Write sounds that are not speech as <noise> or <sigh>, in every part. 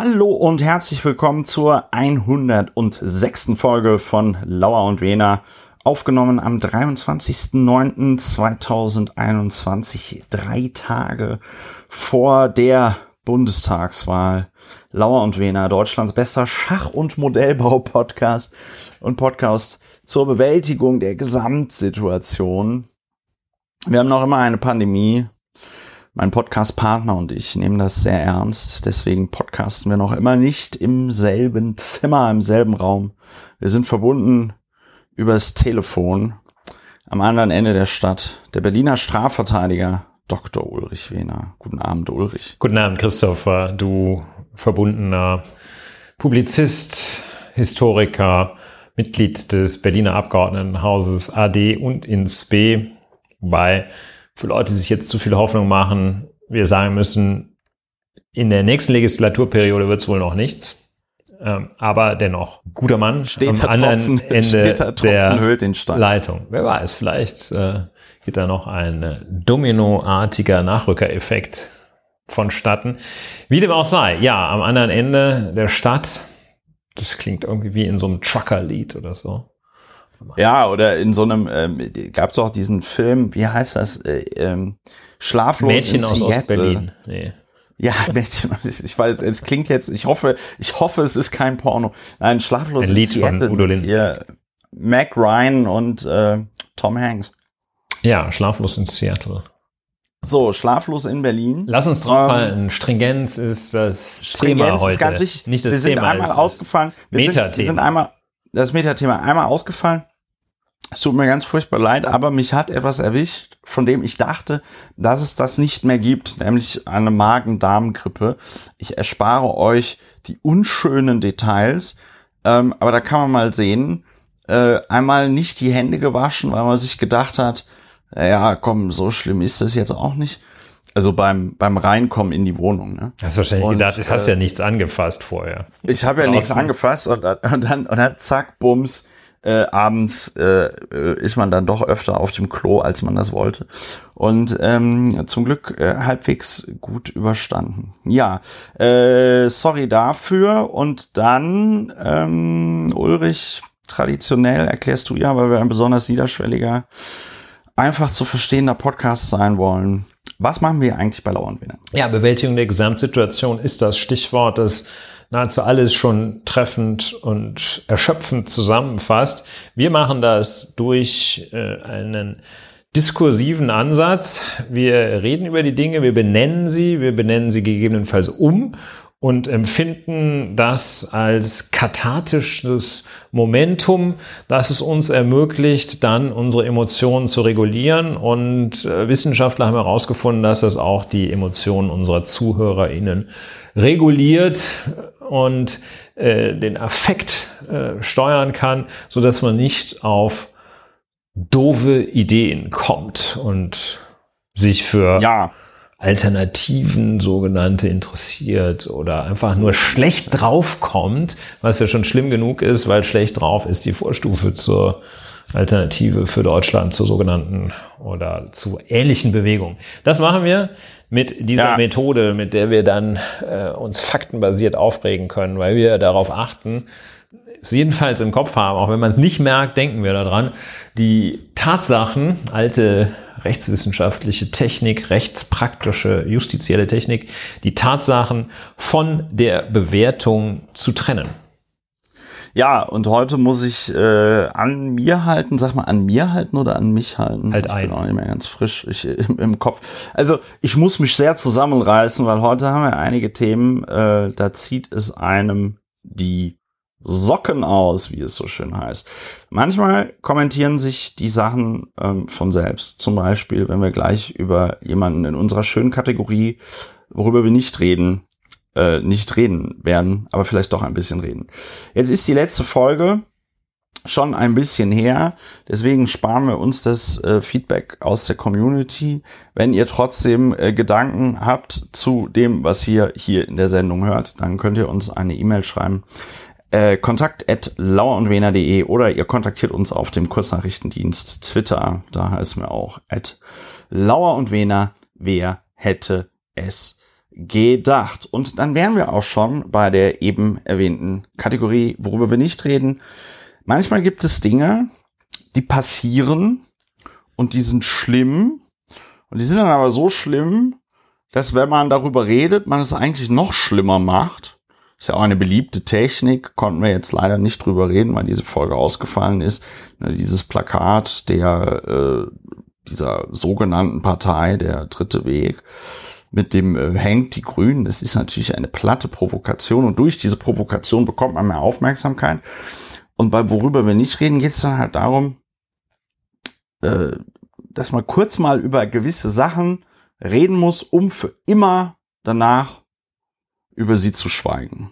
Hallo und herzlich willkommen zur 106. Folge von Lauer und Wena, aufgenommen am 23.09.2021, drei Tage vor der Bundestagswahl. Lauer und Wena, Deutschlands bester Schach- und Modellbau-Podcast und Podcast zur Bewältigung der Gesamtsituation. Wir haben noch immer eine Pandemie, mein Podcast-Partner und ich nehmen das sehr ernst. Deswegen podcasten wir noch immer nicht im selben Zimmer, im selben Raum. Wir sind verbunden übers Telefon am anderen Ende der Stadt. Der Berliner Strafverteidiger Dr. Ulrich Wehner. Guten Abend, Ulrich. Guten Abend, Christopher. Du verbundener Publizist, Historiker, Mitglied des Berliner Abgeordnetenhauses AD und ins B. Wobei für Leute, die sich jetzt zu viel Hoffnung machen, wir sagen müssen, in der nächsten Legislaturperiode wird es wohl noch nichts. Ähm, aber dennoch, guter Mann steht am anderen Tropfen, Ende der, Leitung. Wer weiß, vielleicht äh, geht da noch ein dominoartiger Nachrückereffekt vonstatten. Wie dem auch sei, ja, am anderen Ende der Stadt, das klingt irgendwie wie in so einem Trucker-Lied oder so. Ja, oder in so einem, ähm, gab es doch diesen Film, wie heißt das? Äh, ähm, Schlaflos Mädchen in aus Seattle. Ostberlin. Nee. Ja, <laughs> Mädchen, ich weiß, es klingt jetzt, ich hoffe, ich hoffe, es ist kein Porno. Nein, Schlaflos Ein in Lied von Seattle Udo mit Lindenberg. hier Mac Ryan und äh, Tom Hanks. Ja, schlaflos in Seattle. So, Schlaflos in Berlin. Lass uns drauf fallen. Stringenz ist das Thema Stringenz heute. ist ganz wichtig. Nicht das wir sind Thema, einmal ausgefallen. Wir sind, Metathema. wir sind einmal, das Metathema einmal ausgefallen. Es tut mir ganz furchtbar leid, aber mich hat etwas erwischt, von dem ich dachte, dass es das nicht mehr gibt, nämlich eine Magen-Darm-Grippe. Ich erspare euch die unschönen Details, ähm, aber da kann man mal sehen, äh, einmal nicht die Hände gewaschen, weil man sich gedacht hat, ja, komm, so schlimm ist das jetzt auch nicht. Also beim, beim Reinkommen in die Wohnung. Ne? Hast du wahrscheinlich Und, gedacht, du hast äh, ja nichts angefasst vorher. Ich habe ja Draußen. nichts angefasst und, und dann und dann zack bums äh, abends äh, äh, ist man dann doch öfter auf dem Klo, als man das wollte. Und ähm, zum Glück äh, halbwegs gut überstanden. Ja, äh, sorry dafür. Und dann ähm, Ulrich, traditionell erklärst du ja, weil wir ein besonders niederschwelliger, einfach zu verstehender Podcast sein wollen. Was machen wir eigentlich bei Lauernwinner? Ja, Bewältigung der Gesamtsituation ist das Stichwort, das nahezu alles schon treffend und erschöpfend zusammenfasst. Wir machen das durch äh, einen diskursiven Ansatz. Wir reden über die Dinge, wir benennen sie, wir benennen sie gegebenenfalls um und empfinden das als kathartisches Momentum, das es uns ermöglicht, dann unsere Emotionen zu regulieren. Und äh, Wissenschaftler haben herausgefunden, dass das auch die Emotionen unserer ZuhörerInnen reguliert und äh, den Affekt äh, steuern kann, so dass man nicht auf doofe Ideen kommt und sich für Ja, Alternativen sogenannte interessiert oder einfach nur schlecht draufkommt, was ja schon schlimm genug ist, weil schlecht drauf ist die Vorstufe zur Alternative für Deutschland zur sogenannten oder zu ähnlichen Bewegungen. Das machen wir mit dieser Ja. Methode, mit der wir dann äh, uns faktenbasiert aufregen können, weil wir darauf achten, es jedenfalls im Kopf haben, auch wenn man es nicht merkt, denken wir daran, die Tatsachen, alte rechtswissenschaftliche Technik, rechtspraktische, justizielle Technik, die Tatsachen von der Bewertung zu trennen. Ja, und heute muss ich äh, an mir halten, sag mal, an mir halten oder an mich halten? Halt ich ein. bin auch nicht mehr ganz frisch ich, im, im Kopf. Also ich muss mich sehr zusammenreißen, weil heute haben wir einige Themen, äh, da zieht es einem die Socken aus, wie es so schön heißt. Manchmal kommentieren sich die Sachen ähm, von selbst. Zum Beispiel, wenn wir gleich über jemanden in unserer schönen Kategorie, worüber wir nicht reden, äh, nicht reden werden, aber vielleicht doch ein bisschen reden. Jetzt ist die letzte Folge schon ein bisschen her, deswegen sparen wir uns das äh, Feedback aus der Community. Wenn ihr trotzdem äh, Gedanken habt zu dem, was ihr hier in der Sendung hört, dann könnt ihr uns eine E-Mail schreiben. Äh, kontakt at lauerundwener.de oder ihr kontaktiert uns auf dem Kurznachrichtendienst Twitter, da heißen wir auch at lauerundwener, wer hätte es gedacht. Und dann wären wir auch schon bei der eben erwähnten Kategorie, worüber wir nicht reden. Manchmal gibt es Dinge, die passieren und die sind schlimm. Und die sind dann aber so schlimm, dass wenn man darüber redet, man es eigentlich noch schlimmer macht. Ist ja auch eine beliebte Technik, konnten wir jetzt leider nicht drüber reden, weil diese Folge ausgefallen ist. Ne, dieses Plakat der äh, dieser sogenannten Partei, der dritte Weg, mit dem äh, hängt die Grünen. Das ist natürlich eine platte Provokation und durch diese Provokation bekommt man mehr Aufmerksamkeit. Und bei worüber wir nicht reden, geht es dann halt darum, äh, dass man kurz mal über gewisse Sachen reden muss, um für immer danach über sie zu schweigen.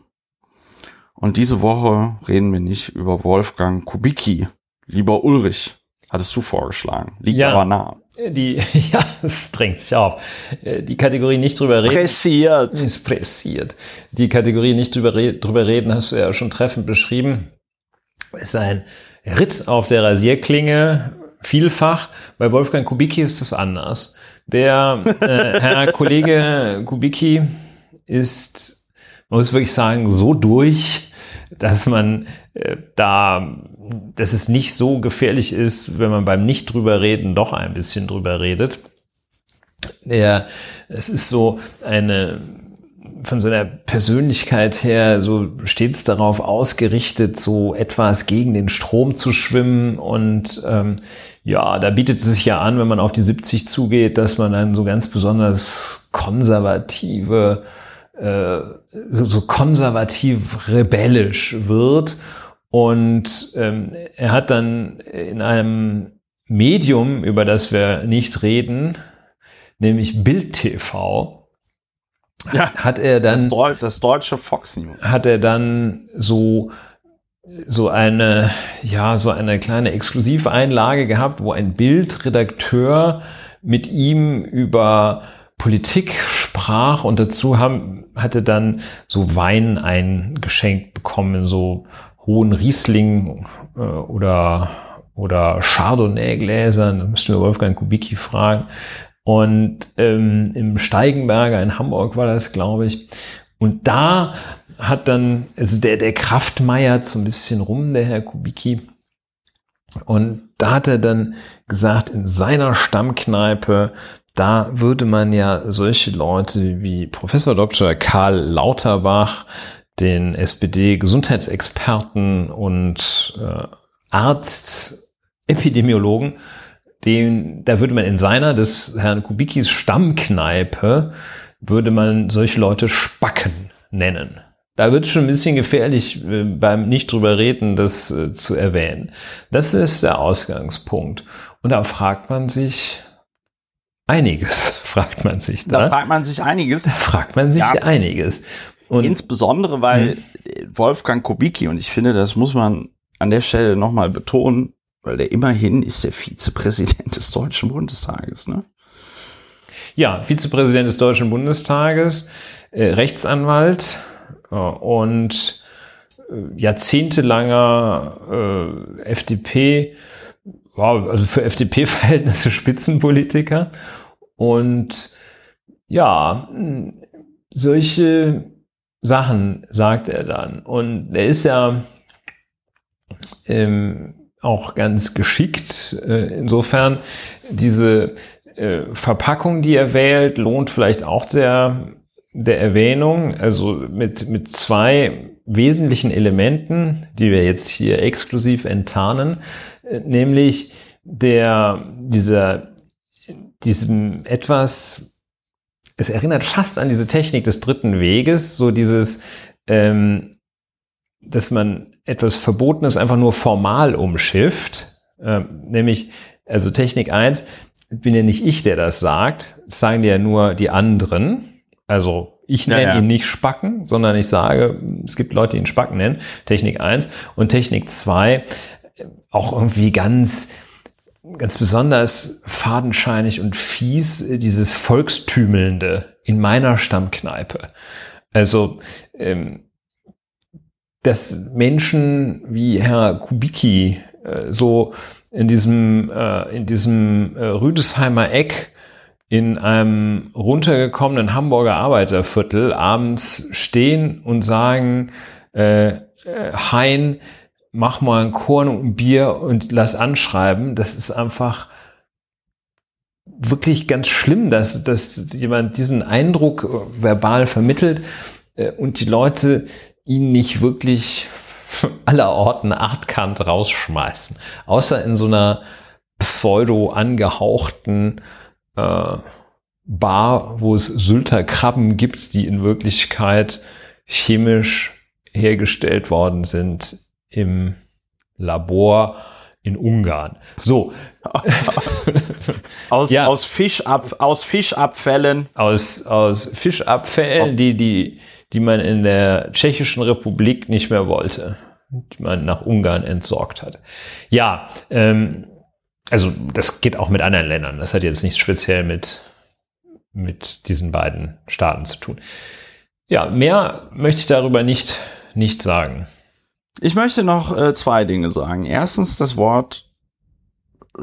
Und diese Woche reden wir nicht über Wolfgang Kubicki. Lieber Ulrich, hattest du vorgeschlagen. Liegt Ja. aber nah. Die, <laughs> ja, es drängt sich auf. Äh, Die Kategorie nicht drüber reden. Pressiert. ist pressiert. Die Kategorie nicht drüber, drüber reden hast du ja schon treffend beschrieben. Es ist ein Ritt auf der Rasierklinge, vielfach. Bei Wolfgang Kubicki ist das anders. Der äh, Herr Kollege Kubicki ist, man muss wirklich sagen, so durch, dass man äh, da, dass es nicht so gefährlich ist, wenn man beim Nicht drüber reden doch ein bisschen drüber redet. Der, es ist so eine, von seiner Persönlichkeit her so stets darauf ausgerichtet, so etwas gegen den Strom zu schwimmen. Und ähm, ja, da bietet es sich ja an, wenn man auf die 70 zugeht, dass man dann so ganz besonders konservative, äh, so, so konservativ rebellisch wird. Und ähm, er hat dann in einem Medium, über das wir nicht reden, nämlich Bild TV, Ja. hat er Das, dann Deu das deutsche Fox News. hat er dann so so eine ja so eine kleine Exklusiveinlage gehabt, wo ein Bildredakteur mit ihm über Politik sprach und dazu haben, hatte dann so Wein eingeschenkt bekommen, so hohen Riesling äh, oder oder Chardonnay-Gläsern, da müssten wir Wolfgang Kubicki fragen. Und ähm, im Steigenberger in Hamburg war das, glaube ich. Und da hat dann, also der, der Kraft meiert so ein bisschen rum, der Herr Kubicki. Und da hat er dann gesagt, in seiner Stammkneipe, da würde man ja solche Leute wie Professor Dr. Karl Lauterbach, den SPD-Gesundheitsexperten und äh, Arzt, Epidemiologen, den, da würde man in seiner, des Herrn Kubickis Stammkneipe, würde man solche Leute Spacken nennen. Da wird es schon ein bisschen gefährlich äh, beim nicht drüber reden, das äh, zu erwähnen. Das ist der Ausgangspunkt. Und da fragt man sich einiges, <laughs> fragt man sich Da da. fragt man sich einiges. Da fragt man sich Ja. einiges. Und Insbesondere, weil Wolfgang Kubicki, und ich finde, das muss man an der Stelle nochmal betonen, weil der immerhin ist der Vizepräsident des Deutschen Bundestages. Ne? Ja, Vizepräsident des Deutschen Bundestages, äh, Rechtsanwalt äh, und äh, jahrzehntelanger äh, FDP, wow, also für FDP-Verhältnisse <laughs> Spitzenpolitiker. Und ja, solche Sachen sagt er dann. Und er ist ja ähm, auch ganz geschickt. Äh, insofern diese äh, Verpackung, die er wählt, lohnt vielleicht auch der, der Erwähnung. Also mit, mit zwei wesentlichen Elementen, die wir jetzt hier exklusiv enttarnen, äh, nämlich der, dieser, diesem etwas, es erinnert fast an diese Technik des dritten Weges, so dieses, ähm, dass man etwas Verbotenes einfach nur formal umschifft, ähm, nämlich, also Technik 1, bin ja nicht ich, der das sagt, das sagen dir ja nur die anderen. Also ich nenne ja. ihn nicht Spacken, sondern ich sage, es gibt Leute, die ihn Spacken nennen. Technik 1 und Technik 2 auch irgendwie ganz, ganz besonders fadenscheinig und fies, äh, dieses Volkstümelnde in meiner Stammkneipe. Also, ähm, dass Menschen wie Herr Kubicki äh, so in diesem, äh, in diesem äh, Rüdesheimer Eck in einem runtergekommenen Hamburger Arbeiterviertel abends stehen und sagen, äh, äh, Hein, mach mal ein Korn und ein Bier und lass anschreiben. Das ist einfach wirklich ganz schlimm, dass, dass jemand diesen Eindruck äh, verbal vermittelt äh, und die Leute ihn nicht wirklich <laughs> aller Orten achtkant rausschmeißen. Außer in so einer pseudo angehauchten äh, Bar, wo es Sylter Krabben gibt, die in Wirklichkeit chemisch hergestellt worden sind im Labor in Ungarn. So. <laughs> aus, ja. aus, Fischab, aus Fischabfällen. Aus, aus Fischabfällen, aus die, die, die man in der Tschechischen Republik nicht mehr wollte, die man nach Ungarn entsorgt hat. Ja, ähm, also das geht auch mit anderen Ländern. Das hat jetzt nichts speziell mit, mit diesen beiden Staaten zu tun. Ja, mehr möchte ich darüber nicht, nicht sagen. Ich möchte noch äh, zwei Dinge sagen. Erstens, das Wort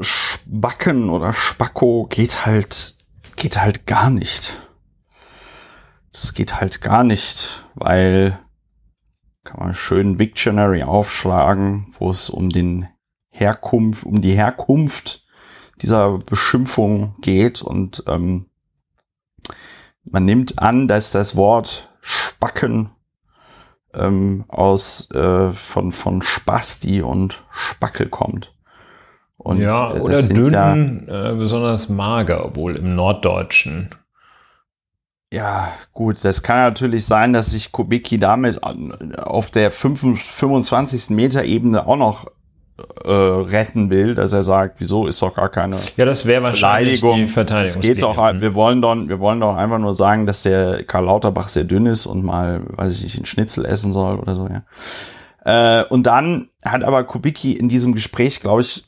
Spacken oder Spacko geht halt, geht halt gar nicht. Das geht halt gar nicht, weil kann man schön Dictionary aufschlagen, wo es um den Herkunft, um die Herkunft dieser Beschimpfung geht und ähm, man nimmt an, dass das Wort Spacken ähm, aus äh, von von Spasti und Spackel kommt. Und, ja, äh, oder dünn, ja, äh, besonders mager, obwohl im Norddeutschen. Ja, gut, das kann natürlich sein, dass sich Kubicki damit auf der 25. Meter Ebene auch noch äh, retten will, dass er sagt, wieso ist doch gar keine ja, das wäre wahrscheinlich Beleidigung. Die Verteidigung. Es geht doch, wir wollen doch, wir wollen doch einfach nur sagen, dass der Karl Lauterbach sehr dünn ist und mal, weiß ich nicht, einen Schnitzel essen soll oder so, ja. Äh, und dann hat aber Kubicki in diesem Gespräch, glaube ich,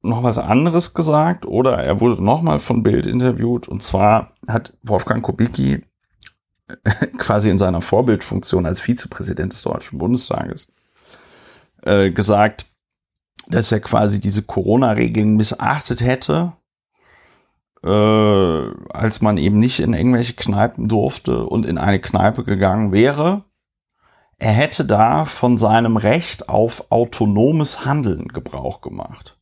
noch was anderes gesagt oder er wurde nochmal von Bild interviewt und zwar hat Wolfgang Kubicki <laughs> quasi in seiner Vorbildfunktion als Vizepräsident des Deutschen Bundestages äh, gesagt, dass er quasi diese Corona-Regeln missachtet hätte, äh, als man eben nicht in irgendwelche Kneipen durfte und in eine Kneipe gegangen wäre. Er hätte da von seinem Recht auf autonomes Handeln Gebrauch gemacht.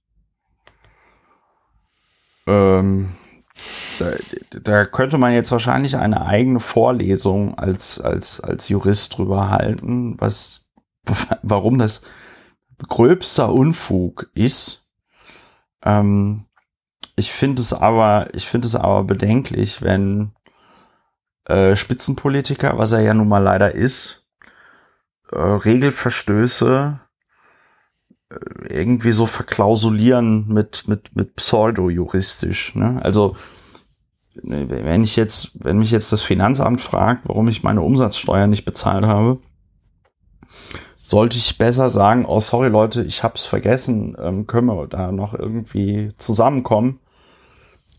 Ähm, da, da, könnte man jetzt wahrscheinlich eine eigene Vorlesung als, als, als Jurist drüber halten, was, <laughs> warum das gröbster Unfug ist. Ähm, ich finde es aber, ich finde es aber bedenklich, wenn äh, Spitzenpolitiker, was er ja nun mal leider ist, äh, Regelverstöße äh, irgendwie so verklausulieren mit mit mit pseudo-juristisch. Ne? Also wenn ich jetzt, wenn mich jetzt das Finanzamt fragt, warum ich meine Umsatzsteuer nicht bezahlt habe, sollte ich besser sagen, oh sorry Leute, ich hab's vergessen, ähm, können wir da noch irgendwie zusammenkommen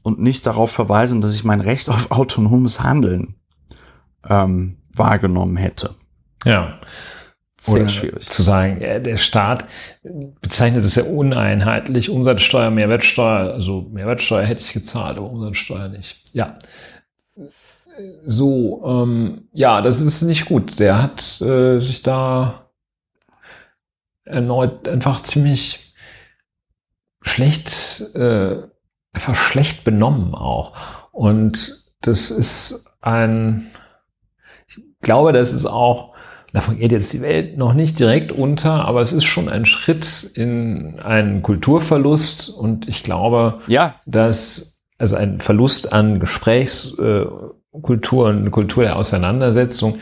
und nicht darauf verweisen, dass ich mein Recht auf autonomes Handeln ähm, wahrgenommen hätte. Ja. Sehr Oder schwierig. Zu sagen, der Staat bezeichnet es ja uneinheitlich. Umsatzsteuer, Mehrwertsteuer, also Mehrwertsteuer hätte ich gezahlt, aber Umsatzsteuer nicht. Ja. So, ähm, ja, das ist nicht gut. Der hat äh, sich da erneut einfach ziemlich schlecht, äh, einfach schlecht benommen auch. Und das ist ein, ich glaube, das ist auch, davon geht jetzt die Welt noch nicht direkt unter, aber es ist schon ein Schritt in einen Kulturverlust und ich glaube, ja. dass, also ein Verlust an Gesprächskultur und Kultur der Auseinandersetzung,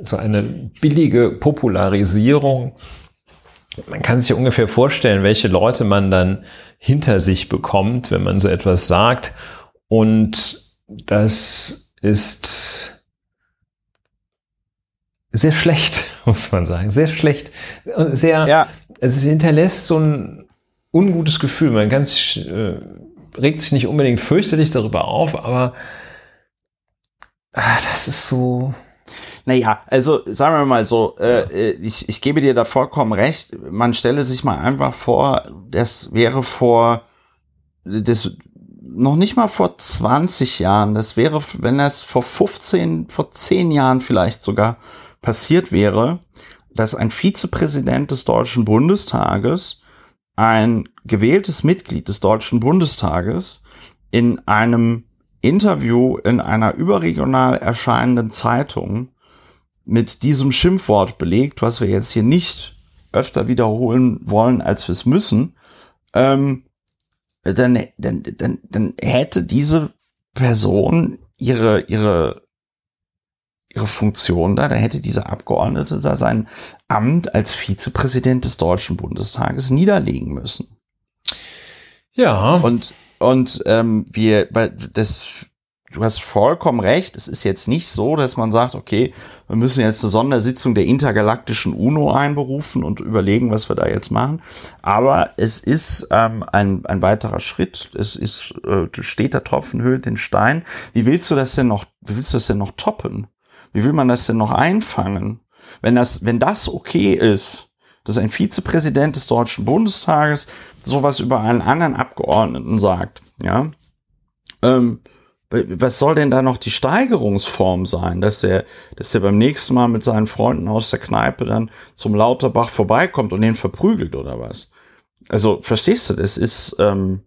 so eine billige Popularisierung man kann sich ja ungefähr vorstellen, welche Leute man dann hinter sich bekommt, wenn man so etwas sagt. Und das ist sehr schlecht, <laughs> muss man sagen. Sehr schlecht. Sehr, ja. es hinterlässt so ein ungutes Gefühl. Man kann sich, äh, regt sich nicht unbedingt fürchterlich darüber auf, aber ah, das ist so, naja, also sagen wir mal so, äh, ich, ich gebe dir da vollkommen recht. Man stelle sich mal einfach vor, das wäre vor, das noch nicht mal vor 20 Jahren, das wäre, wenn das vor 15, vor 10 Jahren vielleicht sogar passiert wäre, dass ein Vizepräsident des Deutschen Bundestages, ein gewähltes Mitglied des Deutschen Bundestages, in einem Interview in einer überregional erscheinenden Zeitung mit diesem Schimpfwort belegt, was wir jetzt hier nicht öfter wiederholen wollen, als wir es müssen, ähm, dann, dann, dann, dann hätte diese Person ihre, ihre, ihre Funktion da, da hätte dieser Abgeordnete da sein Amt als Vizepräsident des Deutschen Bundestages niederlegen müssen. Ja. Und, und ähm, wir, weil das du hast vollkommen recht. Es ist jetzt nicht so, dass man sagt, okay, wir müssen jetzt eine Sondersitzung der intergalaktischen UNO einberufen und überlegen, was wir da jetzt machen. Aber es ist ähm, ein, ein weiterer Schritt. Es ist, äh, steht der Tropfen hüllt den Stein. Wie willst du das denn noch, wie willst du das denn noch toppen? Wie will man das denn noch einfangen? Wenn das, wenn das okay ist, dass ein Vizepräsident des Deutschen Bundestages sowas über einen anderen Abgeordneten sagt, ja, ähm, was soll denn da noch die Steigerungsform sein, dass der, dass der beim nächsten Mal mit seinen Freunden aus der Kneipe dann zum Lauterbach vorbeikommt und den verprügelt oder was? Also verstehst du, das ist ähm,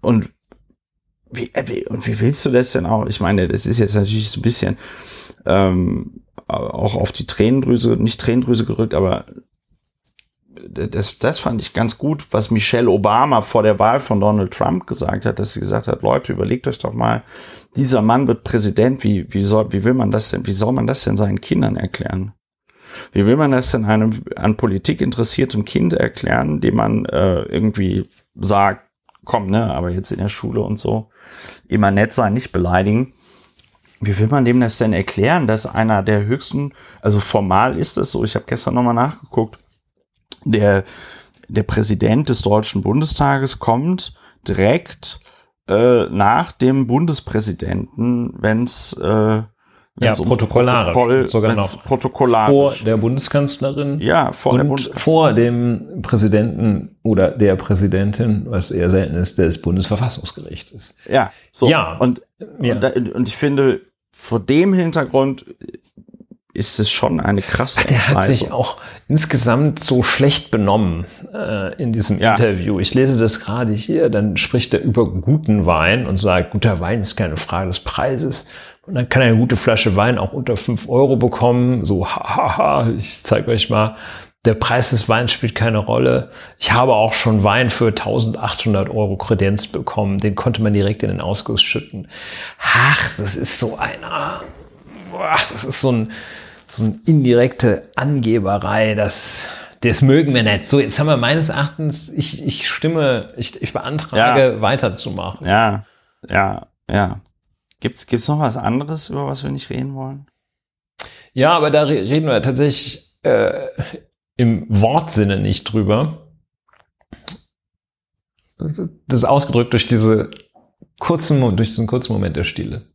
und wie, äh, wie und wie willst du das denn auch? Ich meine, das ist jetzt natürlich so ein bisschen ähm, auch auf die Tränendrüse, nicht Tränendrüse gerückt, aber das, das fand ich ganz gut, was Michelle Obama vor der Wahl von Donald Trump gesagt hat, dass sie gesagt hat, Leute, überlegt euch doch mal, dieser Mann wird Präsident, wie, wie soll, wie will man das denn, wie soll man das denn seinen Kindern erklären? Wie will man das denn einem an Politik interessiertem Kind erklären, dem man äh, irgendwie sagt, komm, ne, aber jetzt in der Schule und so, immer nett sein, nicht beleidigen. Wie will man dem das denn erklären, dass einer der höchsten, also formal ist es so, ich habe gestern nochmal nachgeguckt, der, der Präsident des Deutschen Bundestages kommt direkt äh, nach dem Bundespräsidenten, wenn es äh, ja, um protokollarisch, Protokoll, sogar noch protokollarisch. vor der Bundeskanzlerin ja, vor und der Bundeskanzlerin. vor dem Präsidenten oder der Präsidentin, was eher selten ist, des Bundesverfassungsgerichtes. Ja, so. Ja. Und, Ja. Und, und ich finde, vor dem Hintergrund ist es schon eine krasse Ach, der hat Entgleisung. sich auch insgesamt so schlecht benommen äh, in diesem Ja. Interview. Ich lese das gerade hier, dann spricht er über guten Wein und sagt, guter Wein ist keine Frage des Preises. Und dann kann er eine gute Flasche Wein auch unter fünf Euro bekommen. So, hahaha, ich zeige euch mal. Der Preis des Weins spielt keine Rolle. Ich habe auch schon Wein für 1800 Euro Kredenz bekommen. Den konnte man direkt in den Ausguss schütten. Ach, das ist so einer. Boah, das ist so ein, so eine indirekte Angeberei, das, das mögen wir nicht. So, jetzt haben wir meines Erachtens, ich, ich stimme, ich, ich beantrage, weiterzumachen. Ja, ja, ja. Gibt's, gibt's noch was anderes, über was wir nicht reden wollen? Ja, aber da re- reden wir tatsächlich äh, im Wortsinne nicht drüber. Das ist ausgedrückt durch diese kurzen, durch diesen kurzen Moment der Stille.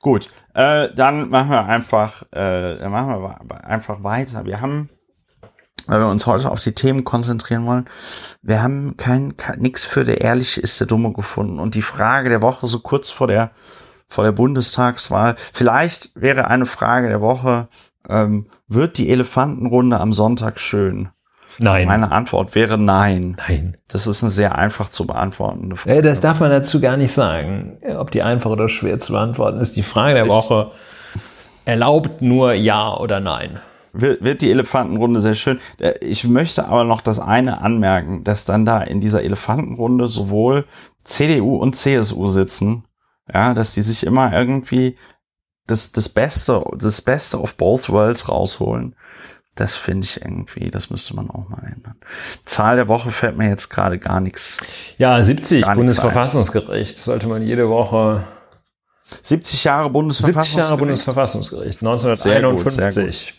Gut, äh, dann machen wir einfach, äh, dann machen wir einfach weiter. Wir haben, weil wir uns heute auf die Themen konzentrieren wollen, wir haben kein, kein nix für der Ehrliche ist der Dumme gefunden. Und die Frage der Woche so kurz vor der vor der Bundestagswahl, vielleicht wäre eine Frage der Woche, ähm, wird die Elefantenrunde am Sonntag schön? Nein. Meine Antwort wäre nein. Nein. Das ist eine sehr einfach zu beantwortende Frage. Das darf man dazu gar nicht sagen. Ob die einfach oder schwer zu beantworten ist. Die Frage der Ich- Woche erlaubt nur Ja oder Nein. wird, wird die Elefantenrunde sehr schön. Äh, Ich möchte aber noch das eine anmerken, dass dann da in dieser Elefantenrunde sowohl CDU und CSU sitzen, ja, dass die sich immer irgendwie das, das Beste, das Beste of both worlds rausholen. Das finde ich irgendwie, das müsste man auch mal ändern. Zahl der Woche fällt mir jetzt gerade gar nichts. Ja, 70 Gar Bundesverfassungsgericht sollte man jede Woche 70 Jahre 70 Bundesverfassungsgericht. Jahre Bundesverfassungsgericht Sehr gut, sehr 1951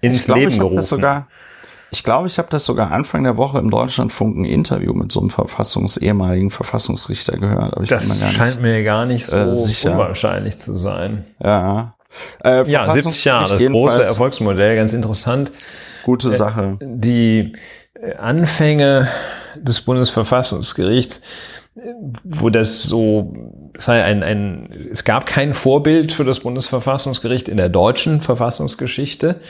ins ich glaube, Leben ich habe gerufen. das sogar, ich glaube, ich habe das sogar Anfang der Woche im Deutschlandfunk ein Interview mit so einem Verfassungs ehemaligen Verfassungsrichter gehört. Aber ich das bin mir gar scheint nicht, mir gar nicht so äh, sicher. unwahrscheinlich zu sein. ja. Äh, Ja, 70 Jahre, das große Erfolgsmodell, ganz interessant. Gute Sache. Die äh, Anfänge des Bundesverfassungsgerichts wo das so, sei ein, ein, es gab kein Vorbild für das Bundesverfassungsgericht in der deutschen Verfassungsgeschichte.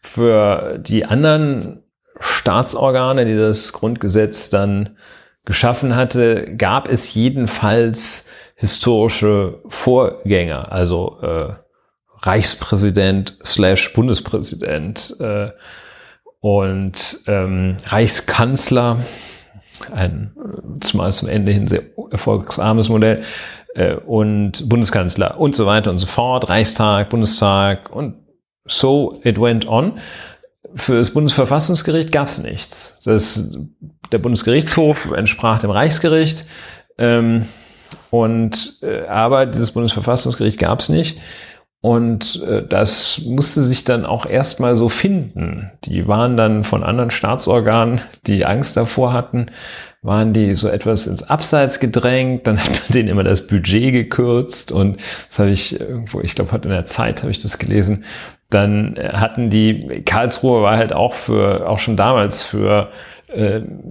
Für die anderen Staatsorgane, die das Grundgesetz dann geschaffen hatte, gab es jedenfalls historische Vorgänger, also äh, Reichspräsident slash Bundespräsident äh, und ähm, Reichskanzler, ein zumal zum Ende hin sehr erfolgsarmes Modell, äh, und Bundeskanzler und so weiter und so fort, Reichstag, Bundestag und so it went on. Für das Bundesverfassungsgericht gab es nichts. Das, der Bundesgerichtshof entsprach dem Reichsgericht, ähm, und äh, aber dieses Bundesverfassungsgericht gab es nicht. Und äh, das musste sich dann auch erstmal so finden. Die waren dann von anderen Staatsorganen, die Angst davor hatten, waren die so etwas ins Abseits gedrängt. Dann hat man denen immer das Budget gekürzt. Und das habe ich irgendwo, ich glaube, heute in der Zeit habe ich das gelesen. Dann hatten die, Karlsruhe war halt auch für, auch schon damals für äh,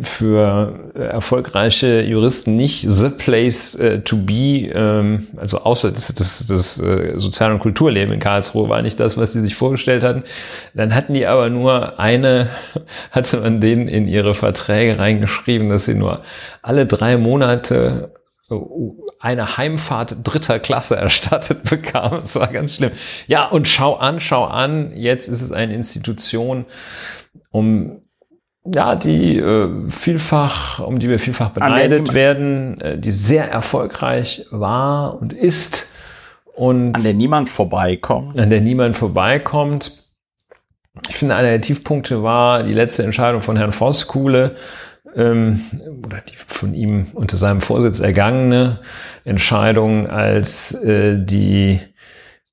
für erfolgreiche Juristen nicht the place uh, to be, ähm, also außer das, das, das äh, Sozial- und Kulturleben in Karlsruhe war nicht das, was die sich vorgestellt hatten. Dann hatten die aber nur eine, <laughs> hatte man denen in ihre Verträge reingeschrieben, dass sie nur alle drei Monate eine Heimfahrt dritter Klasse <laughs> erstattet bekam. Das war ganz schlimm. Ja, und schau an, schau an, jetzt ist es eine Institution, um ja, die äh, vielfach, um die wir vielfach beneidet werden, äh, die sehr erfolgreich war und ist und an der niemand vorbeikommt. An der niemand vorbeikommt. Ich finde, einer der Tiefpunkte war die letzte Entscheidung von Herrn Voskuhle, ähm, oder die von ihm unter seinem Vorsitz ergangene Entscheidung, als äh, die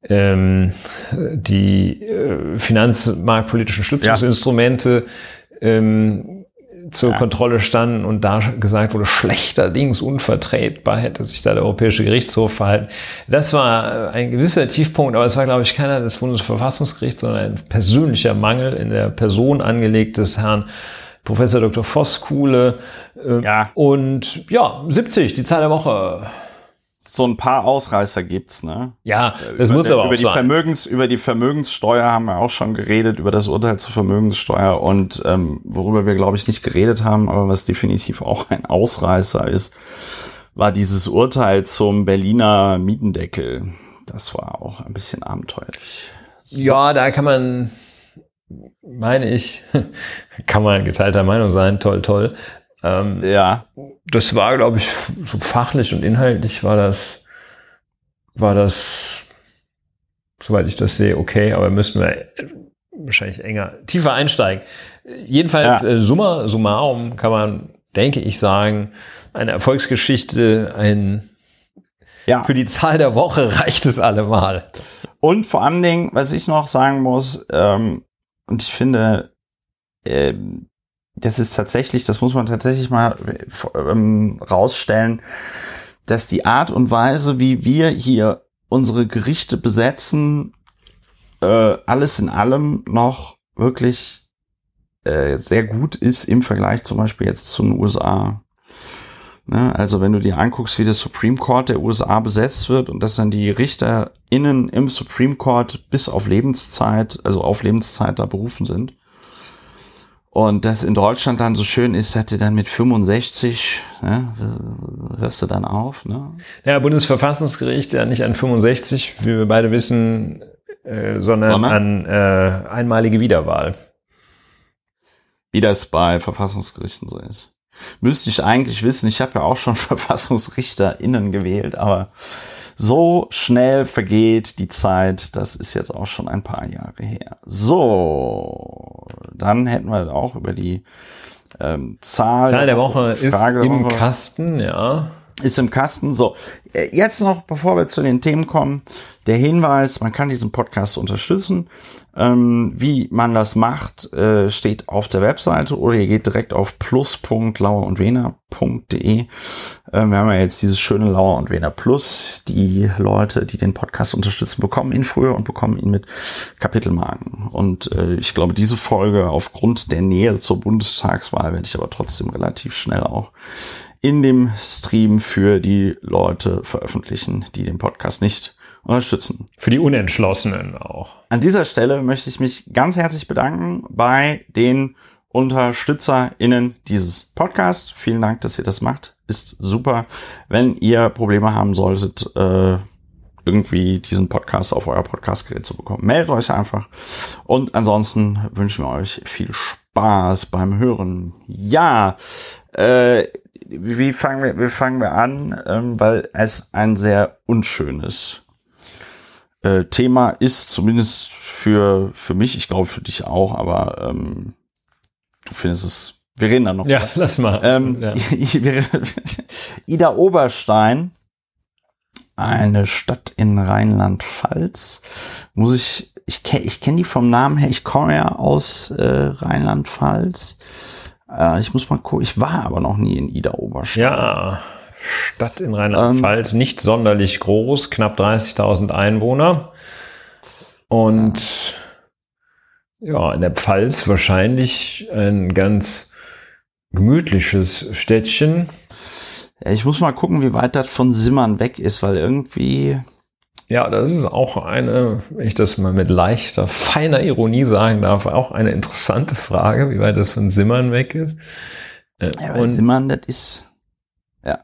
ähm, die äh, finanzmarktpolitischen Stützungsinstrumente ja ähm, zur ja. Kontrolle standen und da gesagt wurde, schlechterdings unvertretbar hätte sich da der Europäische Gerichtshof verhalten. Das war ein gewisser Tiefpunkt, aber es war, glaube ich, keiner des Bundesverfassungsgerichts, sondern ein persönlicher Mangel in der Person angelegt des Herrn Professor Dr. Vosskuhle. Äh, ja. Und ja, 70, die Zahl der Woche so ein paar Ausreißer gibt's, ne? Ja, das über, muss aber über auch die sein. Vermögens, über die Vermögenssteuer haben wir auch schon geredet, über das Urteil zur Vermögenssteuer und ähm, worüber wir, glaube ich, nicht geredet haben, aber was definitiv auch ein Ausreißer ist, war dieses Urteil zum Berliner Mietendeckel. Das war auch ein bisschen abenteuerlich. So. Ja, da kann man, meine ich, <laughs> kann man geteilter Meinung sein, toll, toll. Ähm, ja. Das war, glaube ich, so fachlich und inhaltlich war das, war das, soweit ich das sehe, okay, aber müssen wir wahrscheinlich enger, tiefer einsteigen. Jedenfalls, ja. äh, summa summarum kann man, denke ich, sagen, eine Erfolgsgeschichte, ein ja. Für die Zahl der Woche reicht es allemal. Und vor allen Dingen, was ich noch sagen muss, ähm, und ich finde, ähm, das ist tatsächlich, das muss man tatsächlich mal ähm, rausstellen, dass die Art und Weise, wie wir hier unsere Gerichte besetzen, äh, alles in allem noch wirklich äh, sehr gut ist im Vergleich zum Beispiel jetzt zu den USA. Ne? Also wenn du dir anguckst, wie der Supreme Court der USA besetzt wird und dass dann die RichterInnen im Supreme Court bis auf Lebenszeit, also auf Lebenszeit da berufen sind, und das in Deutschland dann so schön ist, dass du dann mit 65, ne, hörst du dann auf. Ne? Ja, Bundesverfassungsgericht ja nicht an 65, wie wir beide wissen, äh, sondern, sondern an äh, einmalige Wiederwahl. Wie das bei Verfassungsgerichten so ist. Müsste ich eigentlich wissen, ich habe ja auch schon <laughs> VerfassungsrichterInnen gewählt, aber so schnell vergeht die Zeit, das ist jetzt auch schon ein paar Jahre her. So, dann hätten wir auch über die ähm, Zahl, Zahl der Woche Frage ist im Woche. Kasten, ja. Ist im Kasten. So, äh, jetzt noch, bevor wir zu den Themen kommen, der Hinweis, man kann diesen Podcast unterstützen. Ähm, wie man das macht, äh, steht auf der Webseite oder ihr geht direkt auf plus.lauerundwener.de. Ähm, wir haben ja jetzt dieses schöne Lauer und Wener Plus. Die Leute, die den Podcast unterstützen, bekommen ihn früher und bekommen ihn mit Kapitelmarken. Und äh, ich glaube, diese Folge aufgrund der Nähe zur Bundestagswahl werde ich aber trotzdem relativ schnell auch in dem Stream für die Leute veröffentlichen, die den Podcast nicht unterstützen. Für die Unentschlossenen auch. An dieser Stelle möchte ich mich ganz herzlich bedanken bei den UnterstützerInnen dieses Podcasts. Vielen Dank, dass ihr das macht. Ist super. Wenn ihr Probleme haben solltet, äh, irgendwie diesen Podcast auf euer Podcastgerät zu bekommen, meldet euch einfach. Und ansonsten wünschen wir euch viel Spaß beim Hören. Ja, äh, wie fangen wir, wie fangen wir an? Ähm, weil es ein sehr unschönes äh, Thema ist, zumindest für, für mich, ich glaube für dich auch, aber ähm, du findest es, wir reden dann noch. Ja, lass mal. Ähm, ja. <laughs> <laughs> Ida Oberstein, eine Stadt in Rheinland-Pfalz, muss ich, ich kenne ich kenn die vom Namen her, ich komme ja aus äh, Rheinland-Pfalz. Äh, ich muss mal gucken, ich war aber noch nie in Ida Oberstein. Ja, Stadt in Rheinland-Pfalz, ähm, nicht sonderlich groß, knapp 30.000 Einwohner. Und ja, in der Pfalz wahrscheinlich ein ganz gemütliches Städtchen. Ja, ich muss mal gucken, wie weit das von Simmern weg ist, weil irgendwie. Ja, das ist auch eine, wenn ich das mal mit leichter, feiner Ironie sagen darf, auch eine interessante Frage, wie weit das von Simmern weg ist. Äh, ja, weil Und Simmern, das ist. Ja.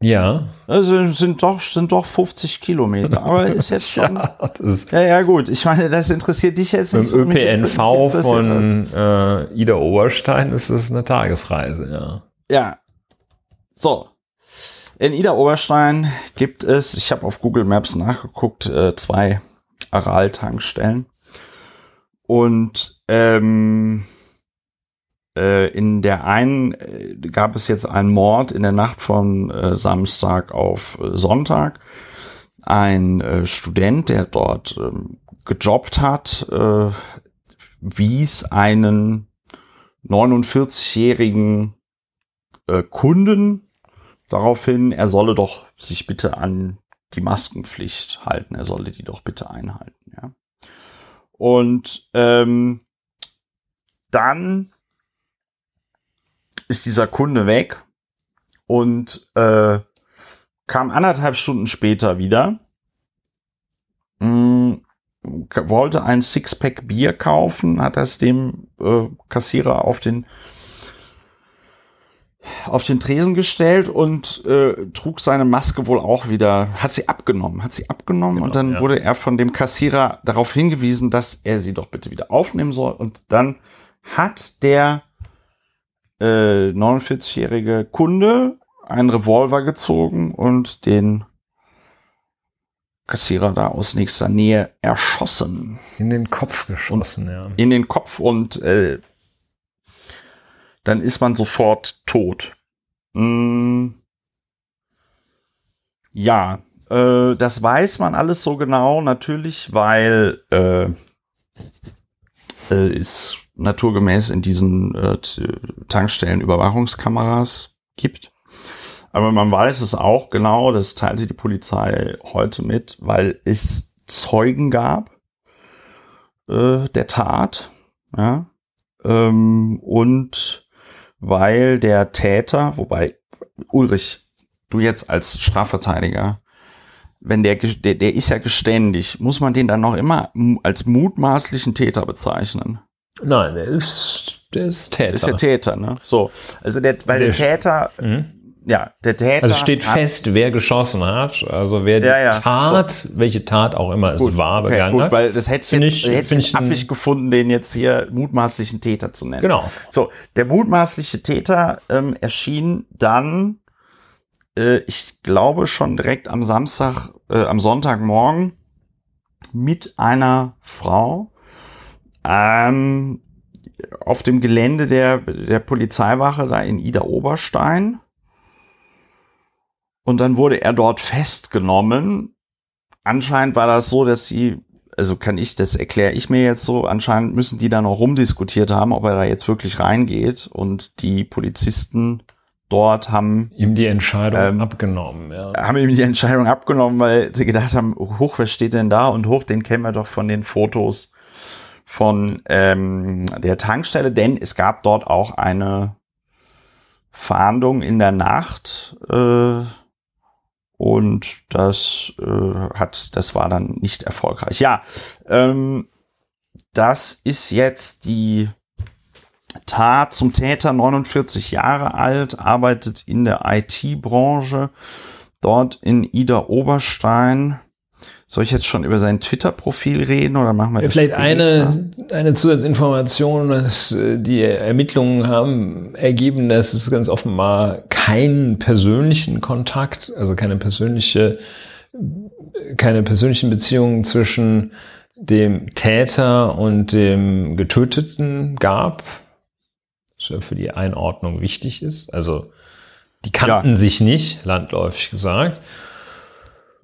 Ja. Also sind doch, sind doch 50 Kilometer, aber ist jetzt <laughs> schon. ja, ja, ja, gut. Ich meine, das interessiert dich jetzt nicht. So ÖPNV <laughs> von äh, Ida Oberstein ist das eine Tagesreise, ja. Ja. So. In Ida Oberstein gibt es, ich habe auf Google Maps nachgeguckt, äh, zwei Aral-Tankstellen. Und ähm, äh, in der einen äh, gab es jetzt einen Mord in der Nacht von äh, Samstag auf äh, Sonntag. Ein Student, der dort ähm, gejobbt hat, äh, wies einen 49-jährigen Kunden daraufhin, er solle doch sich bitte an die Maskenpflicht halten, er solle die doch bitte einhalten. Ja. Und ähm, dann ist dieser Kunde weg und äh, kam anderthalb Stunden später wieder, mh, mm, wollte ein Sixpack Bier kaufen, hat das dem äh, Kassierer auf den auf den Tresen gestellt und äh, trug seine Maske wohl auch wieder, hat sie abgenommen, hat sie abgenommen genau, und dann ja. wurde er von dem Kassierer darauf hingewiesen, dass er sie doch bitte wieder aufnehmen soll und dann hat der äh, 49-jährige Kunde einen Revolver gezogen und den Kassierer da aus nächster Nähe erschossen. In den Kopf geschossen, und ja. In den Kopf und äh, dann ist man sofort tot. Mm, ja, äh, das weiß man alles so genau, natürlich, weil äh, äh, ist naturgemäß in diesen äh, Tankstellen Überwachungskameras gibt. Aber man weiß es auch genau, das teilte die Polizei heute mit, weil es Zeugen gab äh, der Tat. Ja? Ähm, und weil der Täter, wobei Ulrich, du jetzt als Strafverteidiger, wenn der, der, der ist ja geständig, muss man den dann noch immer als mutmaßlichen Täter bezeichnen? Nein, der ist, der ist Täter. Ist der Täter, ne? So. Also der, weil der, der Täter, mh. Ja, der Täter. Also steht hat, fest, wer geschossen hat, also wer die ja, ja. Tat, so. welche Tat auch immer es gut, war, begangen okay, gut, weil das hätte ich jetzt, ich, hätte ich affig gefunden, den jetzt hier mutmaßlichen Täter zu nennen. Genau. So, der mutmaßliche Täter ähm, erschien dann, äh, ich glaube schon direkt am Samstag, äh, am Sonntagmorgen mit einer Frau, ähm, auf dem Gelände der, der Polizeiwache da in Ida Oberstein. Und dann wurde er dort festgenommen. Anscheinend war das so, dass sie, also kann ich, das erkläre ich mir jetzt so, anscheinend müssen die da noch rumdiskutiert haben, ob er da jetzt wirklich reingeht. Und die Polizisten dort haben ihm die Entscheidung ähm, abgenommen. Ja. Haben ihm die Entscheidung abgenommen, weil sie gedacht haben, hoch, wer steht denn da? Und hoch, den kennen wir doch von den Fotos von ähm, der Tankstelle, denn es gab dort auch eine Fahndung in der Nacht äh, und das äh, hat, das war dann nicht erfolgreich. Ja, ähm, das ist jetzt die Tat zum Täter, 49 Jahre alt, arbeitet in der IT-Branche, dort in Ida Oberstein. Soll ich jetzt schon über sein Twitter-Profil reden oder machen wir das Vielleicht eine, eine Zusatzinformation, dass äh, die Ermittlungen haben ergeben, dass es ganz offenbar keinen persönlichen Kontakt, also keine persönliche, keine persönlichen Beziehungen zwischen dem Täter und dem Getöteten gab, was ja für die Einordnung wichtig ist. Also die kannten ja. sich nicht, landläufig gesagt.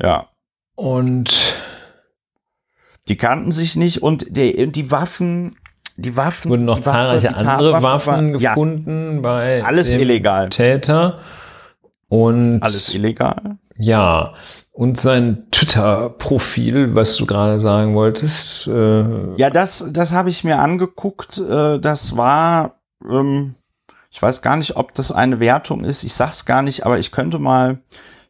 Ja. Und die kannten sich nicht und die, die Waffen, die Waffen. Wurden noch zahlreiche andere Waffen war, gefunden ja, bei alles illegal. Täter. Und alles illegal. Ja. Und sein Twitter-Profil, was du gerade sagen wolltest. Äh ja, das, das habe ich mir angeguckt. Äh, das war, ähm, ich weiß gar nicht, ob das eine Wertung ist. Ich sag's gar nicht, aber ich könnte mal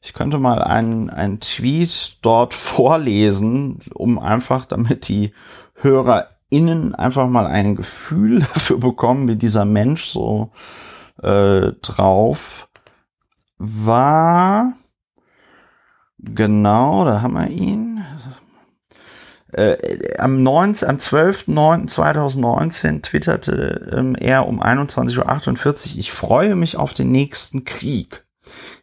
ich könnte mal einen, einen Tweet dort <laughs> vorlesen, um einfach, damit die HörerInnen einfach mal ein Gefühl <laughs> dafür bekommen, wie dieser Mensch so äh, drauf war. Genau, da haben wir ihn. Äh, am, 19, am 12.09.2019 twitterte ähm, er um 21.48 Uhr, ich freue mich auf den nächsten Krieg.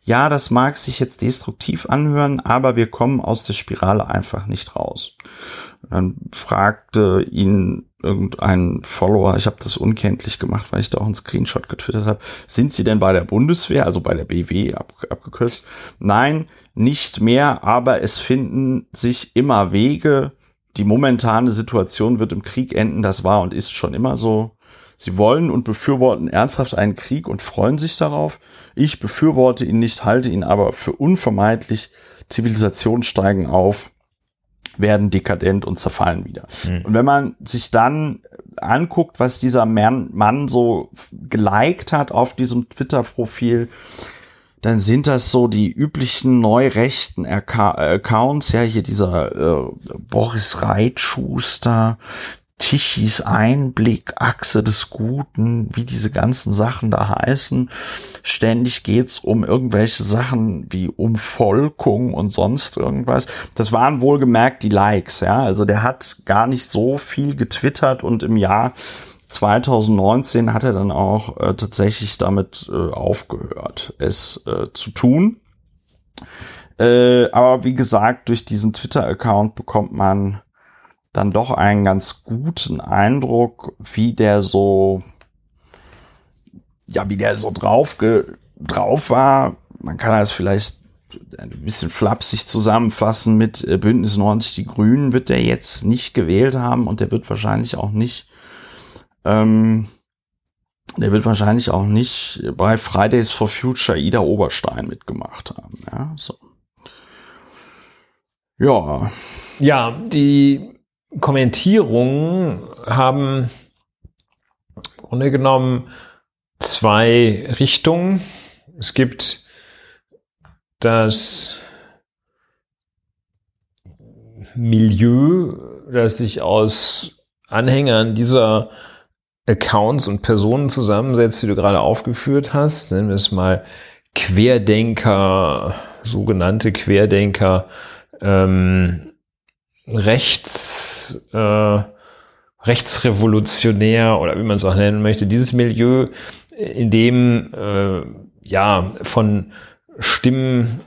Ja, das mag sich jetzt destruktiv anhören, aber wir kommen aus der Spirale einfach nicht raus. Dann fragte ihn irgendein Follower, ich habe das unkenntlich gemacht, weil ich da auch einen Screenshot getwittert habe, sind Sie denn bei der Bundeswehr, also bei der BW ab, abgekürzt? Nein, nicht mehr, aber es finden sich immer Wege. Die momentane Situation wird im Krieg enden, das war und ist schon immer so. Sie wollen und befürworten ernsthaft einen Krieg und freuen sich darauf. Ich befürworte ihn nicht, halte ihn aber für unvermeidlich. Zivilisationen steigen auf, werden dekadent und zerfallen wieder. Mhm. Und wenn man sich dann anguckt, was dieser Mann, Mann so geliked hat auf diesem Twitter-Profil, dann sind das so die üblichen neurechten Accounts, ja, hier dieser äh, Boris Reitschuster, Tichys Einblick, Achse des Guten, wie diese ganzen Sachen da heißen. Ständig geht's um irgendwelche Sachen wie Umvolkung und sonst irgendwas. Das waren wohlgemerkt die Likes, ja. Also der hat gar nicht so viel getwittert und im Jahr 2019 hat er dann auch äh, tatsächlich damit äh, aufgehört, es äh, zu tun. Äh, aber wie gesagt, durch diesen Twitter-Account bekommt man dann doch einen ganz guten Eindruck, wie der so, ja, wie der so drauf, drauf war. Man kann das vielleicht ein bisschen flapsig zusammenfassen mit äh, Bündnis 90 Die Grünen wird der jetzt nicht gewählt haben und der wird wahrscheinlich auch nicht, ähm, der wird wahrscheinlich auch nicht bei Fridays for Future Ida Oberstein mitgemacht haben. Ja, so. Ja. Ja, die Kommentierungen haben im Grunde genommen zwei Richtungen. Es gibt das Milieu, das sich aus Anhängern dieser Accounts und Personen zusammensetzt, die du gerade aufgeführt hast. Nennen wir es mal Querdenker, sogenannte Querdenker, ähm, rechts äh, rechtsrevolutionär oder wie man es auch nennen möchte, dieses Milieu, in dem äh, ja von Stimmen,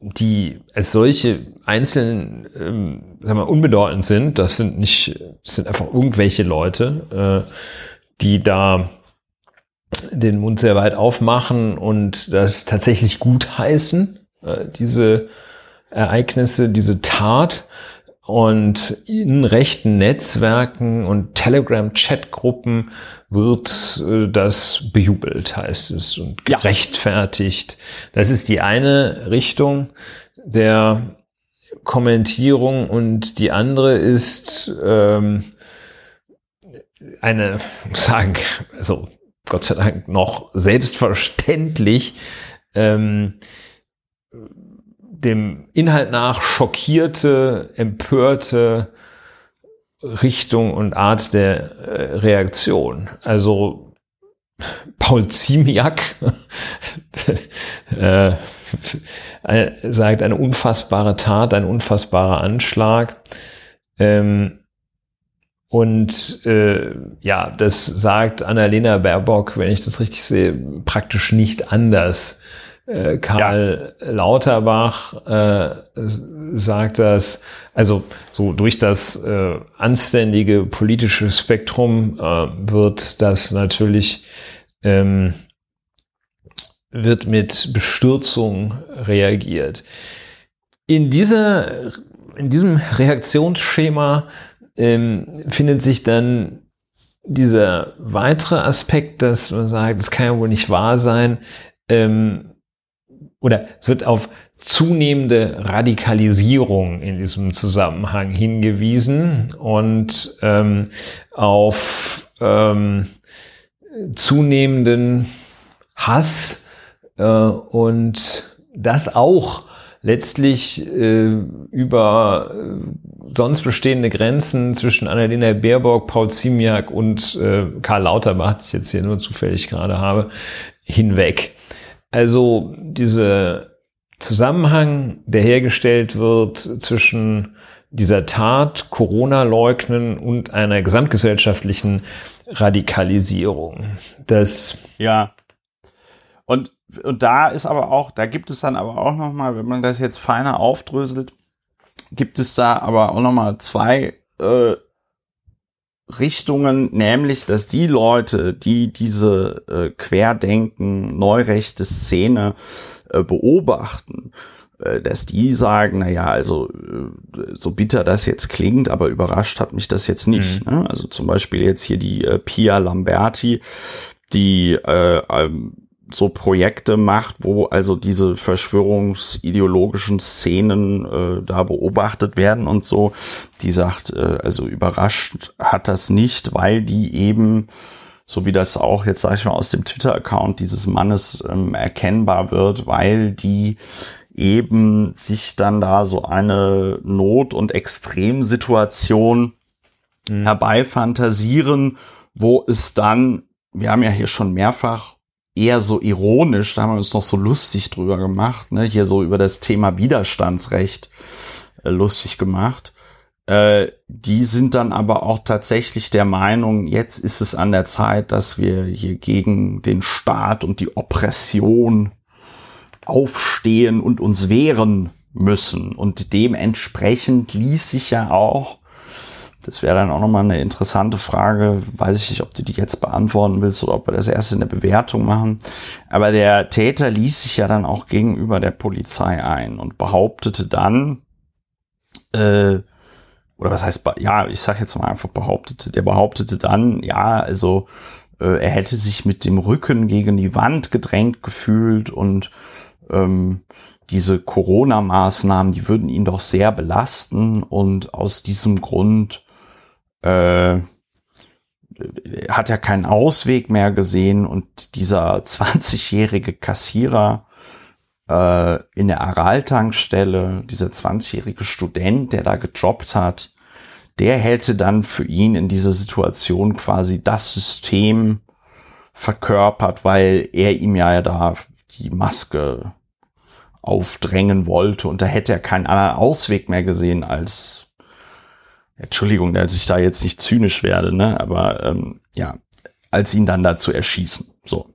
die als solche einzeln ähm, sagen wir, unbedeutend sind, das sind nicht, das sind einfach irgendwelche Leute, äh, die da den Mund sehr weit aufmachen und das tatsächlich gut heißen, äh, diese Ereignisse, diese Tat und in rechten Netzwerken und Telegram-Chatgruppen wird äh, das bejubelt, heißt es, und gerechtfertigt. Ja. Das ist die eine Richtung der Kommentierung und die andere ist ähm, eine, sagen, also Gott sei Dank noch selbstverständlich ähm, dem Inhalt nach schockierte, empörte Richtung und Art der äh, Reaktion. Also Paul Ziemiak <laughs> äh, sagt eine unfassbare Tat, ein unfassbarer Anschlag. Ähm, und äh, ja, das sagt Annalena Baerbock, wenn ich das richtig sehe, praktisch nicht anders. Äh, Karl ja. Lauterbach äh, sagt das, also so durch das äh, anständige politische Spektrum äh, wird das natürlich ähm, wird mit Bestürzung reagiert. In dieser in diesem Reaktionsschema ähm, findet sich dann dieser weitere Aspekt, dass man sagt, das kann ja wohl nicht wahr sein, ähm, oder es wird auf zunehmende Radikalisierung in diesem Zusammenhang hingewiesen und ähm, auf ähm, zunehmenden Hass äh, und das auch letztlich äh, über äh, sonst bestehende Grenzen zwischen Annalena Baerbock, Paul Ziemiak und äh, Karl Lauterbach, die ich jetzt hier nur zufällig gerade habe, hinweg. Also dieser Zusammenhang, der hergestellt wird zwischen dieser Tat, Corona-Leugnen und einer gesamtgesellschaftlichen Radikalisierung. Das ja. Und und da ist aber auch, da gibt es dann aber auch noch mal, wenn man das jetzt feiner aufdröselt, gibt es da aber auch noch mal zwei äh, Richtungen, nämlich, dass die Leute, die diese äh, Querdenken, neurechte Szene äh, beobachten, äh, dass die sagen, na ja, also äh, so bitter das jetzt klingt, aber überrascht hat mich das jetzt nicht. Mhm. Ne? Also zum Beispiel jetzt hier die äh, Pia Lamberti, die äh, ähm, so Projekte macht, wo also diese verschwörungsideologischen Szenen äh, da beobachtet werden und so, die sagt, äh, also überrascht hat das nicht, weil die eben, so wie das auch jetzt sage ich mal aus dem Twitter-Account dieses Mannes ähm, erkennbar wird, weil die eben sich dann da so eine Not- und Extremsituation mhm. herbeifantasieren, wo es dann, wir haben ja hier schon mehrfach eher so ironisch, da haben wir uns noch so lustig drüber gemacht, ne, hier so über das Thema Widerstandsrecht äh, lustig gemacht. Äh, die sind dann aber auch tatsächlich der Meinung, jetzt ist es an der Zeit, dass wir hier gegen den Staat und die Oppression aufstehen und uns wehren müssen. Und dementsprechend ließ sich ja auch das wäre dann auch nochmal eine interessante Frage. Weiß ich nicht, ob du die jetzt beantworten willst oder ob wir das erst in der Bewertung machen. Aber der Täter ließ sich ja dann auch gegenüber der Polizei ein und behauptete dann, äh, oder was heißt, ja, ich sag jetzt mal einfach behauptete, der behauptete dann, ja, also äh, er hätte sich mit dem Rücken gegen die Wand gedrängt gefühlt und ähm, diese Corona-Maßnahmen, die würden ihn doch sehr belasten und aus diesem Grund äh, hat ja keinen Ausweg mehr gesehen und dieser <laughs> 20-jährige Kassierer äh, in der Aral-Tankstelle, dieser 20-jährige Student, der da gejobbt hat, der hätte dann für ihn in dieser Situation quasi das System verkörpert, weil er ihm ja da die Maske aufdrängen wollte und da hätte er keinen anderen Ausweg mehr gesehen, als Entschuldigung, dass ich da jetzt nicht zynisch werde, ne? aber ähm, ja, als ihn dann da zu erschießen. So.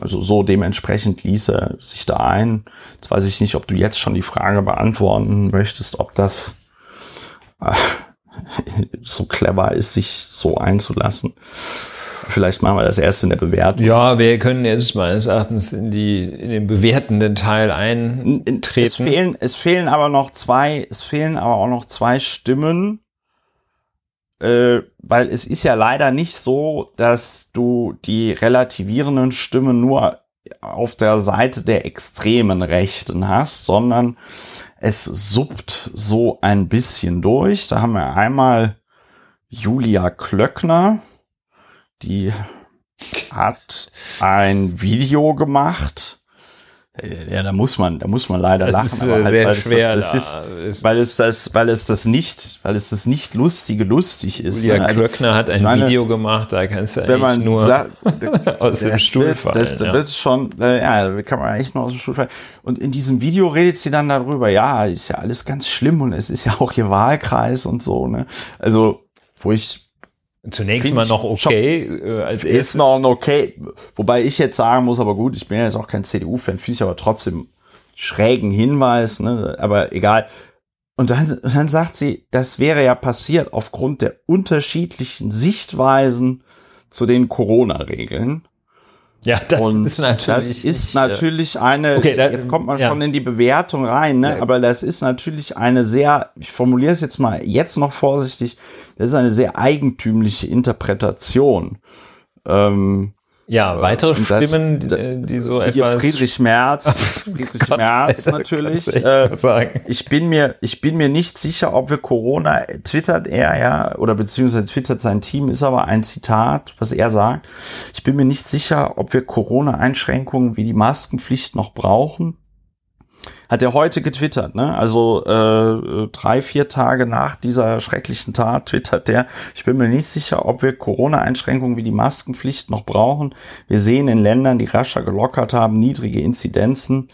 Also so dementsprechend ließ er sich da ein. Jetzt weiß ich nicht, ob du jetzt schon die Frage beantworten möchtest, ob das äh, <laughs> so clever ist, sich so einzulassen. Vielleicht machen wir das erst in der Bewertung. Ja, wir können jetzt meines Erachtens in die in den bewertenden Teil eintreten. Es fehlen, es fehlen aber noch zwei, es fehlen aber auch noch zwei Stimmen, äh, weil es ist ja leider nicht so, dass du die relativierenden Stimmen nur auf der Seite der extremen Rechten hast, sondern es suppt so ein bisschen durch. Da haben wir einmal Julia Klöckner, die hat ein Video gemacht. Ja, da muss man, da muss man leider Das lachen, ist, aber äh, halt, weil, es das, das da. ist, Ist- weil es das, weil es das nicht, weil es das nicht lustige lustig ist. Julia ne? Klöckner hat ein meine, Video gemacht, da kannst du wenn eigentlich man nur sagt, <laughs> aus dem Stuhl fallen. Das, das ja. wird schon, äh, ja, da kann man echt nur aus dem Stuhl fallen. Und in diesem Video redet sie dann darüber, ja, ist ja alles ganz schlimm und es ist ja auch ihr Wahlkreis und so, ne? Also, wo ich Zunächst mal noch okay, äh, als ist noch okay. Wobei ich jetzt sagen muss, aber gut, ich bin ja jetzt auch kein CDU-Fan, finde ich aber trotzdem schrägen Hinweis, ne? aber egal. Und dann, und dann sagt sie, das wäre ja passiert aufgrund der unterschiedlichen Sichtweisen zu den Corona-Regeln. Ja, das und ist natürlich. das ist äh, natürlich eine, Okay, da- jetzt kommt man ja. schon in die Bewertung rein, ne? Ja. aber das ist natürlich eine sehr, ich formuliere es jetzt mal jetzt noch vorsichtig, das ist eine sehr eigentümliche Interpretation. Ähm, Ja, weitere Und das- Stimmen, äh, die so hier etwas. Friedrich Merz, <laughs> Friedrich Merz natürlich. Äh, ich bin mir, ich bin mir nicht sicher, ob wir Corona, twittert er ja, oder beziehungsweise twittert sein Team, ist aber ein Zitat, was er sagt. Ich bin mir nicht sicher, ob wir Corona-Einschränkungen wie die Maskenpflicht noch brauchen. Hat er heute getwittert, ne? Also äh, drei, vier Tage nach dieser schrecklichen Tat twittert der, ich bin mir nicht sicher, ob wir Corona-Einschränkungen wie die Maskenpflicht noch brauchen. Wir sehen in Ländern, die rascher gelockert haben, niedrige Inzidenzen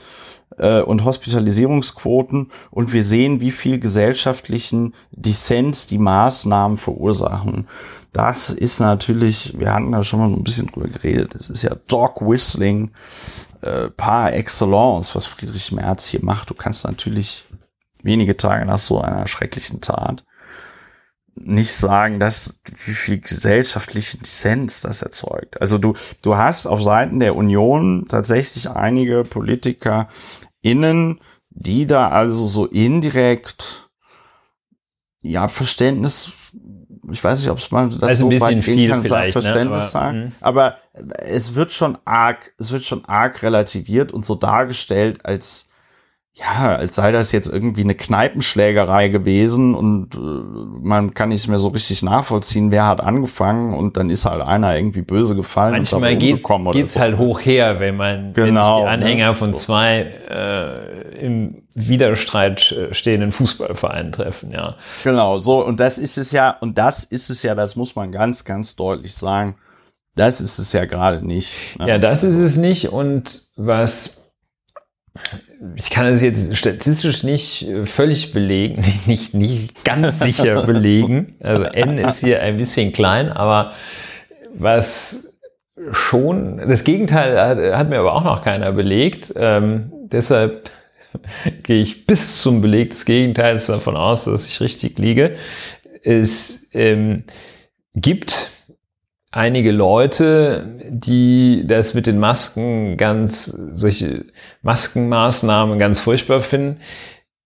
äh, und Hospitalisierungsquoten und wir sehen, wie viel gesellschaftlichen Dissens die Maßnahmen verursachen. Das ist natürlich, wir hatten da schon mal ein bisschen drüber geredet, das ist ja Dog Whistling äh, par excellence, was Friedrich Merz hier macht. Du kannst natürlich wenige Tage nach so einer schrecklichen Tat nicht sagen, dass wie viel gesellschaftlichen Dissens das erzeugt. Also du, du hast auf Seiten der Union tatsächlich einige Politiker innen, die da also so indirekt ja Verständnis ich weiß nicht, ob es mal das Also ein so weit bisschen viel kann, vielleicht, ne? Verständnis Aber, sagen. mh. Aber es wird schon arg, es wird schon arg relativiert und so dargestellt, als ja, als sei das jetzt irgendwie eine Kneipenschlägerei gewesen und äh, man kann nicht mehr so richtig nachvollziehen, wer hat angefangen und dann ist halt einer irgendwie böse gefallen Manchmal geht's, geht's so. halt hoch her, wenn man wenn Genau, sich die Anhänger ne? von zwei äh, im Widerstreit äh, stehenden Fußballvereinen treffen, ja. Genau, so, und das ist es ja, und das ist es ja, das muss man ganz, ganz deutlich sagen. Das ist es ja gerade nicht. ne? Ja, das ist es nicht. Und was ich kann es jetzt statistisch nicht äh, völlig belegen, <laughs> nicht, nicht ganz sicher <laughs> belegen. Also N ist hier ein bisschen klein, aber was schon, das Gegenteil hat, hat mir aber auch noch keiner belegt. Ähm, deshalb <laughs> gehe ich bis zum Beleg des Gegenteils davon aus, dass ich richtig liege. Es ähm, gibt einige Leute, die das mit den Masken ganz, solche Maskenmaßnahmen ganz furchtbar finden.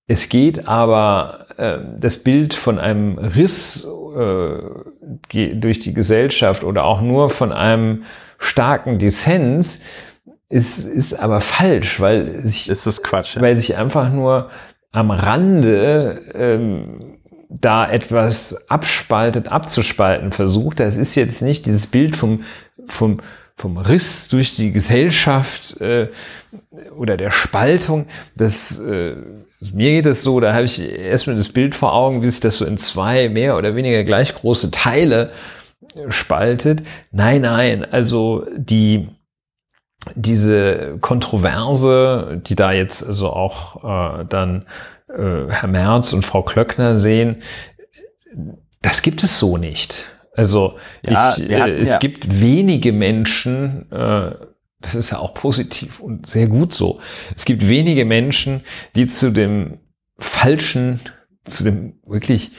Es geht aber äh, das Bild von einem Riss äh, durch die Gesellschaft oder auch nur von einem starken Dissens ist, ist aber falsch, weil sich Ist das Quatsch. Ja. weil sich einfach nur am Rande ähm, da etwas abspaltet, abzuspalten versucht. Das ist jetzt nicht dieses Bild vom, vom, vom Riss durch die Gesellschaft äh, oder der Spaltung. Das, äh, mir geht es so, da habe ich erstmal das Bild vor Augen, wie sich das so in zwei mehr oder weniger gleich große Teile äh, spaltet. Nein, nein, also die diese Kontroverse, die da jetzt also auch äh, dann äh, Herr Merz und Frau Klöckner sehen, das gibt es so nicht. Also Ja, ich, hatten äh, es ja- gibt wenige Menschen, äh, das ist ja auch positiv und sehr gut so. Es gibt wenige Menschen, die zu dem falschen, zu dem wirklich,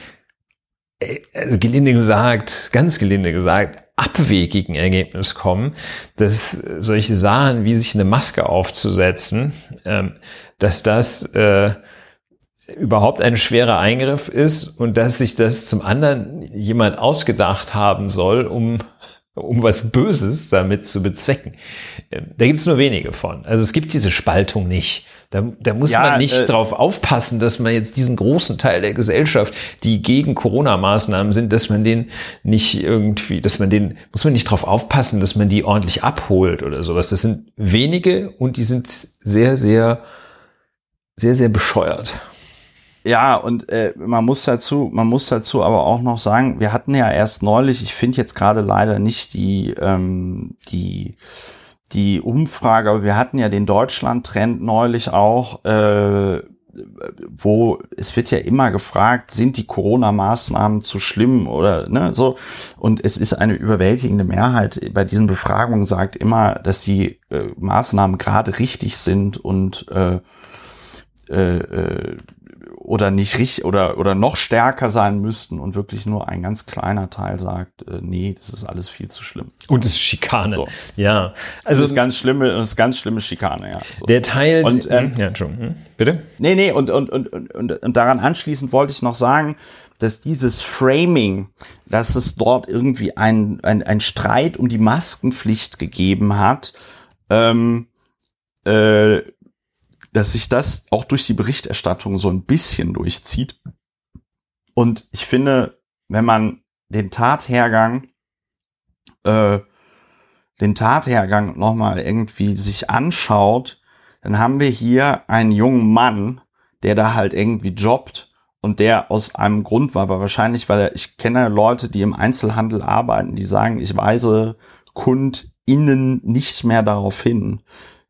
äh, also gelinde gesagt, ganz gelinde gesagt, abwegigen Ergebnis kommen, dass solche Sachen wie sich eine Maske aufzusetzen, ähm, dass das äh, überhaupt ein schwerer Eingriff ist und dass sich das zum anderen jemand ausgedacht haben soll, um um was Böses damit zu bezwecken. Ähm, da gibt es nur wenige von. Also es gibt diese Spaltung nicht. Da, da muss ja, man nicht äh, drauf aufpassen, dass man jetzt diesen großen Teil der Gesellschaft, die gegen Corona-Maßnahmen sind, dass man den nicht irgendwie, dass man den, muss man nicht drauf aufpassen, dass man die ordentlich abholt oder sowas. Das sind wenige und die sind sehr, sehr, sehr, sehr bescheuert. Ja, und äh, man muss dazu, man muss dazu aber auch noch sagen, wir hatten ja erst neulich, ich finde jetzt gerade leider nicht die, ähm, die die Umfrage, aber wir hatten ja den Deutschland-Trend neulich auch, äh, wo es wird ja immer gefragt, sind die Corona-Maßnahmen zu schlimm oder ne, so. Und es ist eine überwältigende Mehrheit bei diesen Befragungen sagt immer, dass die äh, Maßnahmen gerade richtig sind und äh, äh, äh oder nicht richtig oder oder noch stärker sein müssten und wirklich nur ein ganz kleiner Teil sagt, äh, nee, das ist alles viel zu schlimm. Und es ist Schikane. So. Ja, also das ist ganz schlimme, das ist ganz schlimme Schikane, ja. So. Der Teil und ähm, ja, Entschuldigung, hm? bitte. Nee, nee, und und, und und und daran anschließend wollte ich noch sagen, dass dieses Framing, dass es dort irgendwie ein ein, ein Streit um die Maskenpflicht gegeben hat, ähm, äh, dass sich das auch durch die Berichterstattung so ein bisschen durchzieht. Und ich finde, wenn man den Tathergang, äh, den Tathergang nochmal irgendwie sich anschaut, dann haben wir hier einen jungen Mann, der da halt irgendwie jobbt und der aus einem Grund war, aber wahrscheinlich, weil er, ich kenne Leute, die im Einzelhandel arbeiten, die sagen, ich weise KundInnen nicht mehr darauf hin,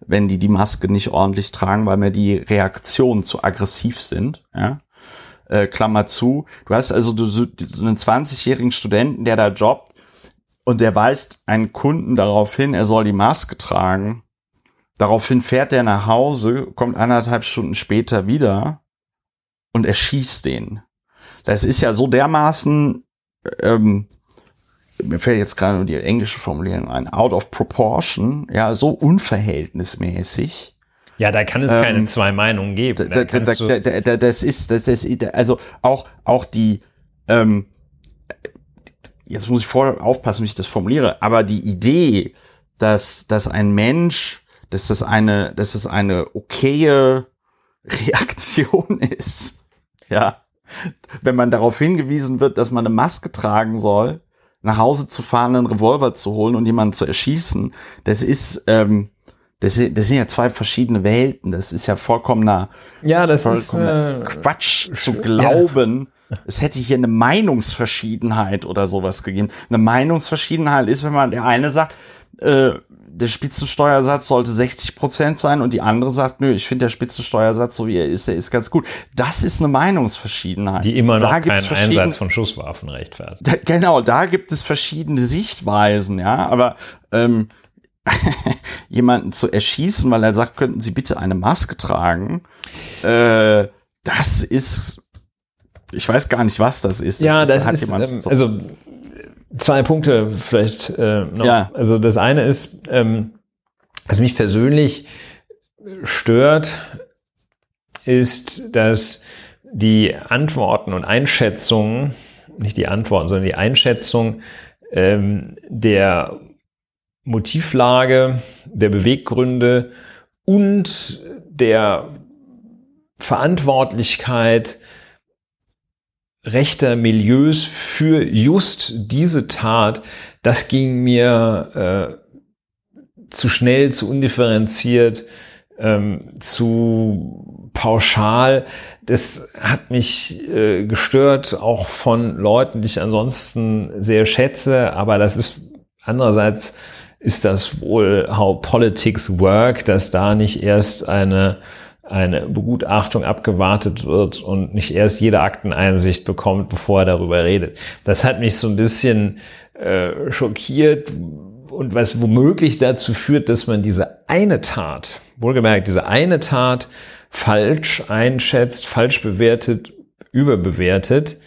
wenn die die Maske nicht ordentlich tragen, weil mir die Reaktionen zu aggressiv sind. Ja? Äh, Klammer zu. Du hast also du, so einen 20-jährigen Studenten, der da jobbt und der weist einen Kunden darauf hin, er soll die Maske tragen. Daraufhin fährt er nach Hause, kommt anderthalb Stunden später wieder und erschießt den. Das ist ja so dermaßen ähm, mir fällt jetzt gerade nur die englische Formulierung ein, out of proportion, ja, so unverhältnismäßig. Ja, da kann es ähm, keine zwei Meinungen geben. Da, da, da, das ist, das ist, also auch, auch die, ähm, jetzt muss ich voll aufpassen, wie ich das formuliere, aber die Idee, dass, dass ein Mensch, dass das eine, dass das eine okaye Reaktion <laughs> ist, ja, wenn man darauf hingewiesen wird, dass man eine Maske tragen soll, nach Hause zu fahren, einen Revolver zu holen und jemanden zu erschießen, das ist, ähm, das, das sind ja zwei verschiedene Welten. Das ist ja vollkommener, ja, das vollkommener ist, äh, Quatsch <laughs> zu glauben. Ja. Es hätte hier eine Meinungsverschiedenheit oder sowas gegeben. Eine Meinungsverschiedenheit ist, wenn man der eine sagt, äh, der Spitzensteuersatz sollte 60 Prozent sein und die andere sagt, nö, ich finde der Spitzensteuersatz, so wie er ist, der ist ganz gut. Das ist eine Meinungsverschiedenheit. Die immer noch da keinen Einsatz von Schusswaffen rechtfertigt. Da, genau, da gibt es verschiedene Sichtweisen, ja, aber ähm, <laughs> jemanden zu erschießen, weil er sagt, könnten Sie bitte eine Maske tragen, äh, das ist ich weiß gar nicht, was das ist. Ja, das, das ist, ähm, so also zwei Punkte vielleicht äh, noch. Ja. Also das eine ist, ähm, was mich persönlich stört, ist, dass die Antworten und Einschätzungen, nicht die Antworten, sondern die Einschätzung ähm, der Motivlage, der Beweggründe und der Verantwortlichkeit rechter Milieus für just diese Tat, das ging mir äh, zu schnell, zu undifferenziert, ähm, zu pauschal. Das hat mich äh, gestört, auch von Leuten, die ich ansonsten sehr schätze, aber das ist andererseits ist das wohl how politics work, dass da nicht erst eine eine Begutachtung abgewartet wird und nicht erst jede Akteneinsicht bekommt, bevor er darüber redet. Das hat mich so ein bisschen äh, schockiert und was womöglich dazu führt, dass man diese eine Tat, wohlgemerkt, diese eine Tat falsch einschätzt, falsch bewertet, überbewertet,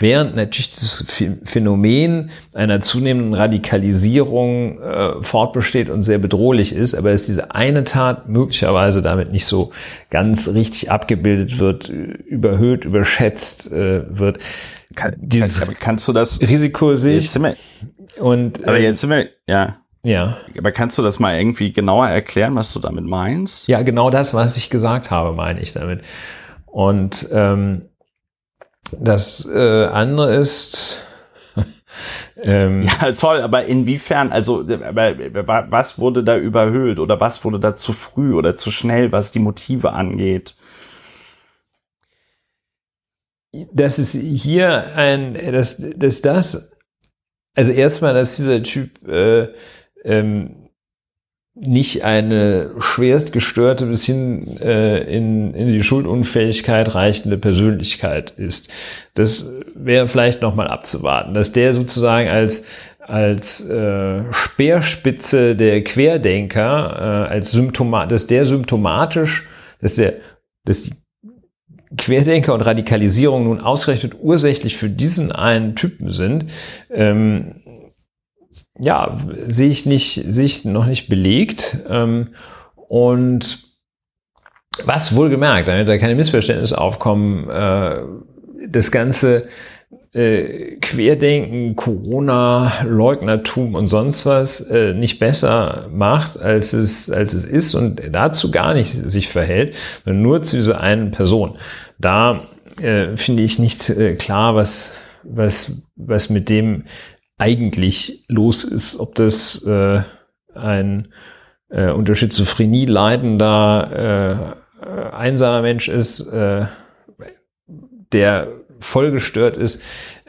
Während natürlich das Phänomen einer zunehmenden Radikalisierung äh, fortbesteht und sehr bedrohlich ist, aber dass diese eine Tat möglicherweise damit nicht so ganz richtig abgebildet wird, überhöht, überschätzt äh, wird. Kann, Dieses kann, kannst du das Risiko sehe und, aber äh, jetzt sind wir, ja. Ja. Aber kannst du das mal irgendwie genauer erklären, was du damit meinst? Ja, genau das, was ich gesagt habe, meine ich damit. Und ähm, das äh, andere ist. <laughs> ähm, ja, toll, aber inwiefern, also aber, was wurde da überhöht oder was wurde da zu früh oder zu schnell, was die Motive angeht? Das ist hier ein, dass, dass das, also erstmal, dass dieser Typ äh, ähm, nicht eine schwerst gestörte bis hin äh, in, in die Schuldunfähigkeit reichende Persönlichkeit ist. Das wäre vielleicht nochmal abzuwarten, dass der sozusagen als als äh, Speerspitze der Querdenker, äh, als Symptomat, dass der symptomatisch, dass der, dass die Querdenker und Radikalisierung nun ausgerechnet ursächlich für diesen einen Typen sind, ähm, ja, sehe ich nicht, sehe ich noch nicht belegt. Ähm, und was wohlgemerkt, damit da keine Missverständnisse aufkommen, äh, das Ganze äh, Querdenken, Corona, Leugnertum und sonst was äh, nicht besser macht, als es, als es ist und dazu gar nicht sich verhält, sondern nur zu dieser einen Person. Da äh, finde ich nicht äh, klar, was, was, was mit dem eigentlich los ist, ob das äh, ein äh, unter Schizophrenie leidender äh, äh, einsamer Mensch ist, äh, der vollgestört ist,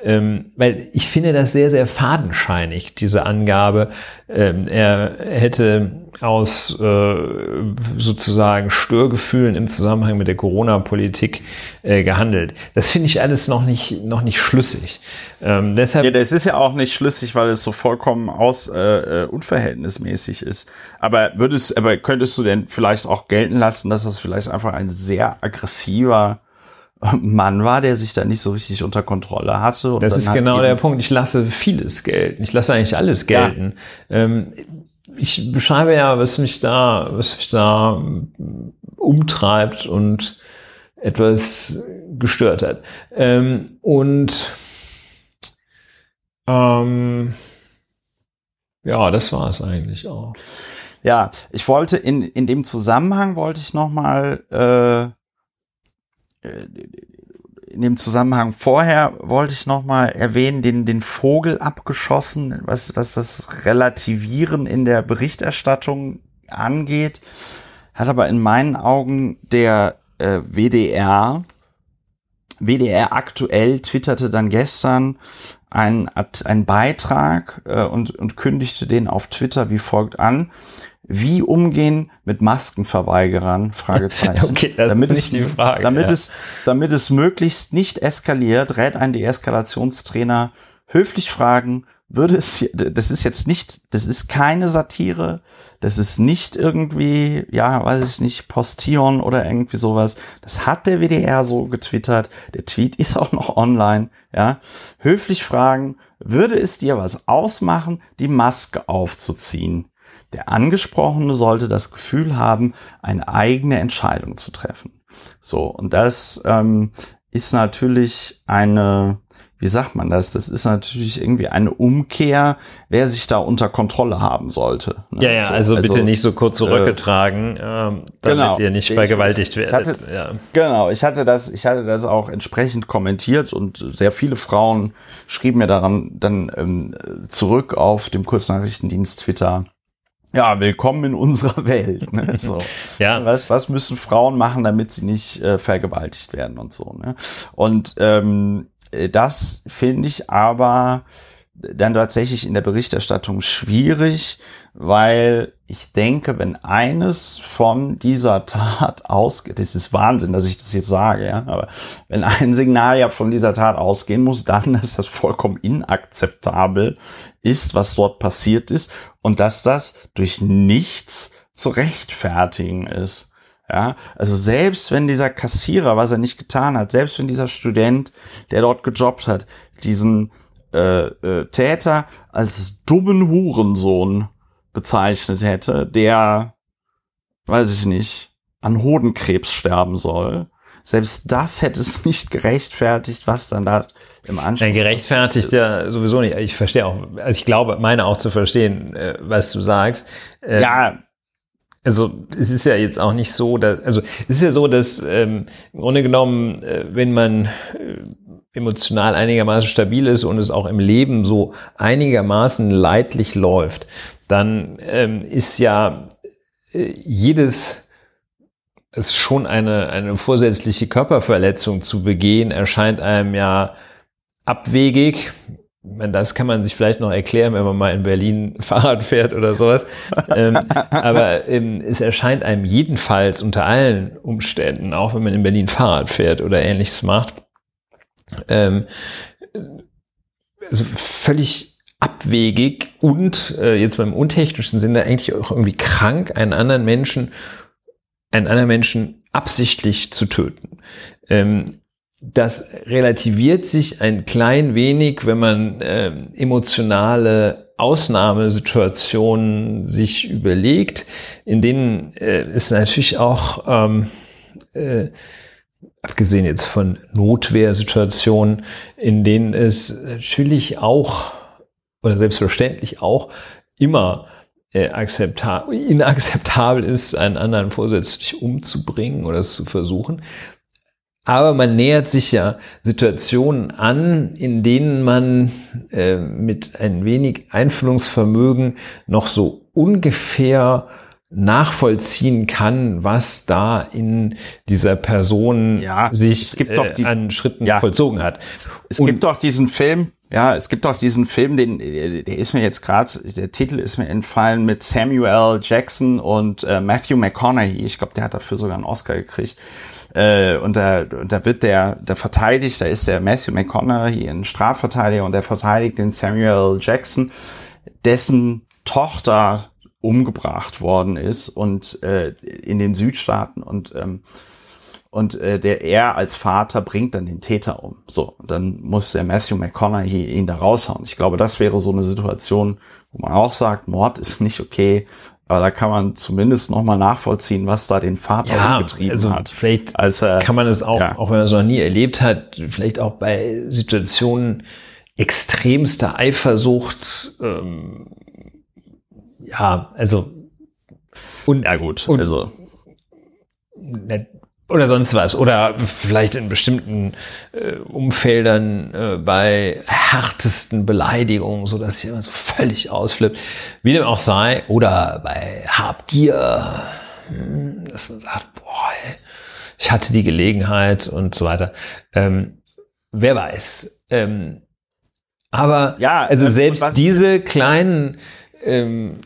ähm, weil ich finde das sehr, sehr fadenscheinig, diese Angabe. Ähm, er hätte aus äh, sozusagen Störgefühlen im Zusammenhang mit der Corona-Politik äh, gehandelt. Das finde ich alles noch nicht, noch nicht schlüssig. Ähm, deshalb ja, das ist ja auch nicht schlüssig, weil es so vollkommen aus äh, äh unverhältnismäßig ist. Aber würdest, aber könntest du denn vielleicht auch gelten lassen, dass das vielleicht einfach ein sehr aggressiver Mann war, der sich da nicht so richtig unter Kontrolle hatte. das ist genau der Punkt. Ich lasse vieles gelten. Ich lasse eigentlich alles gelten. Ja. Ähm, ich beschreibe ja, was mich da, was mich da umtreibt und etwas gestört hat. Ähm, und ähm, ja, das war es eigentlich auch. Ja, ich wollte in, in dem Zusammenhang wollte ich noch mal äh, äh, in dem Zusammenhang vorher wollte ich noch mal erwähnen, den, den Vogel abgeschossen, was, was das Relativieren in der Berichterstattung angeht, hat aber in meinen Augen der äh, WDR, WDR aktuell twitterte dann gestern einen, einen Beitrag äh, und, und kündigte den auf Twitter wie folgt an. Wie umgehen mit Maskenverweigerern? Fragezeichen. <laughs> okay, das damit ist nicht es, die Frage. Damit ja. es, damit es möglichst nicht eskaliert, rät ein Deeskalationstrainer höflich fragen, würde es, das ist jetzt nicht, das ist keine Satire, das ist nicht irgendwie, ja, weiß ich nicht, Postion oder irgendwie sowas. Das hat der WDR so getwittert. Der Tweet ist auch noch online, ja. Höflich fragen, würde es dir was ausmachen, die Maske aufzuziehen? Der Angesprochene sollte das Gefühl haben, eine eigene Entscheidung zu treffen. So, und das ähm, ist natürlich eine, wie sagt man das? Das ist natürlich irgendwie eine Umkehr, wer sich da unter Kontrolle haben sollte. Ne? Ja, ja, so, also, also, bitte nicht so kurze Röcke äh, tragen, ähm, damit genau, ihr nicht vergewaltigt werdet. Hatte, ja. Genau, ich hatte das, ich hatte das auch entsprechend kommentiert und sehr viele Frauen schrieben mir daran dann ähm, zurück auf dem Kurznachrichtendienst Twitter ja, willkommen in unserer <laughs> Welt. Ne? So. ja. Was, was müssen Frauen machen, damit sie nicht äh, vergewaltigt werden und so. Ne? Und ähm, äh, das finde ich aber dann tatsächlich in der Berichterstattung schwierig, weil ich denke, wenn eines von dieser Tat ausgeht, das ist Wahnsinn, dass ich das jetzt sage, ja, aber wenn ein Signal ja von dieser Tat ausgehen muss, dann, <laughs> dass das vollkommen inakzeptabel ist, was dort passiert ist und dass das durch nichts zu rechtfertigen ist. Ja, also selbst wenn dieser Kassierer, was er nicht getan hat, selbst wenn dieser Student, der dort gejobbt hat, diesen äh, äh, Täter als dummen Hurensohn bezeichnet hätte, der, weiß ich nicht, an Hodenkrebs sterben soll, selbst das hätte es <laughs> nicht gerechtfertigt, was dann da im Anschluss. Nein, gerechtfertigt ja sowieso nicht. Ich verstehe auch, also ich glaube, meine auch zu verstehen, äh, was du sagst. Äh, ja. Also es ist ja jetzt auch nicht so, dass, also es ist ja so, dass ähm, im Grunde genommen, äh, wenn man äh, emotional einigermaßen stabil ist und es auch im Leben so einigermaßen leidlich läuft, dann ähm, ist ja äh, jedes es schon eine, eine vorsätzliche Körperverletzung zu begehen, erscheint einem ja abwegig. Das kann man sich vielleicht noch erklären, wenn man mal in Berlin <laughs> Fahrrad fährt oder sowas. ähm, aber ähm, es erscheint einem jedenfalls unter allen Umständen, auch wenn man in Berlin Fahrrad fährt oder ähnliches macht, ähm, also völlig abwegig und äh, jetzt beim untechnischen Sinne eigentlich auch irgendwie krank, einen anderen Menschen einen anderen Menschen absichtlich zu töten. Ähm, das relativiert sich ein klein wenig, wenn man äh, emotionale Ausnahmesituationen sich überlegt, in denen äh, es natürlich auch, ähm, äh, abgesehen jetzt von Notwehrsituationen, in denen es natürlich auch oder selbstverständlich auch immer äh, akzeptabel, inakzeptabel ist, einen anderen vorsätzlich umzubringen oder es zu versuchen. Aber man nähert sich ja Situationen an, in denen man äh, mit ein wenig Einfühlungsvermögen noch so ungefähr nachvollziehen kann, was da in dieser Person ja, sich äh, an Schritten ja, vollzogen hat. Es, es gibt doch diesen Film, ja, es gibt auch diesen Film, den, der ist mir jetzt gerade, der Titel ist mir entfallen mit Samuel Jackson und äh, Matthew McConaughey. Ich glaube, der hat dafür sogar einen Oscar gekriegt. Äh, und da, und da wird der, der verteidigt, da ist der Matthew McConaughey ein Strafverteidiger und der verteidigt den Samuel Jackson, dessen Tochter umgebracht worden ist und äh, in den Südstaaten und ähm, und äh, der er als Vater bringt dann den Täter um. So, dann muss der Matthew McConaughey ihn da raushauen. Ich glaube, das wäre so eine Situation, wo man auch sagt, Mord ist nicht okay, aber da kann man zumindest noch mal nachvollziehen, was da den Vater ja, umgetrieben also hat. Vielleicht als, äh, kann man es auch, ja. auch wenn man es noch nie erlebt hat, vielleicht auch bei Situationen extremster Eifersucht. Ähm, ja, also und ja gut, und, also oder sonst was. Oder vielleicht in bestimmten äh, Umfeldern äh, bei härtesten Beleidigungen, so dass jemand so völlig ausflippt. Wie dem auch sei. Oder bei Habgier, hm, dass man sagt, boah, ey, ich hatte die Gelegenheit und so weiter. Ähm, wer weiß. Ähm, aber ja, also äh, selbst diese kleinen, ähm,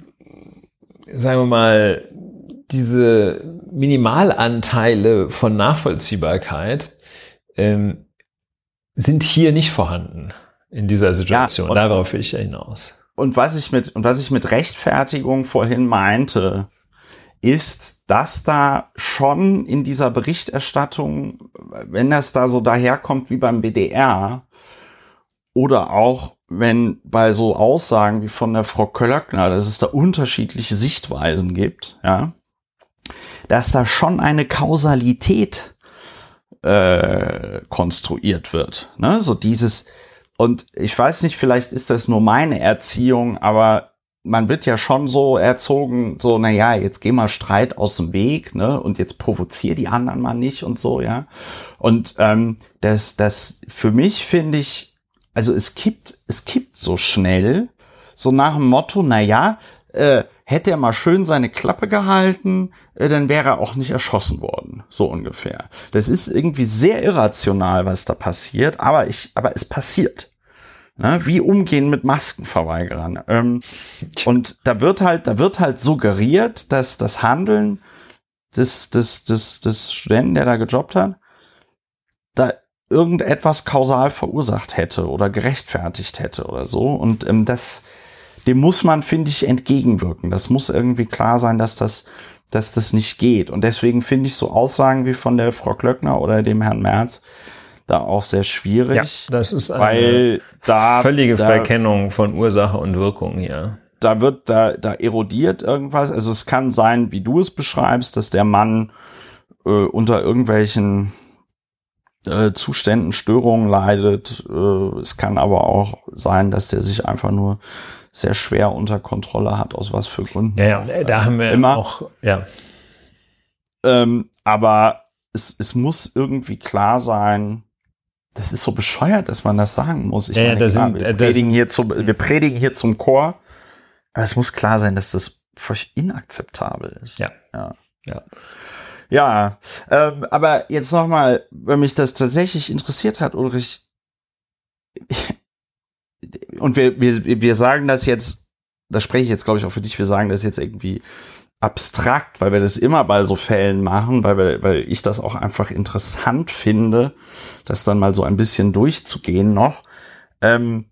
sagen wir mal, diese Minimalanteile von Nachvollziehbarkeit ähm, sind hier nicht vorhanden in dieser Situation. Ja, Darauf will ich ja hinaus. Und was ich mit, und was ich mit Rechtfertigung vorhin meinte, ist, dass da schon in dieser Berichterstattung, wenn das da so daherkommt wie beim WDR, oder auch wenn bei so Aussagen wie von der Frau Köllöckner, dass es da unterschiedliche Sichtweisen gibt, ja, dass da schon eine Kausalität äh, konstruiert wird. Ne? So dieses, und ich weiß nicht, vielleicht ist das nur meine Erziehung, aber man wird ja schon so erzogen, so, na ja, jetzt geh mal Streit aus dem Weg, ne, und jetzt provozier die anderen mal nicht und so, ja. Und ähm, das, das für mich finde ich, also es kippt, es kippt so schnell, so nach dem Motto, na ja, äh, hätte er mal schön seine Klappe gehalten, äh, dann wäre er auch nicht erschossen worden, so ungefähr. Das ist irgendwie sehr irrational, was da passiert, aber ich, aber es passiert. Ne? Wie umgehen mit Maskenverweigerern? Ähm, und da wird halt, da wird halt suggeriert, dass das Handeln des, des, des, des Studenten, der da gejobbt hat, da irgendetwas kausal verursacht hätte oder gerechtfertigt hätte oder so. Und ähm, das, dem muss man, finde ich, entgegenwirken. Das muss irgendwie klar sein, dass das dass das nicht geht. Und deswegen finde ich so Aussagen wie von der Frau Klöckner oder dem Herrn Merz da auch sehr schwierig. Ja, das ist eine weil da völlige da, Verkennung von Ursache und Wirkung hier. Da wird, da, da erodiert irgendwas. Also es kann sein, wie du es beschreibst, dass der Mann äh, unter irgendwelchen äh, Zuständen, Störungen leidet. Äh, es kann aber auch sein, dass der sich einfach nur sehr schwer unter Kontrolle hat, aus was für Gründen. Ja, ja da haben wir Immer. auch, ja. Ähm, aber es, es muss irgendwie klar sein, das ist so bescheuert, dass man das sagen muss. Ich Ja, meine, klar, sind- wir, äh, predigen hier zum, wir predigen hier zum Chor, aber es muss klar sein, dass das völlig inakzeptabel ist. Ja. Ja. Ja. Ja, ähm, aber jetzt noch mal, wenn mich das tatsächlich interessiert hat, Ulrich, und wir, wir, wir sagen das jetzt, da spreche ich jetzt, glaube ich, auch für dich, wir sagen das jetzt irgendwie abstrakt, weil wir das immer bei so Fällen machen, weil, wir, weil ich das auch einfach interessant finde, das dann mal so ein bisschen durchzugehen noch. Ähm,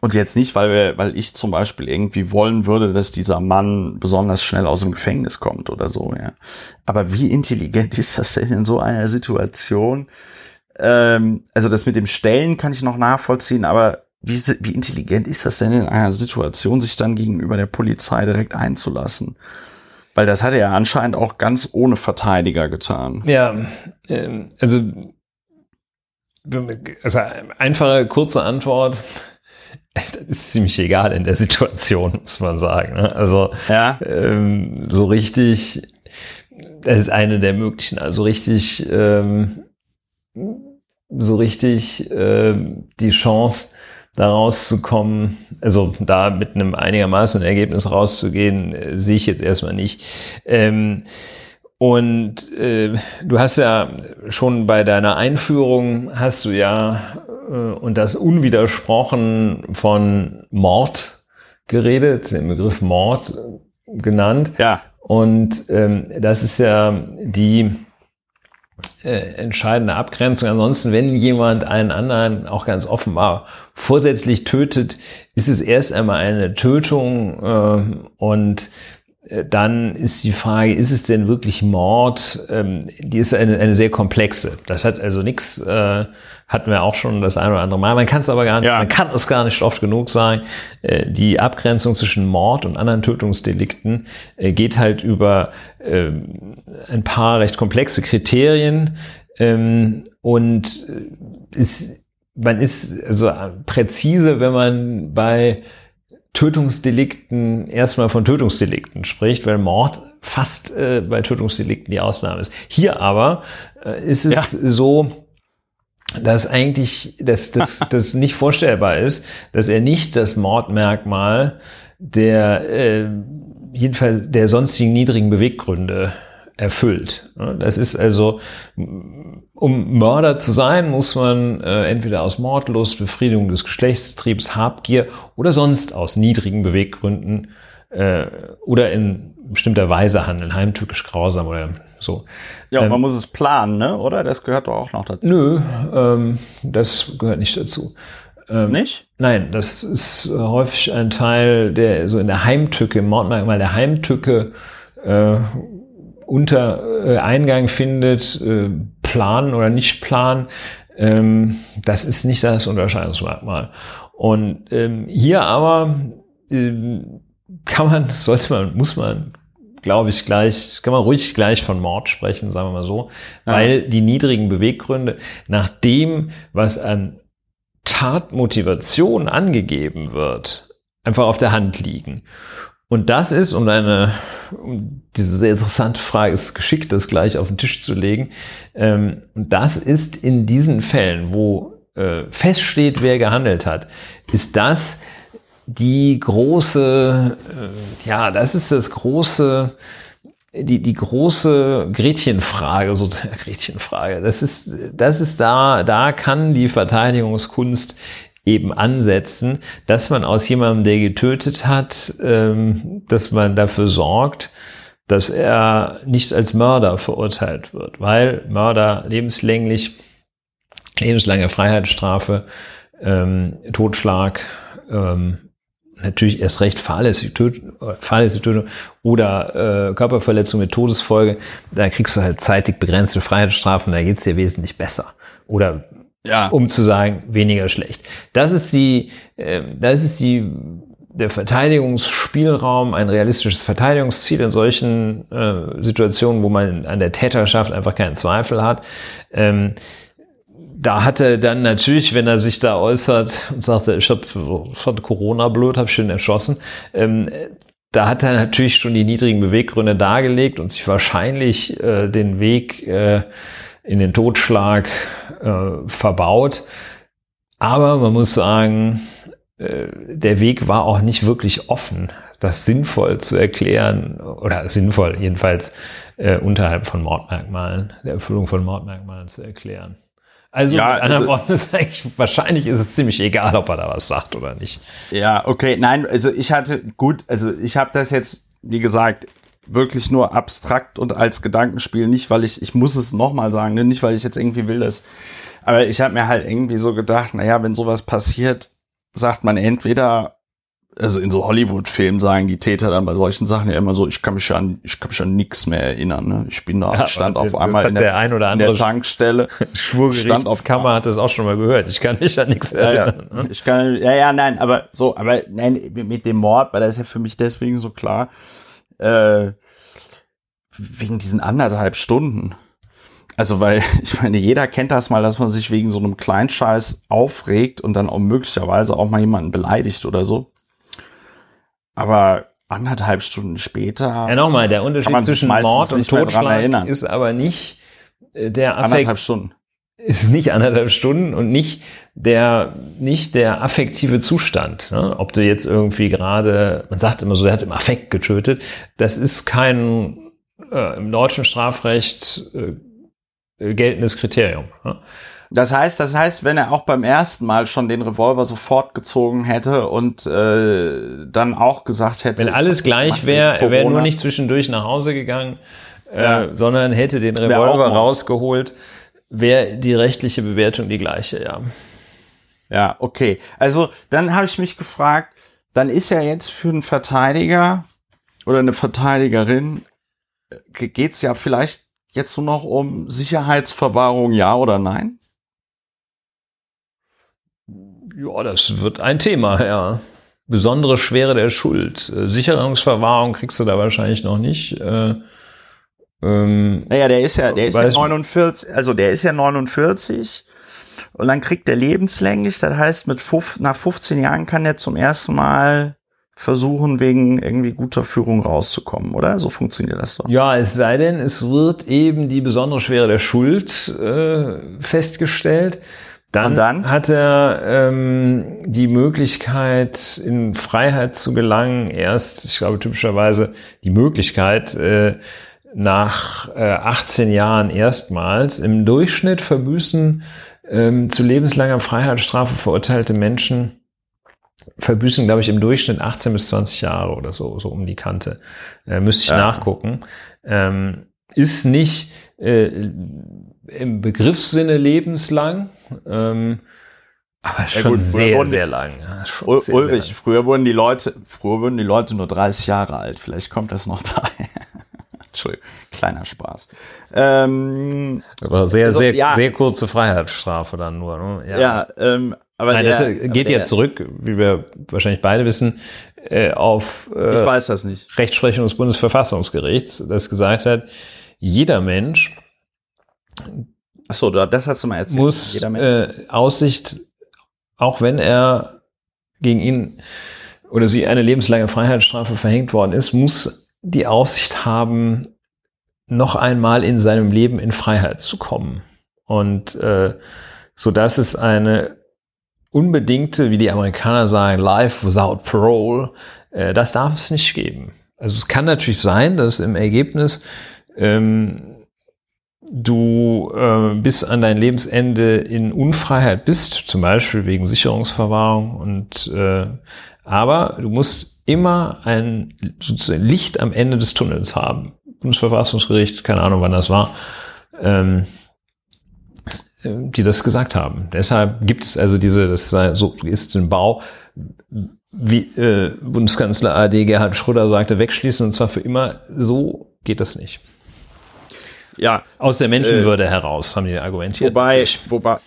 und jetzt nicht, weil wir, weil ich zum Beispiel irgendwie wollen würde, dass dieser Mann besonders schnell aus dem Gefängnis kommt oder so, ja. Aber wie intelligent <laughs> ist das denn in so einer Situation? Ähm, also das mit dem Stellen kann ich noch nachvollziehen, aber wie, wie intelligent ist das denn in einer Situation, sich dann gegenüber der Polizei direkt einzulassen? Weil das hat er ja anscheinend auch ganz ohne Verteidiger getan. Ja, ähm, also, also einfache, kurze Antwort. Das ist ziemlich egal in der Situation, muss man sagen. ne? Also Ja, ähm, so richtig, das ist eine der möglichen, also richtig, ähm, so richtig ähm, die Chance, da rauszukommen, also da mit einem einigermaßen Ergebnis rauszugehen, äh, sehe ich jetzt erstmal nicht. Ähm, und äh, du hast ja schon bei deiner Einführung hast du ja äh, und das unwidersprochen von Mord geredet, den Begriff Mord äh, genannt. ja, Und ähm, das ist ja die äh, entscheidende Abgrenzung. Ansonsten, wenn jemand einen anderen auch ganz offenbar vorsätzlich tötet, ist es erst einmal eine Tötung ähm, und äh, dann ist die Frage, ist es denn wirklich Mord? Ähm, die ist eine, eine sehr komplexe. Das hat also nichts, äh, hatten wir auch schon das ein oder andere Mal. Man kann es aber gar nicht, Ja. man kann es gar nicht oft genug sagen. Äh, die Abgrenzung zwischen Mord und anderen Tötungsdelikten äh, geht halt über ähm, ein paar recht komplexe Kriterien ähm, und äh, ist, man ist also präzise, wenn man bei Tötungsdelikten erstmal von Tötungsdelikten spricht, weil Mord fast äh, bei Tötungsdelikten die Ausnahme ist. Hier aber äh, ist es Ja. so, dass eigentlich dass das, <laughs> das nicht vorstellbar ist, dass er nicht das Mordmerkmal der äh, jedenfalls der sonstigen niedrigen Beweggründe erfüllt. Das ist also, um Mörder zu sein, muss man äh, entweder aus Mordlust, Befriedigung des Geschlechtstriebs, Habgier oder sonst aus niedrigen Beweggründen äh, oder in bestimmter Weise handeln, heimtückisch grausam oder so. ja, Ähm, man muss es planen, ne? Oder? Das gehört doch auch noch dazu. Nö, ähm, das gehört nicht dazu. Ähm, Nicht? Nein, das ist häufig ein Teil, der so in der Heimtücke, im Mordmerkmal der Heimtücke äh, unter äh, Eingang findet, äh, planen oder nicht planen. Ähm, das ist nicht das Unterscheidungsmerkmal. Und ähm, hier aber ähm, kann man, <laughs> sollte man, muss man, glaube ich, gleich, kann man ruhig gleich von Mord sprechen, sagen wir mal so, Ja. weil die niedrigen Beweggründe nach dem, was an Tatmotivation angegeben wird, einfach auf der Hand liegen. Und das ist, um eine, um diese sehr interessante Frage, ist es geschickt, das gleich auf den Tisch zu legen. Ähm, das ist in diesen Fällen, wo äh, feststeht, wer gehandelt hat, ist das die große, äh, ja, das ist das große, die, die große Gretchenfrage, so <laughs> Gretchenfrage. Das ist, das ist da, da kann die Verteidigungskunst eben ansetzen, dass man aus jemandem, der getötet hat, ähm, dass man dafür sorgt, dass er nicht als Mörder verurteilt wird, weil Mörder lebenslänglich, lebenslange Freiheitsstrafe, ähm, Totschlag, ähm, natürlich erst recht fahrlässige Tötung, fahrlässige Tötung oder äh, Körperverletzung mit Todesfolge, da kriegst du halt zeitig begrenzte Freiheitsstrafen, da geht's dir wesentlich besser. Oder Ja. um zu sagen, weniger schlecht. Das ist die, äh, das ist die, der Verteidigungsspielraum, ein realistisches Verteidigungsziel in solchen äh, Situationen, wo man an der Täterschaft einfach keinen Zweifel hat. Ähm, da hat er dann natürlich, wenn er sich da äußert und sagt, ich habe fand Corona blöd, habe schön erschossen, ähm, da hat er natürlich schon die niedrigen Beweggründe dargelegt und sich wahrscheinlich äh, den Weg äh, in den Totschlag äh, verbaut. Aber man muss sagen, äh, der Weg war auch nicht wirklich offen, das sinnvoll zu erklären oder sinnvoll jedenfalls äh, unterhalb von Mordmerkmalen, der Erfüllung von Mordmerkmalen zu erklären. Also Ja, mit anderen also- Worten <laughs> ist eigentlich, wahrscheinlich ist es ziemlich egal, ob er da was sagt oder nicht. Ja, okay, nein, also ich hatte, gut, also ich habe das jetzt, wie gesagt, wirklich nur abstrakt und als Gedankenspiel, nicht weil ich, ich muss es nochmal sagen, ne, nicht weil ich jetzt irgendwie will, dass, aber ich habe mir halt irgendwie so gedacht, naja, wenn sowas passiert, sagt man entweder, also in so Hollywood-Filmen sagen die Täter dann bei solchen Sachen ja immer so, ich kann mich an, ich kann mich an nichts mehr erinnern, ne? Ich bin da, Ja, stand auf einmal in der der, ein oder in der andere Tankstelle. <laughs> Schwurgerichtskammer hat das auch schon mal gehört. Ich kann mich an nichts Ja, erinnern. ja. Ich kann, ja, ja, nein, aber so, aber nein, mit dem Mord, weil das ist ja für mich deswegen so klar, äh, wegen diesen anderthalb Stunden. Also, weil, <laughs> ich meine, jeder kennt das mal, dass man sich wegen so einem Kleinscheiß aufregt und dann auch möglicherweise auch mal jemanden beleidigt oder so. Aber anderthalb Stunden später, Ja, nochmal, der Unterschied zwischen Mord und Totschlag erinnern. ist aber nicht äh, der Affekt, anderthalb Stunden. Ist nicht anderthalb Stunden und nicht der, nicht der affektive Zustand. Ne? Ob du jetzt irgendwie gerade, man sagt immer so, der hat im Affekt getötet. Das ist kein äh, im deutschen Strafrecht äh, äh, geltendes Kriterium. Ne? Das heißt, das heißt, wenn er auch beim ersten Mal schon den Revolver sofort gezogen hätte und äh, dann auch gesagt hätte, Wenn alles gleich wäre, er wäre nur nicht zwischendurch nach Hause gegangen, Ja. äh, sondern hätte den Revolver rausgeholt, wäre die rechtliche Bewertung die gleiche, ja. Ja, okay. Also dann habe ich mich gefragt, dann ist ja jetzt für einen Verteidiger oder eine Verteidigerin äh, geht's ja vielleicht jetzt nur noch um Sicherheitsverwahrung, ja oder nein? Ja, das wird ein Thema, ja. Besondere Schwere der Schuld. Äh, Sicherungsverwahrung kriegst du da wahrscheinlich noch nicht. Äh, ähm, Naja, der ist ja, der ist ja Weiß- 49, also der ist ja 49 und dann kriegt der lebenslänglich, das heißt mit fuf, nach 15 Jahren kann er zum ersten Mal versuchen, wegen irgendwie guter Führung rauszukommen, oder? So funktioniert das doch. ja, es sei denn, es wird eben die besondere Schwere der Schuld äh, festgestellt. Dann, Und dann? hat er ähm, die Möglichkeit, in Freiheit zu gelangen. Erst, ich glaube, typischerweise die Möglichkeit, äh, nach äh, 18 Jahren erstmals. Im Durchschnitt verbüßen ähm, zu lebenslanger Freiheitsstrafe verurteilte Menschen verbüßen, glaube ich, im Durchschnitt 18 bis 20 Jahre oder so, so um die Kante. Äh, müsste ich Ja. nachgucken. Ähm, ist nicht äh, im Begriffssinne lebenslang, ähm, aber schon gut, sehr, wurden- sehr lang. Ja, Ulrich, früher wurden die Leute, früher wurden die Leute nur 30 Jahre alt. Vielleicht kommt das noch daher. Entschuldigung, kleiner Spaß. Ähm, Aber sehr, Also, sehr, ja. sehr kurze Freiheitsstrafe dann nur. Ne? ja, ähm, aber Nein, der, das aber geht der, ja zurück, wie wir wahrscheinlich beide wissen, äh, auf Ich äh, weiß das nicht. Rechtsprechung des Bundesverfassungsgerichts, das gesagt hat, jeder Mensch Achso, das hast du mal erzählt. muss Jeder Mensch. äh, Aussicht, auch wenn er gegen ihn oder sie eine lebenslange Freiheitsstrafe verhängt worden ist, muss die Aussicht haben, noch einmal in seinem Leben in Freiheit zu kommen. Und äh, so dass es eine unbedingte, wie die Amerikaner sagen, Life without Parole, äh, das darf es nicht geben. Also es kann natürlich sein, dass im Ergebnis ähm, du äh, bis an dein Lebensende in Unfreiheit bist, zum Beispiel wegen Sicherungsverwahrung und äh, aber du musst immer ein sozusagen Licht am Ende des Tunnels haben. Bundesverfassungsgericht, keine Ahnung, wann das war, ähm, äh, die das gesagt haben. Deshalb gibt es also diese, das so ist ein Bau, wie äh, Bundeskanzler AD Gerhard Schröder sagte, wegschließen und zwar für immer. So geht das nicht. Ja. Aus der Menschenwürde äh, heraus, haben die argumentiert. Wobei, wobei,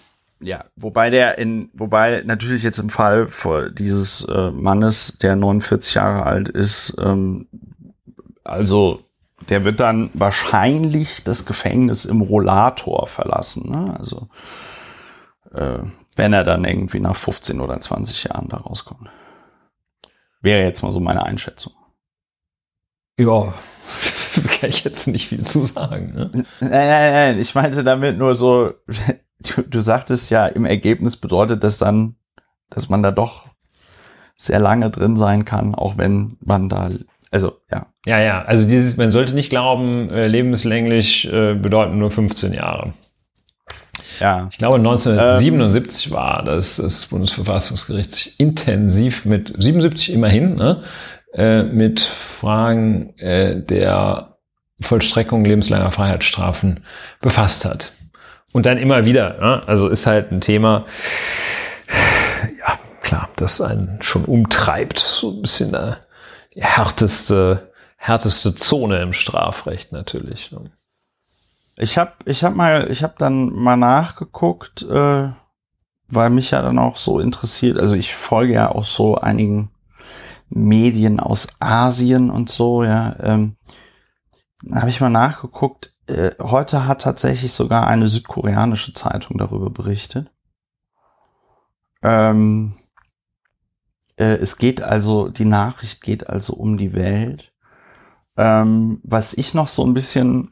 ja, wobei der in, wobei natürlich jetzt im Fall dieses äh, Mannes, der 49 Jahre alt ist, ähm, also der wird dann wahrscheinlich das Gefängnis im Rollator verlassen. Ne? Also äh, wenn er dann irgendwie nach 15 oder 20 Jahren da rauskommt. Wäre jetzt mal so meine Einschätzung. Ja, <laughs> kann ich jetzt nicht viel zu sagen. Ne? Nein, nein, nein, ich meinte damit nur so, du, du sagtest ja, im Ergebnis bedeutet das dann, dass man da doch sehr lange drin sein kann, auch wenn man da, also ja. Ja, ja, also dieses, man sollte nicht glauben, äh, lebenslänglich äh, bedeuten nur 15 Jahre. Ja. Ich glaube, 1977 ähm, war das, das Bundesverfassungsgericht sich intensiv mit, 77 immerhin, ne, äh, mit Fragen äh, der Vollstreckung lebenslanger Freiheitsstrafen befasst hat. Und dann immer wieder, ne? also ist halt ein Thema, ja, klar, das einen schon umtreibt, so ein bisschen äh, die härteste, härteste Zone im Strafrecht natürlich. Ne? Ich habe ich hab mal, ich habe dann mal nachgeguckt, äh, weil mich ja dann auch so interessiert. Also ich folge ja auch so einigen Medien aus Asien und so, ja. Ähm, habe ich mal nachgeguckt. Äh, heute hat tatsächlich sogar eine südkoreanische Zeitung darüber berichtet. Ähm, äh, es geht also, die Nachricht geht also um die Welt. Ähm, was ich noch so ein bisschen,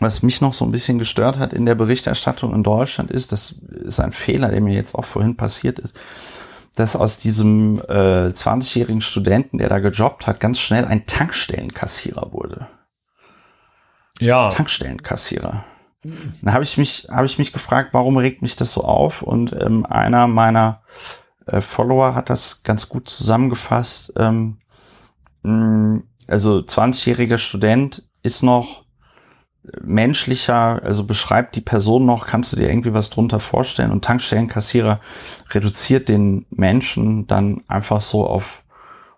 was mich noch so ein bisschen gestört hat in der Berichterstattung in Deutschland ist, das ist ein Fehler, der mir jetzt auch vorhin passiert ist, dass aus diesem äh, 20-jährigen Studenten, der da gejobbt hat, ganz schnell ein Tankstellenkassierer wurde. Ja. Tankstellenkassierer. Dann habe ich mich, habe ich mich gefragt, warum regt mich das so auf? Und ähm, einer meiner äh, Follower hat das ganz gut zusammengefasst. Ähm, mh, also 20-jähriger Student ist noch menschlicher, also beschreibt die Person noch, kannst du dir irgendwie was drunter vorstellen? Und Tankstellenkassierer reduziert den Menschen dann einfach so auf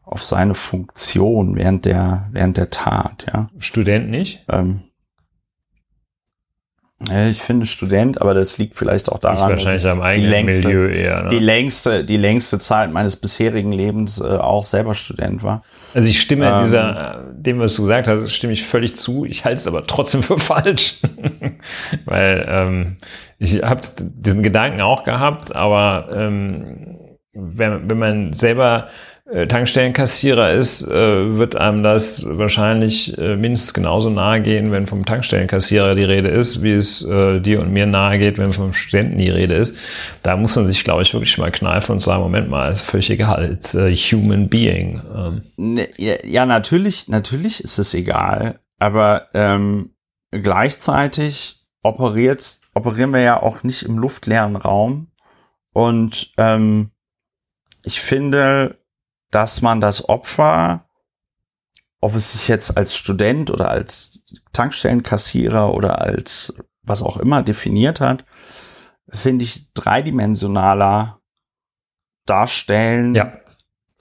auf seine Funktion während der während der Tat, ja. Student nicht? Ähm, ich finde Student, aber das liegt vielleicht auch daran, dass ich die längste, Milieu eher, ne? die längste, die längste Zeit meines bisherigen Lebens äh, auch selber Student war. Also ich stimme ähm, dieser, dem, was du gesagt hast, stimme ich völlig zu. Ich halte es aber trotzdem für <laughs> falsch, <laughs> weil ähm, ich habe diesen Gedanken auch gehabt, aber ähm, wenn, wenn man selber äh, Tankstellenkassierer ist, äh, wird einem das wahrscheinlich äh, mindestens genauso nahe gehen, wenn vom Tankstellenkassierer die Rede ist, wie es dir und mir nahe geht, wenn vom Studenten die Rede ist. Da muss man sich, glaube ich, wirklich mal kneifen und sagen, Moment mal, ist völlig egal, it's a human being. Ähm. Ne, ja, natürlich, natürlich ist es egal, aber ähm, gleichzeitig operiert, operieren wir ja auch nicht im luftleeren Raum und ähm, ich finde, dass man das Opfer, ob es sich jetzt als Student oder als Tankstellenkassierer oder als was auch immer definiert hat, finde ich dreidimensionaler darstellen ja.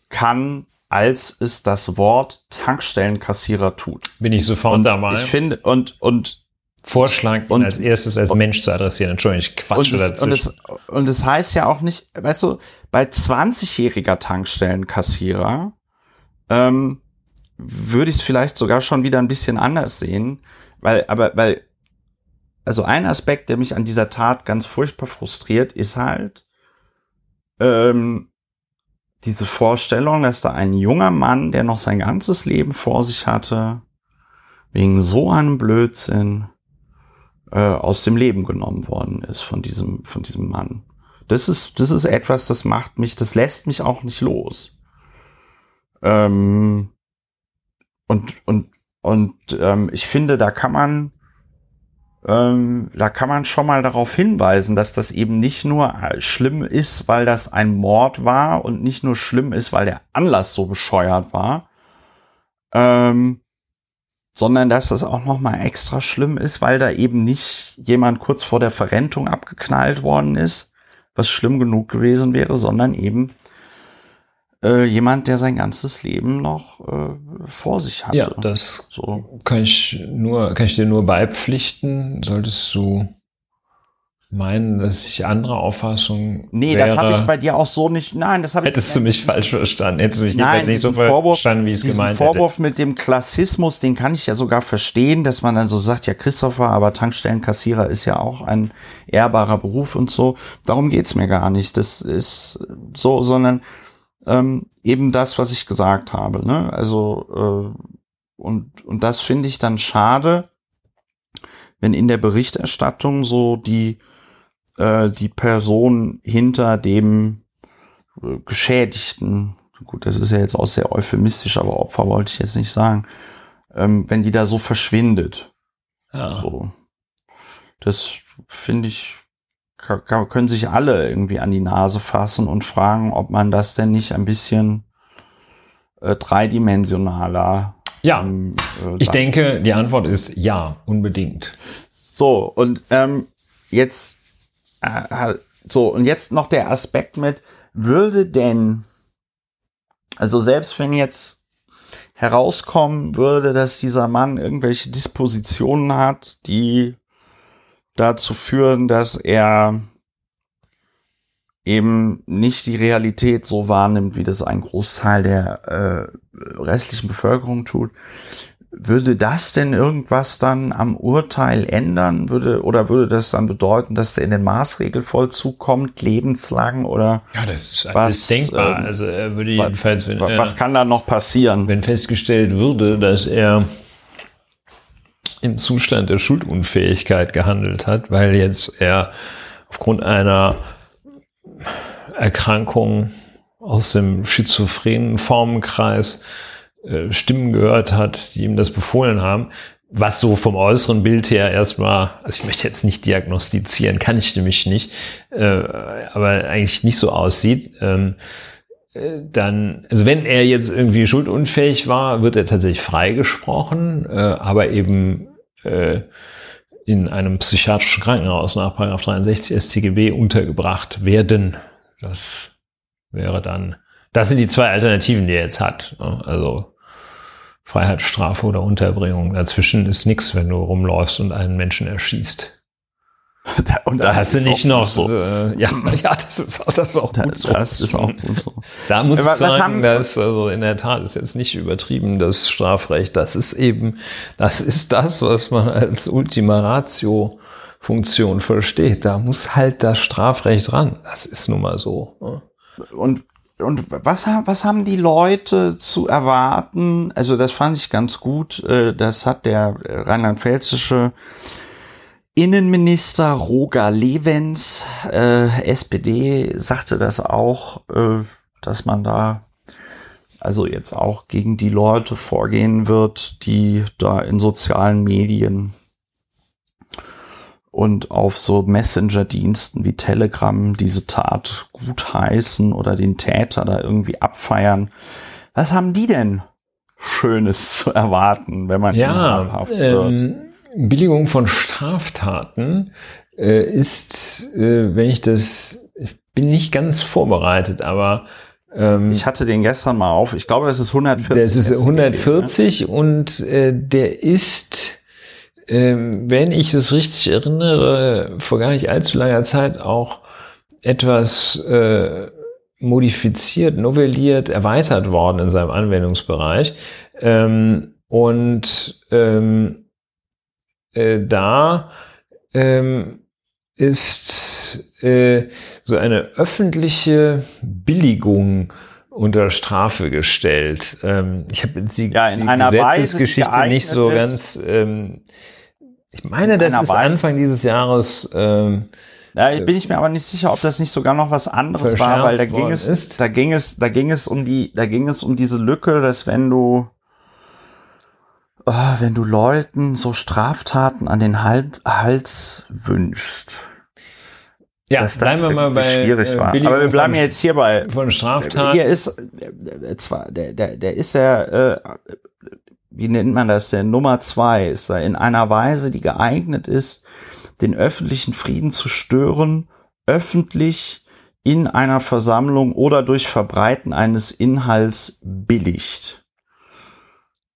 kann, als es das Wort Tankstellenkassierer tut. Bin ich sofort und dabei. Ich finde, und, und Vorschlag, und, als erstes als und, Mensch zu adressieren. Entschuldigung, ich quatsche und dazwischen. Und es, und es heißt ja auch nicht, weißt du, bei 20-jähriger Tankstellenkassierer ähm, würde ich es vielleicht sogar schon wieder ein bisschen anders sehen, weil, aber, weil, also ein Aspekt, der mich an dieser Tat ganz furchtbar frustriert, ist halt ähm, diese Vorstellung, dass da ein junger Mann, der noch sein ganzes Leben vor sich hatte, wegen so einem Blödsinn äh, aus dem Leben genommen worden ist von diesem, von diesem Mann. Das ist, das ist etwas, das macht mich, das lässt mich auch nicht los. Ähm, und, und, und ähm, ich finde, da kann man, ähm, da kann man schon mal darauf hinweisen, dass das eben nicht nur schlimm ist, weil das ein Mord war und nicht nur schlimm ist, weil der Anlass so bescheuert war, ähm, sondern dass das auch noch mal extra schlimm ist, weil da eben nicht jemand kurz vor der Verrentung abgeknallt worden ist, was schlimm genug gewesen wäre, sondern eben äh, jemand, der sein ganzes Leben noch äh, vor sich hatte. Ja, das so. kann ich nur, kann ich dir nur beipflichten. Solltest du meinen, dass ich andere Auffassung Nee, wäre, das habe ich bei dir auch so nicht. Nein, das habe ich. Hättest du mich falsch verstanden? Hättest du mich Nein, nicht, nicht so Vorwurf- verstanden, wie es gemeint Vorwurf mit dem Klassismus, den kann ich ja sogar verstehen, dass man dann so sagt, ja, Christopher, aber Tankstellenkassierer ist ja auch ein ehrbarer Beruf und so. Darum geht's mir gar nicht. Das ist so, sondern ähm, eben das, was ich gesagt habe. Ne? Also äh, und und das finde ich dann schade, wenn in der Berichterstattung so die äh, die Person hinter dem äh, Geschädigten, gut, das ist ja jetzt auch sehr euphemistisch, aber Opfer wollte ich jetzt nicht sagen, ähm, wenn die da so verschwindet. Ja. So. Das finde ich, können sich alle irgendwie an die Nase fassen und fragen, ob man das denn nicht ein bisschen äh, dreidimensionaler ja, ähm, äh, ich denke, die Antwort ist ja, unbedingt. So, und ähm, jetzt so, und jetzt noch der Aspekt mit, würde denn, also selbst wenn jetzt herauskommen würde, dass dieser Mann irgendwelche Dispositionen hat, die dazu führen, dass er eben nicht die Realität so wahrnimmt, wie das ein Großteil der äh, restlichen Bevölkerung tut, würde das denn irgendwas dann am Urteil ändern? Würde, oder würde das dann bedeuten, dass der in den Maßregelvollzug kommt, lebenslang oder Ja, das ist Was, alles denkbar. ähm, also er würde jedenfalls, wenn, wa- er, was kann da noch passieren? wenn festgestellt würde, dass er im Zustand der Schuldunfähigkeit gehandelt hat, weil jetzt er aufgrund einer Erkrankung aus dem schizophrenen Formenkreis äh, Stimmen gehört hat, die ihm das befohlen haben, was so vom äußeren Bild her erstmal, also ich möchte jetzt nicht diagnostizieren, kann ich nämlich nicht, äh, aber eigentlich nicht so aussieht, ähm, äh, dann, also wenn er jetzt irgendwie schuldunfähig war, wird er tatsächlich freigesprochen, äh, aber eben äh, in einem psychiatrischen Krankenhaus nach 63 StGB untergebracht werden. Das wäre dann, das sind die zwei Alternativen, die er jetzt hat. ne? Also Freiheitsstrafe oder Unterbringung. Dazwischen ist nichts, wenn du rumläufst und einen Menschen erschießt. <laughs> Und Da hast du ist nicht auch noch so. Äh, <laughs> ja, ja, das ist auch, das ist auch gut so. Das ist auch gut so. Da muss ich Was- was sagen, haben- dass also in der Tat ist jetzt nicht übertrieben das Strafrecht. Das ist eben, das ist das, was man als Ultima Ratio Funktion versteht. Da muss halt das Strafrecht ran. Das ist nun mal so. ne? Und, und was, was haben die Leute zu erwarten? Also das fand ich ganz gut. äh, Das hat der rheinland-pfälzische Innenminister Roger Levens, äh, SPD, sagte das auch, äh, dass man da also jetzt auch gegen die Leute vorgehen wird, die da in sozialen Medien und auf so Messenger-Diensten wie Telegram diese Tat gutheißen oder den Täter da irgendwie abfeiern. Was haben die denn Schönes zu erwarten, wenn man Ja, habhaft wird? ähm, Billigung von Straftaten äh, ist, äh, wenn ich das, ich bin nicht ganz vorbereitet, aber ähm, Ich hatte den gestern mal auf. Ich glaube, das ist 140. Das ist StGB, 140 und äh, der ist, ähm, wenn ich es richtig erinnere, vor gar nicht allzu langer Zeit auch etwas äh, modifiziert, novelliert, erweitert worden in seinem Anwendungsbereich. Ähm, und ähm, äh, da ähm, ist äh, so eine öffentliche Billigung unter Strafe gestellt. Ähm, ich habe jetzt die, Ja, in die einer Weise, die Gesetzesgeschichte nicht so ganz. Ähm, ich meine, In das ist Weise- Anfang dieses Jahres. Ähm, Ja, ich bin ich mir aber nicht sicher, ob das nicht sogar noch was anderes war, weil da ging es, ist. da ging es, da ging es um die, da ging es um diese Lücke, dass wenn du, ah, wenn du Leuten so Straftaten an den Hals, Hals wünschst, ja, dass das bleiben wir mal bei schwierig äh, war. Billigung Aber wir bleiben von, jetzt hier bei, von Straftaten. hier ist, äh, zwar, der, der, der ist ja, äh, wie nennt man das denn? Nummer zwei ist er in einer Weise, die geeignet ist, den öffentlichen Frieden zu stören, öffentlich in einer Versammlung oder durch Verbreiten eines Inhalts billigt.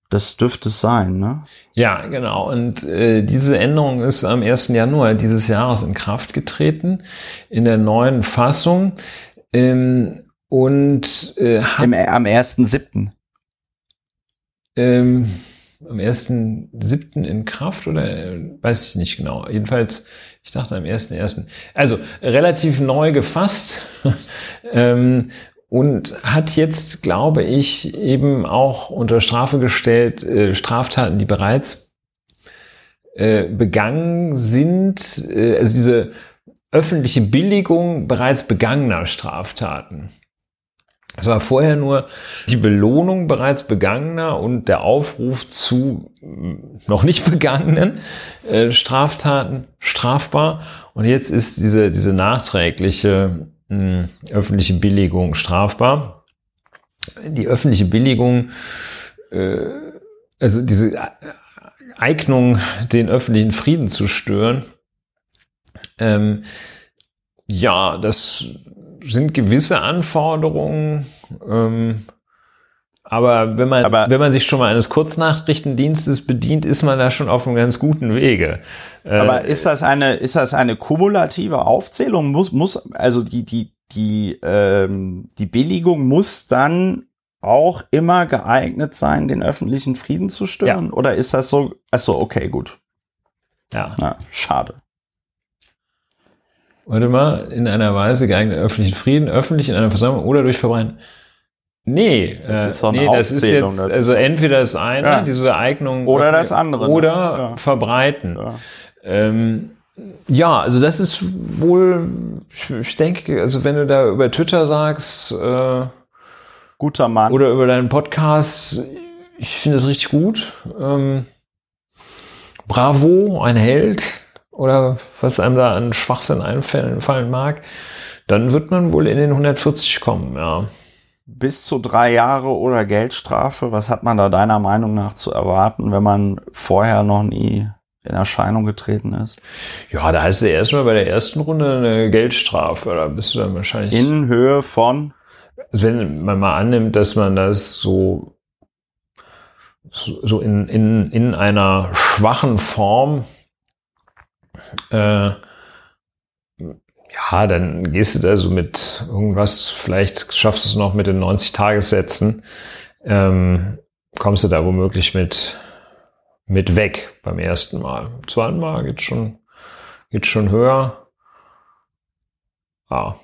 Das dürfte es sein, ne? Ja, genau. Und äh, diese Änderung ist am 1. Januar dieses Jahres in Kraft getreten, in der neuen Fassung. Ähm, und äh, Im, am 1.7. Ähm, am 1.7. in Kraft oder äh, weiß ich nicht genau. Jedenfalls, ich dachte am 1.1. Also relativ neu gefasst <laughs> ähm, und hat jetzt, glaube ich, eben auch unter Strafe gestellt äh, Straftaten, die bereits äh, begangen sind, äh, also diese öffentliche Billigung bereits begangener Straftaten. Es war vorher nur die Belohnung bereits begangener und der Aufruf zu noch nicht <laughs> begangenen äh, Straftaten strafbar. Und jetzt ist diese, diese nachträgliche mh, öffentliche Billigung strafbar. Die öffentliche Billigung, äh, also diese Eignung, den öffentlichen Frieden zu stören, ähm, ja, das sind gewisse Anforderungen. Ähm, aber wenn man, aber wenn man sich schon mal eines Kurznachrichtendienstes bedient, ist man da schon auf einem ganz guten Wege. Äh, aber ist das eine, ist das eine kumulative Aufzählung? Muss, muss, also die, die, die, ähm, die Billigung muss dann auch immer geeignet sein, den öffentlichen Frieden zu stören? Ja. Oder ist das so, achso, okay, gut. Ja. Na, schade warte mal, in einer Weise geeignet öffentlichen Frieden, öffentlich in einer Versammlung oder durch Verbreiten. Nee, das ist, so äh, nee, das ist jetzt, also entweder das eine, ja. diese Eignung. Oder das andere. Ne? Oder ja. verbreiten. Ja. Ähm, ja, also das ist wohl, ich, ich, denke, also wenn du da über Twitter sagst, äh, guter Mann. Oder über deinen Podcast, ich finde das richtig gut. Ähm, bravo, ein Held oder was einem da an Schwachsinn einfallen mag, dann wird man wohl in den 140 kommen, ja. Bis zu drei Jahre oder Geldstrafe, was hat man da deiner Meinung nach zu erwarten, wenn man vorher noch nie in Erscheinung getreten ist? Ja, da heißt es erstmal bei der ersten Runde eine Geldstrafe, da bist du dann wahrscheinlich. In Höhe von? Wenn man mal annimmt, dass man das so, so in, in, in einer schwachen Form äh, ja, dann gehst du da so mit irgendwas, vielleicht schaffst du es noch mit den 90 Tagessätzen, ähm, kommst du da womöglich mit, mit weg beim ersten Mal. Beim zweiten Mal geht schon, geht schon höher. Ja,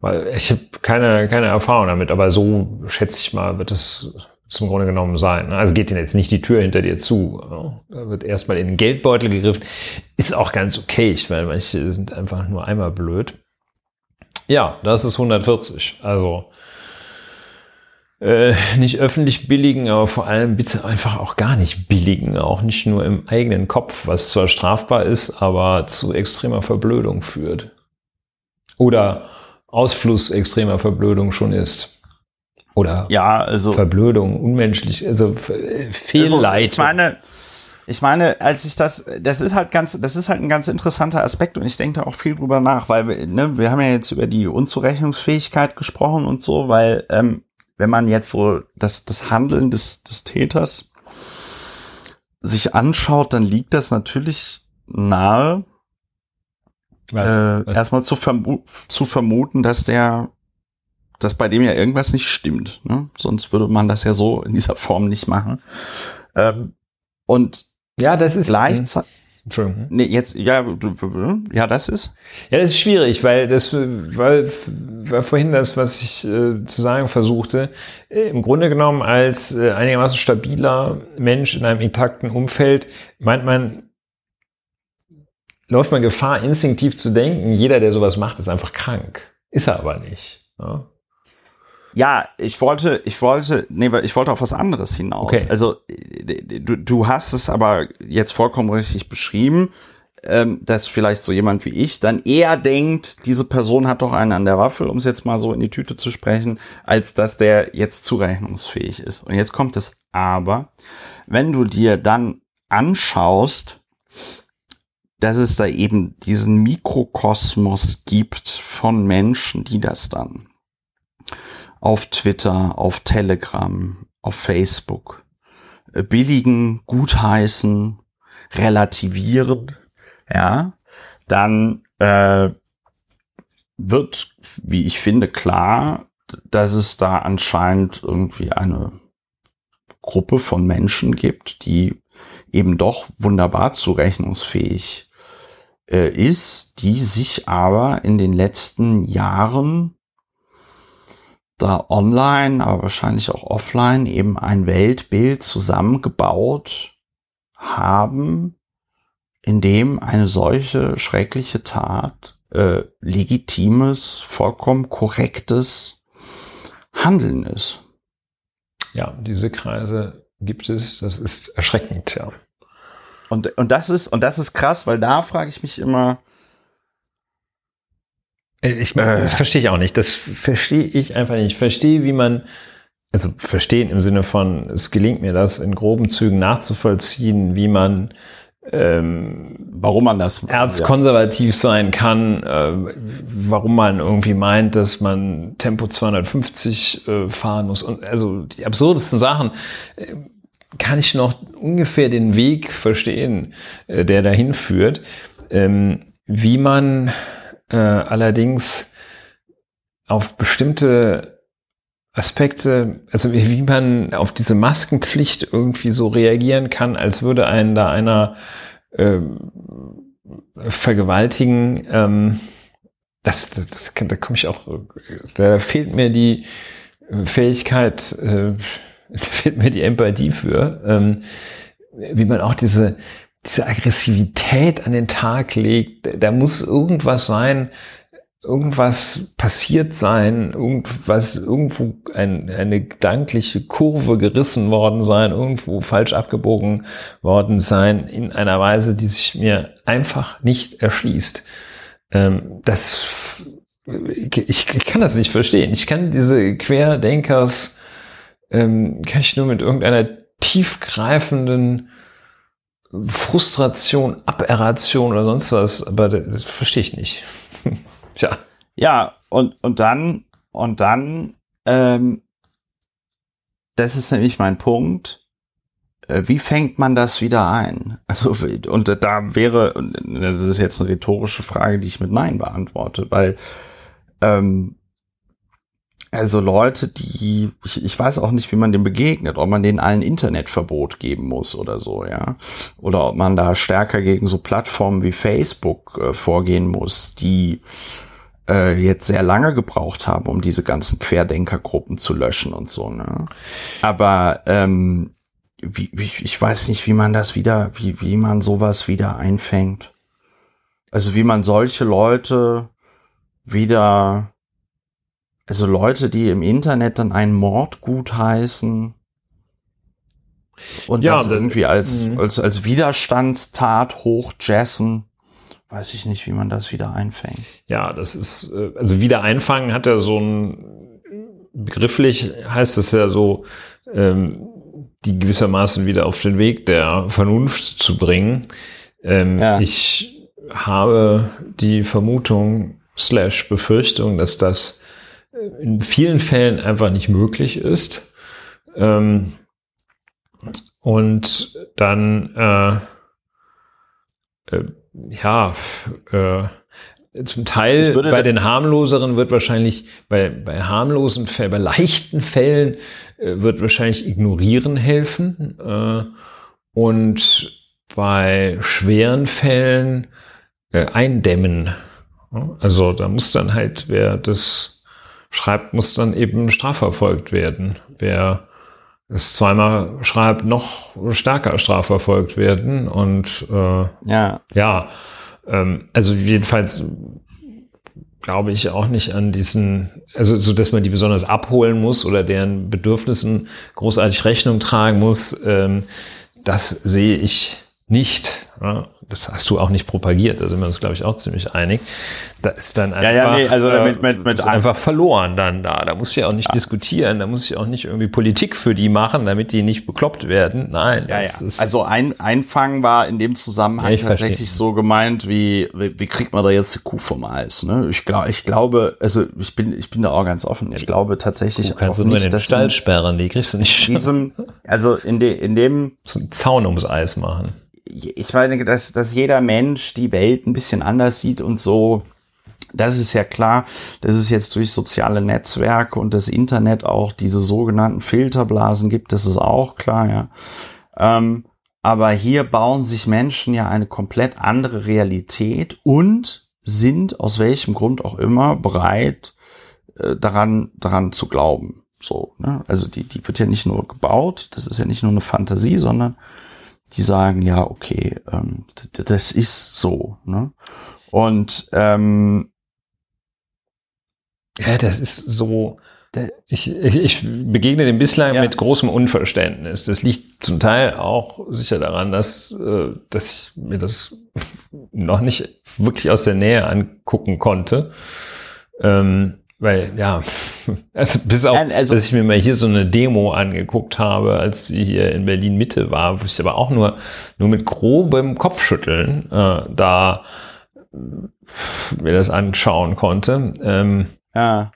weil ich habe keine, keine Erfahrung damit, aber so schätze ich mal, wird es zum Grunde genommen sein. Also geht dir jetzt nicht die Tür hinter dir zu. Da wird erstmal in den Geldbeutel gegriffen. Ist auch ganz okay, weil manche sind einfach nur einmal blöd. Ja, das ist 140. Also äh, nicht öffentlich billigen, aber vor allem bitte einfach auch gar nicht billigen. Auch nicht nur im eigenen Kopf, was zwar strafbar ist, aber zu extremer Verblödung führt. Oder Ausfluss extremer Verblödung schon ist. Oder ja, also, Verblödung, unmenschlich, also Fehlleitung. Also, ich meine, ich meine, als ich das, das ist halt ganz, das ist halt ein ganz interessanter Aspekt und ich denke da auch viel drüber nach, weil wir, ne, wir haben ja jetzt über die Unzurechnungsfähigkeit gesprochen und so, weil ähm, wenn man jetzt so das, das Handeln des, des Täters sich anschaut, dann liegt das natürlich nahe, was, äh, was? erstmal zu, vermu zu vermuten, dass der dass bei dem ja irgendwas nicht stimmt. Ne? Sonst würde man das ja so in dieser Form nicht machen. Ähm, und ja, das ist gleichzeitig. Entschuldigung. Nee, jetzt, ja, ja, das ist. Ja, das ist schwierig, weil das, weil, weil vorhin das, was ich äh, zu sagen versuchte, äh, im Grunde genommen als äh, einigermaßen stabiler Mensch in einem intakten Umfeld meint man, läuft man Gefahr, instinktiv zu denken, jeder, der sowas macht, ist einfach krank. Ist er aber nicht. Ja? Ja, ich wollte, ich wollte, nee, ich wollte auf was anderes hinaus. Okay. Also du, du hast es aber jetzt vollkommen richtig beschrieben, ähm, dass vielleicht so jemand wie ich dann eher denkt, diese Person hat doch einen an der Waffel, um es jetzt mal so in die Tüte zu sprechen, als dass der jetzt zurechnungsfähig ist. Und jetzt kommt es aber, wenn du dir dann anschaust, dass es da eben diesen Mikrokosmos gibt von Menschen, die das dann auf Twitter, auf Telegram, auf Facebook. Äh, billigen, gutheißen, relativieren, ja, dann äh, wird, wie ich finde, klar, dass es da anscheinend irgendwie eine Gruppe von Menschen gibt, die eben doch wunderbar zurechnungsfähig äh, ist, die sich aber in den letzten Jahren da online, aber wahrscheinlich auch offline eben ein Weltbild zusammengebaut haben, in dem eine solche schreckliche Tat äh, legitimes, vollkommen korrektes Handeln ist. Ja, diese Kreise gibt es, das ist erschreckend, ja. Und, und das ist, und das ist krass, weil da frage ich mich immer, äh, ich, das verstehe ich auch nicht. Das verstehe ich einfach nicht. Ich verstehe, wie man, also verstehen im Sinne von, es gelingt mir das in groben Zügen nachzuvollziehen, wie man ähm, warum man das erzkonservativ ja. sein kann, äh, warum man irgendwie meint, dass man Tempo 250 äh, fahren muss und also die absurdesten Sachen äh, kann ich noch ungefähr den Weg verstehen, äh, der dahin führt, ähm, wie man äh, allerdings auf bestimmte Aspekte, also wie, wie man auf diese Maskenpflicht irgendwie so reagieren kann, als würde einen da einer äh, vergewaltigen. Ähm, das, das, das da komme ich auch, da fehlt mir die Fähigkeit, äh, <laughs> da fehlt mir die Empathie für, ähm, wie man auch diese diese Aggressivität an den Tag legt. Da muss irgendwas sein, irgendwas passiert sein, irgendwas, irgendwo ein, eine gedankliche Kurve gerissen worden sein, irgendwo falsch abgebogen worden sein, in einer Weise, die sich mir einfach nicht erschließt. Ähm, das, ich, kann das nicht verstehen. Ich kann diese Querdenkers, ähm, kann ich nur mit irgendeiner tiefgreifenden Frustration, Aberration oder sonst was, aber das, verstehe ich nicht. <laughs> Tja. Ja, und, und dann, und dann, ähm, das ist nämlich mein Punkt. Äh, wie fängt man das wieder ein? Also, und da wäre, das ist jetzt eine rhetorische Frage, die ich mit Nein beantworte, weil ähm, also Leute, die, ich, ich weiß auch nicht, wie man dem begegnet, ob man denen allen Internetverbot geben muss oder so, ja. Oder ob man da stärker gegen so Plattformen wie Facebook äh, vorgehen muss, die äh, jetzt sehr lange gebraucht haben, um diese ganzen Querdenkergruppen zu löschen und so, ne. Aber ähm, wie, wie, ich weiß nicht, wie man das wieder, wie, wie man sowas wieder einfängt. Also wie man solche Leute wieder also Leute, die im Internet dann einen Mord gutheißen und ja, das irgendwie als, mhm. als, als Widerstandstat hochjessen, weiß ich nicht, wie man das wieder einfängt. Ja, das ist, äh, also wieder einfangen hat ja so ein, begrifflich heißt es ja so, ähm, die gewissermaßen wieder auf den Weg der Vernunft zu bringen. Ähm, ja. Ich habe die Vermutung slash Befürchtung, dass das in vielen Fällen einfach nicht möglich ist. Ähm, und dann, äh, äh, ja, äh, zum Teil bei den harmloseren wird wahrscheinlich, bei, bei harmlosen Fällen, bei leichten Fällen äh, wird wahrscheinlich ignorieren helfen. Äh, und bei schweren Fällen äh, eindämmen. Also da muss dann halt, wer das schreibt, muss dann eben strafverfolgt werden. Wer es zweimal schreibt, noch stärker strafverfolgt werden. Und äh, ja, ja ähm, also jedenfalls glaube ich auch nicht an diesen, also so, dass man die besonders abholen muss oder deren Bedürfnissen großartig Rechnung tragen muss. Ähm, das sehe ich nicht. Das hast du auch nicht propagiert, da sind wir uns, glaube ich, auch ziemlich einig. Da ist dann einfach, ja, ja, nee, also äh, mit, mit, mit einfach verloren dann da. Da muss ich auch nicht ja. diskutieren, da muss ich auch nicht irgendwie Politik für die machen, damit die nicht bekloppt werden. Nein. Ja, ja. also ein Einfangen war in dem Zusammenhang tatsächlich verstehe. so gemeint, wie, wie, wie kriegt man da jetzt die Kuh vom Eis? Ne? Ich, glaube, ich glaube, also ich bin, ich bin da auch ganz offen. Ich glaube tatsächlich Kuh kannst auch du nicht, nur in den Stall sperren, die kriegst du nicht. Diesem, also in, de, in dem so einen Zaun ums Eis machen ich meine, dass, dass jeder Mensch die Welt ein bisschen anders sieht und so. Das ist ja klar, dass es jetzt durch soziale Netzwerke und das Internet auch diese sogenannten Filterblasen gibt, das ist auch klar, ja. Ähm, aber hier bauen sich Menschen ja eine komplett andere Realität und sind aus welchem Grund auch immer bereit, äh, daran, daran zu glauben. So, ne? Also die, die wird ja nicht nur gebaut, das ist ja nicht nur eine Fantasie, sondern die sagen, ja, okay, ähm, das ist so. Ne? Und ähm, ja, das ist so. Ich, ich begegne dem bislang ja. mit großem Unverständnis. Das liegt zum Teil auch sicher daran, dass, äh, dass ich mir das <laughs> noch nicht wirklich aus der Nähe angucken konnte. Ähm, weil, ja, <laughs> also bis auf, also, dass ich mir mal hier so eine Demo angeguckt habe, als sie hier in Berlin Mitte war, wo ich aber auch nur, nur mit grobem Kopfschütteln äh, da mir das anschauen konnte. Ähm, ja.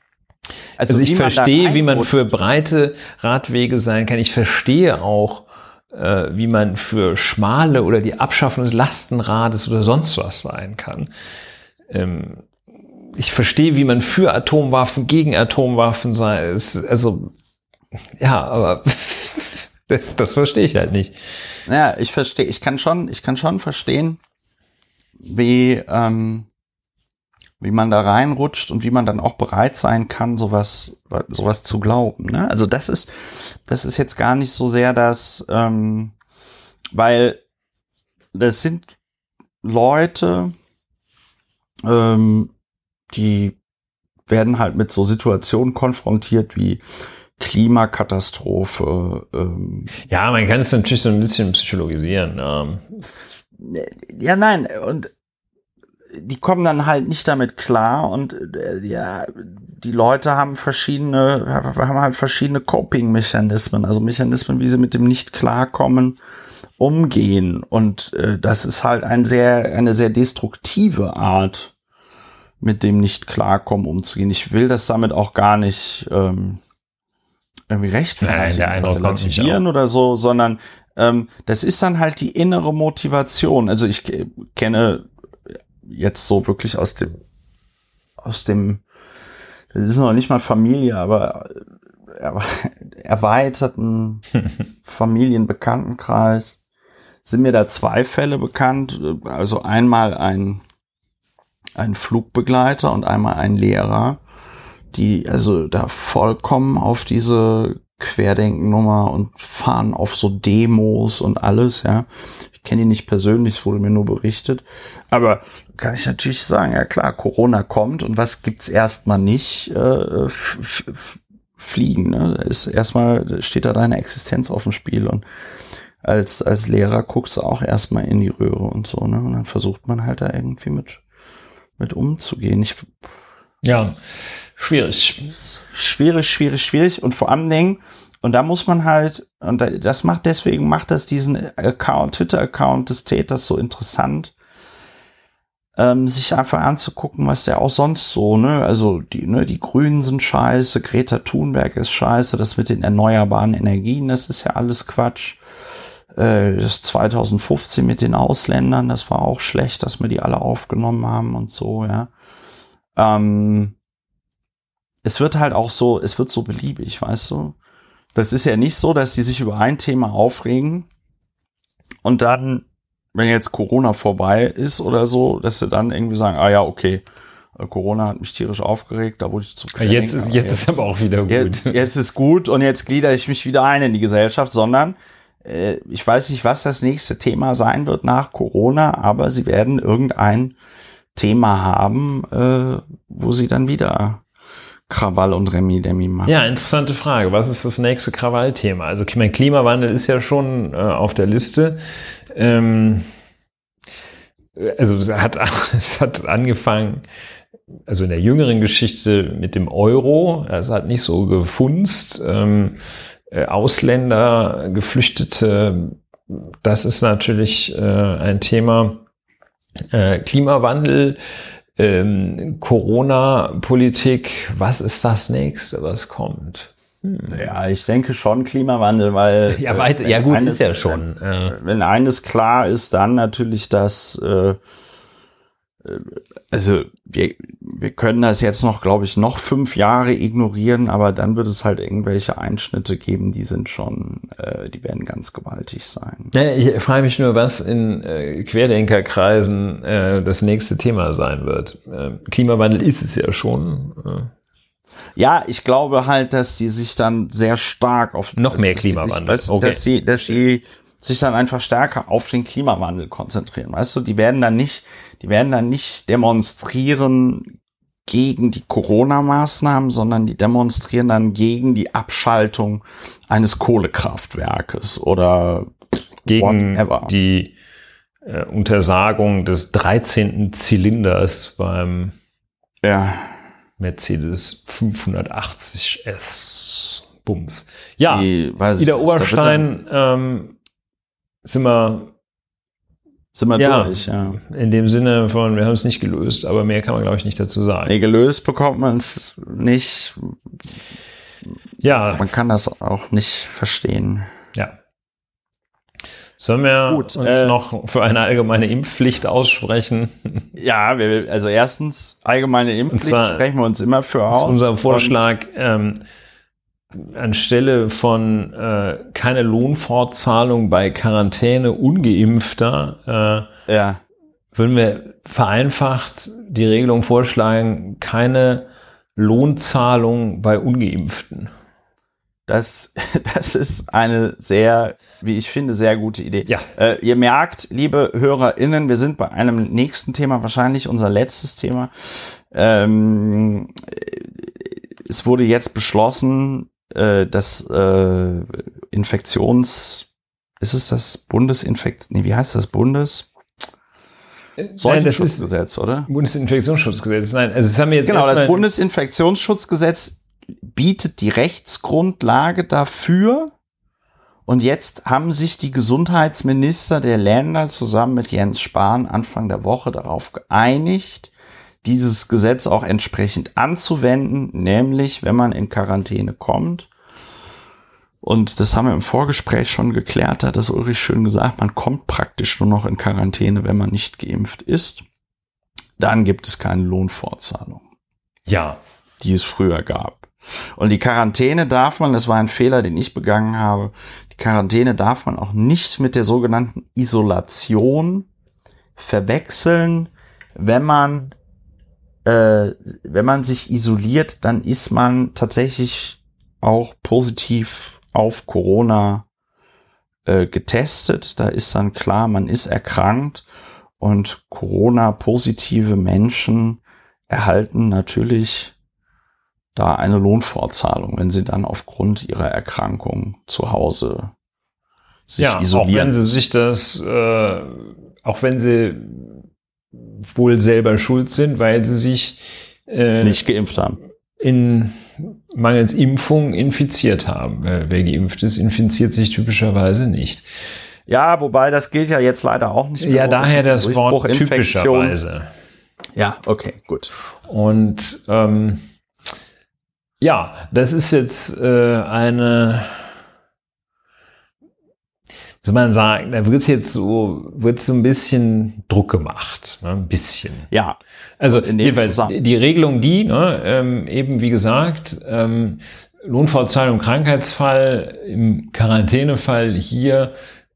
Also, also ich verstehe, wie man für breite Radwege sein kann. Ich verstehe auch, äh, wie man für schmale oder die Abschaffung des Lastenrades oder sonst was sein kann. Ähm, ich verstehe, wie man für Atomwaffen, gegen Atomwaffen sei. Es, also, ja, aber <laughs> das, das verstehe ich halt nicht. Ja, ich verstehe, ich kann schon, ich kann schon verstehen, wie, ähm, wie man da reinrutscht und wie man dann auch bereit sein kann, sowas, sowas zu glauben. Ne? Also das ist, das ist jetzt gar nicht so sehr das, ähm, weil das sind Leute, ähm, die werden halt mit so Situationen konfrontiert wie Klimakatastrophe. Ähm. Ja, man kann es natürlich so ein bisschen psychologisieren. Ähm. Ja, nein, und die kommen dann halt nicht damit klar und äh, ja, die Leute haben verschiedene, haben halt verschiedene Coping-Mechanismen, also Mechanismen, wie sie mit dem nicht klarkommen umgehen. Und äh, das ist halt ein sehr, eine sehr destruktive Art mit dem nicht klarkommen umzugehen. Ich will das damit auch gar nicht ähm, irgendwie rechtfertigen oder relativieren oder so, sondern ähm, das ist dann halt die innere Motivation. Also ich kenne jetzt so wirklich aus dem aus dem das ist noch nicht mal Familie, aber <laughs> erweiterten <laughs> Familienbekanntenkreis sind mir da zwei Fälle bekannt. Also einmal ein ein Flugbegleiter und einmal ein Lehrer, die also da vollkommen auf diese Querdenkennummer und fahren auf so Demos und alles, ja. Ich kenne die nicht persönlich, es wurde mir nur berichtet. Aber kann ich natürlich sagen, ja klar, Corona kommt und was gibt's erstmal nicht? Äh, fliegen, ne? Ist erstmal steht da deine Existenz auf dem Spiel und als, als Lehrer guckst du auch erstmal in die Röhre und so, ne? Und dann versucht man halt da irgendwie mit mit umzugehen. Ich, ja, schwierig. Schwierig, schwierig, schwierig. Und vor allen Dingen, und da muss man halt, und das macht, deswegen macht das diesen Account, Twitter-Account des Täters so interessant, ähm, sich einfach anzugucken, was der auch sonst so, ne, also die, ne, die Grünen sind scheiße, Greta Thunberg ist scheiße, das mit den erneuerbaren Energien, das ist ja alles Quatsch. Äh, das 2015 mit den Ausländern, das war auch schlecht, dass wir die alle aufgenommen haben und so, ja. Ähm, es wird halt auch so, es wird so beliebig, weißt du? Das ist ja nicht so, dass die sich über ein Thema aufregen und dann, wenn jetzt Corona vorbei ist oder so, dass sie dann irgendwie sagen, ah ja, okay, äh, Corona hat mich tierisch aufgeregt, da wurde ich zu Jetzt, ist, jetzt, jetzt ist aber auch wieder gut. Jetzt, jetzt ist gut und jetzt glieder ich mich wieder ein in die Gesellschaft, sondern ich weiß nicht, was das nächste Thema sein wird nach Corona, aber sie werden irgendein Thema haben, äh, wo sie dann wieder Krawall und Remi Demi machen. Ja, interessante Frage. Was ist das nächste Krawallthema? Also mein Klimawandel ist ja schon äh, auf der Liste. Ähm, also es hat, <laughs> es hat angefangen, also in der jüngeren Geschichte mit dem Euro, es hat nicht so gefunzt, ähm, äh, Ausländer, Geflüchtete, das ist natürlich äh, ein Thema. Äh, Klimawandel, ähm, Corona-Politik, was ist das nächste, was kommt? Hm. Ja, ich denke schon Klimawandel, weil. Ja, weiter, ja gut, eines, ist ja schon. Äh, wenn eines klar ist, dann natürlich, dass äh, also wir, wir können das jetzt noch, glaube ich, noch fünf Jahre ignorieren, aber dann wird es halt irgendwelche Einschnitte geben, die sind schon, äh, die werden ganz gewaltig sein. Ja, ich frage mich nur, was in äh, Querdenkerkreisen äh, das nächste Thema sein wird. Äh, Klimawandel ist es ja schon. Äh. Ja, ich glaube halt, dass die sich dann sehr stark auf noch mehr Klimawandel, dass, okay. dass die, dass die sich dann einfach stärker auf den Klimawandel konzentrieren. Weißt du, die werden dann nicht, die werden dann nicht demonstrieren gegen die Corona-Maßnahmen, sondern die demonstrieren dann gegen die Abschaltung eines Kohlekraftwerkes oder gegen whatever. die äh, Untersagung des 13. Zylinders beim ja. Mercedes 580 S. Bums. Ja, die, Ida Oberstein ähm, sind wir sind wir ja, durch, ja. In dem Sinne von, wir haben es nicht gelöst, aber mehr kann man, glaube ich, nicht dazu sagen. Nee, gelöst bekommt man es nicht. Ja. Man kann das auch nicht verstehen. Ja. Sollen wir Gut, uns äh, noch für eine allgemeine Impfpflicht aussprechen? Ja, wir, also erstens, allgemeine Impfpflicht sprechen wir uns immer für aus. Unser Vorschlag, ähm, anstelle von äh, keine Lohnfortzahlung bei Quarantäne ungeimpfter, äh, ja. würden wir vereinfacht die Regelung vorschlagen, keine Lohnzahlung bei ungeimpften. Das, <laughs> das ist eine sehr, wie ich finde, sehr gute Idee. Ja. Äh, ihr merkt, liebe HörerInnen, wir sind bei einem nächsten Thema, wahrscheinlich unser letztes Thema. Ähm, es wurde jetzt beschlossen, äh, das äh, Infektions, ist es das Bundesinfekt, nee, wie heißt das Bundes? Äh, Seuchenschutzgesetz, oder? Bundesinfektionsschutzgesetz, nein, also das haben wir jetzt Genau, das Bundesinfektionsschutzgesetz bietet die Rechtsgrundlage dafür. Und jetzt haben sich die Gesundheitsminister der Länder zusammen mit Jens Spahn Anfang der Woche darauf geeinigt, dieses Gesetz auch entsprechend anzuwenden, nämlich wenn man in Quarantäne kommt. Und das haben wir im Vorgespräch schon geklärt, da hat das Ulrich schön gesagt, man kommt praktisch nur noch in Quarantäne, wenn man nicht geimpft ist. Dann gibt es keine Lohnfortzahlung. Ja. Die es früher gab. Und die Quarantäne darf man, das war ein Fehler, den ich begangen habe, die Quarantäne darf man auch nicht mit der sogenannten Isolation verwechseln, wenn man äh, wenn man sich isoliert, dann ist man tatsächlich auch positiv auf Corona äh, getestet. Da ist dann klar, man ist erkrankt und Corona-positive Menschen erhalten natürlich da eine Lohnfortzahlung, wenn sie dann aufgrund ihrer Erkrankung zu Hause sich ja, isolieren. Auch wenn sie sich das, äh, auch wenn sie wohl selber schuld sind, weil sie sich äh, nicht geimpft haben. In mangels Impfung infiziert haben. Wer geimpft ist, infiziert sich typischerweise nicht. Ja, wobei das gilt ja jetzt leider auch nicht mehr. Ja, daher das Wort typischerweise. Ja, okay, gut. Und ähm, ja, das ist jetzt äh, eine soll man sagen, da wird jetzt so, wird so ein bisschen Druck gemacht. Ne? Ein bisschen. Ja. Also jedenfalls die Regelung, die, ne, ähm, eben wie gesagt, ähm, Lohnfortzahlung, Krankheitsfall, im Quarantänefall hier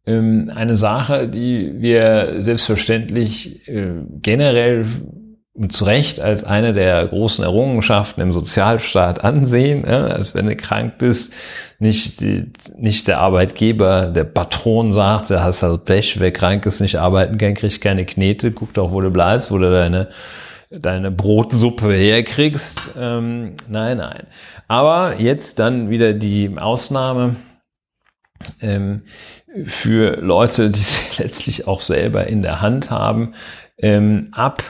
ähm, eine Sache, die wir selbstverständlich äh, generell und zu Recht als eine der großen Errungenschaften im Sozialstaat ansehen, ja, als wenn du krank bist, nicht, die, nicht der Arbeitgeber, der Patron sagt, du hast halt Pech, wer krank ist, nicht arbeiten kann, kriegt keine Knete, guck doch, wo du bleibst, wo du deine, deine Brotsuppe herkriegst. Ähm, nein, nein. Aber jetzt dann wieder die Ausnahme ähm, für Leute, die <laughs> sie letztlich auch selber in der Hand haben, ähm, ab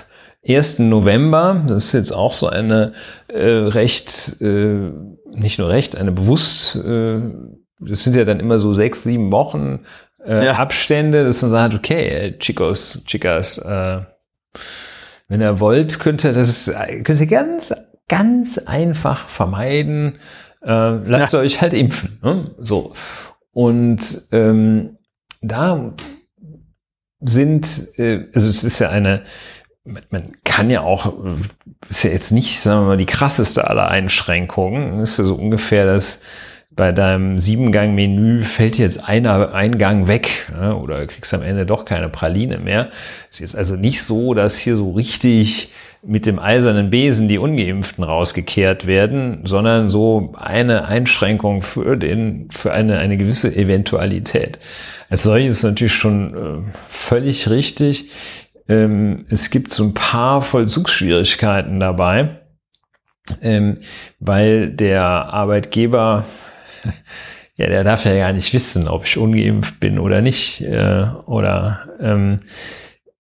1. November, das ist jetzt auch so eine äh, recht, äh, nicht nur recht, eine bewusst, äh, das sind ja dann immer so sechs, sieben Wochen äh, ja. Abstände, dass man sagt, okay, Chicos, Chicas, äh, wenn ihr wollt, könnt ihr das könnt ihr ganz, ganz einfach vermeiden. Äh, lasst ja. euch halt impfen. Ne? So. Und ähm, da sind, äh, also es ist ja eine, man kann ja auch, ist ja jetzt nicht, sagen wir mal, die krasseste aller Einschränkungen. Ist ja so ungefähr das, bei deinem Siebengang-Menü fällt jetzt einer Eingang weg ja, oder kriegst am Ende doch keine Praline mehr. Ist jetzt also nicht so, dass hier so richtig mit dem eisernen Besen die Ungeimpften rausgekehrt werden, sondern so eine Einschränkung für den, für eine, eine gewisse Eventualität. Als solches ist natürlich schon äh, völlig richtig. Ähm, es gibt so ein paar Vollzugsschwierigkeiten dabei, ähm, weil der Arbeitgeber <laughs> ja, der darf ja gar nicht wissen, ob ich ungeimpft bin oder nicht. Äh, oder, ähm,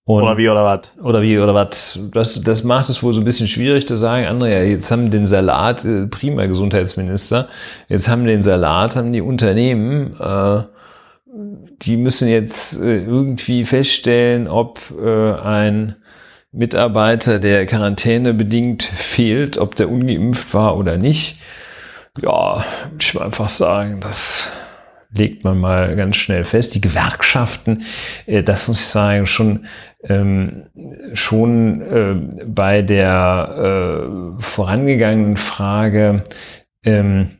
und, oder wie oder was? Oder wie oder was? Das, das macht es wohl so ein bisschen schwierig zu sagen. Andere, ja, jetzt haben den Salat, äh, prima Gesundheitsminister, jetzt haben den Salat, haben die Unternehmen, äh, die müssen jetzt äh, irgendwie feststellen, ob äh, ein Mitarbeiter, der Quarantäne bedingt fehlt, ob der ungeimpft war oder nicht ja, ich will einfach sagen, das legt man mal ganz schnell fest. Die Gewerkschaften, äh, das muss ich sagen, schon ähm, schon äh, bei der äh, vorangegangenen Frage, ähm,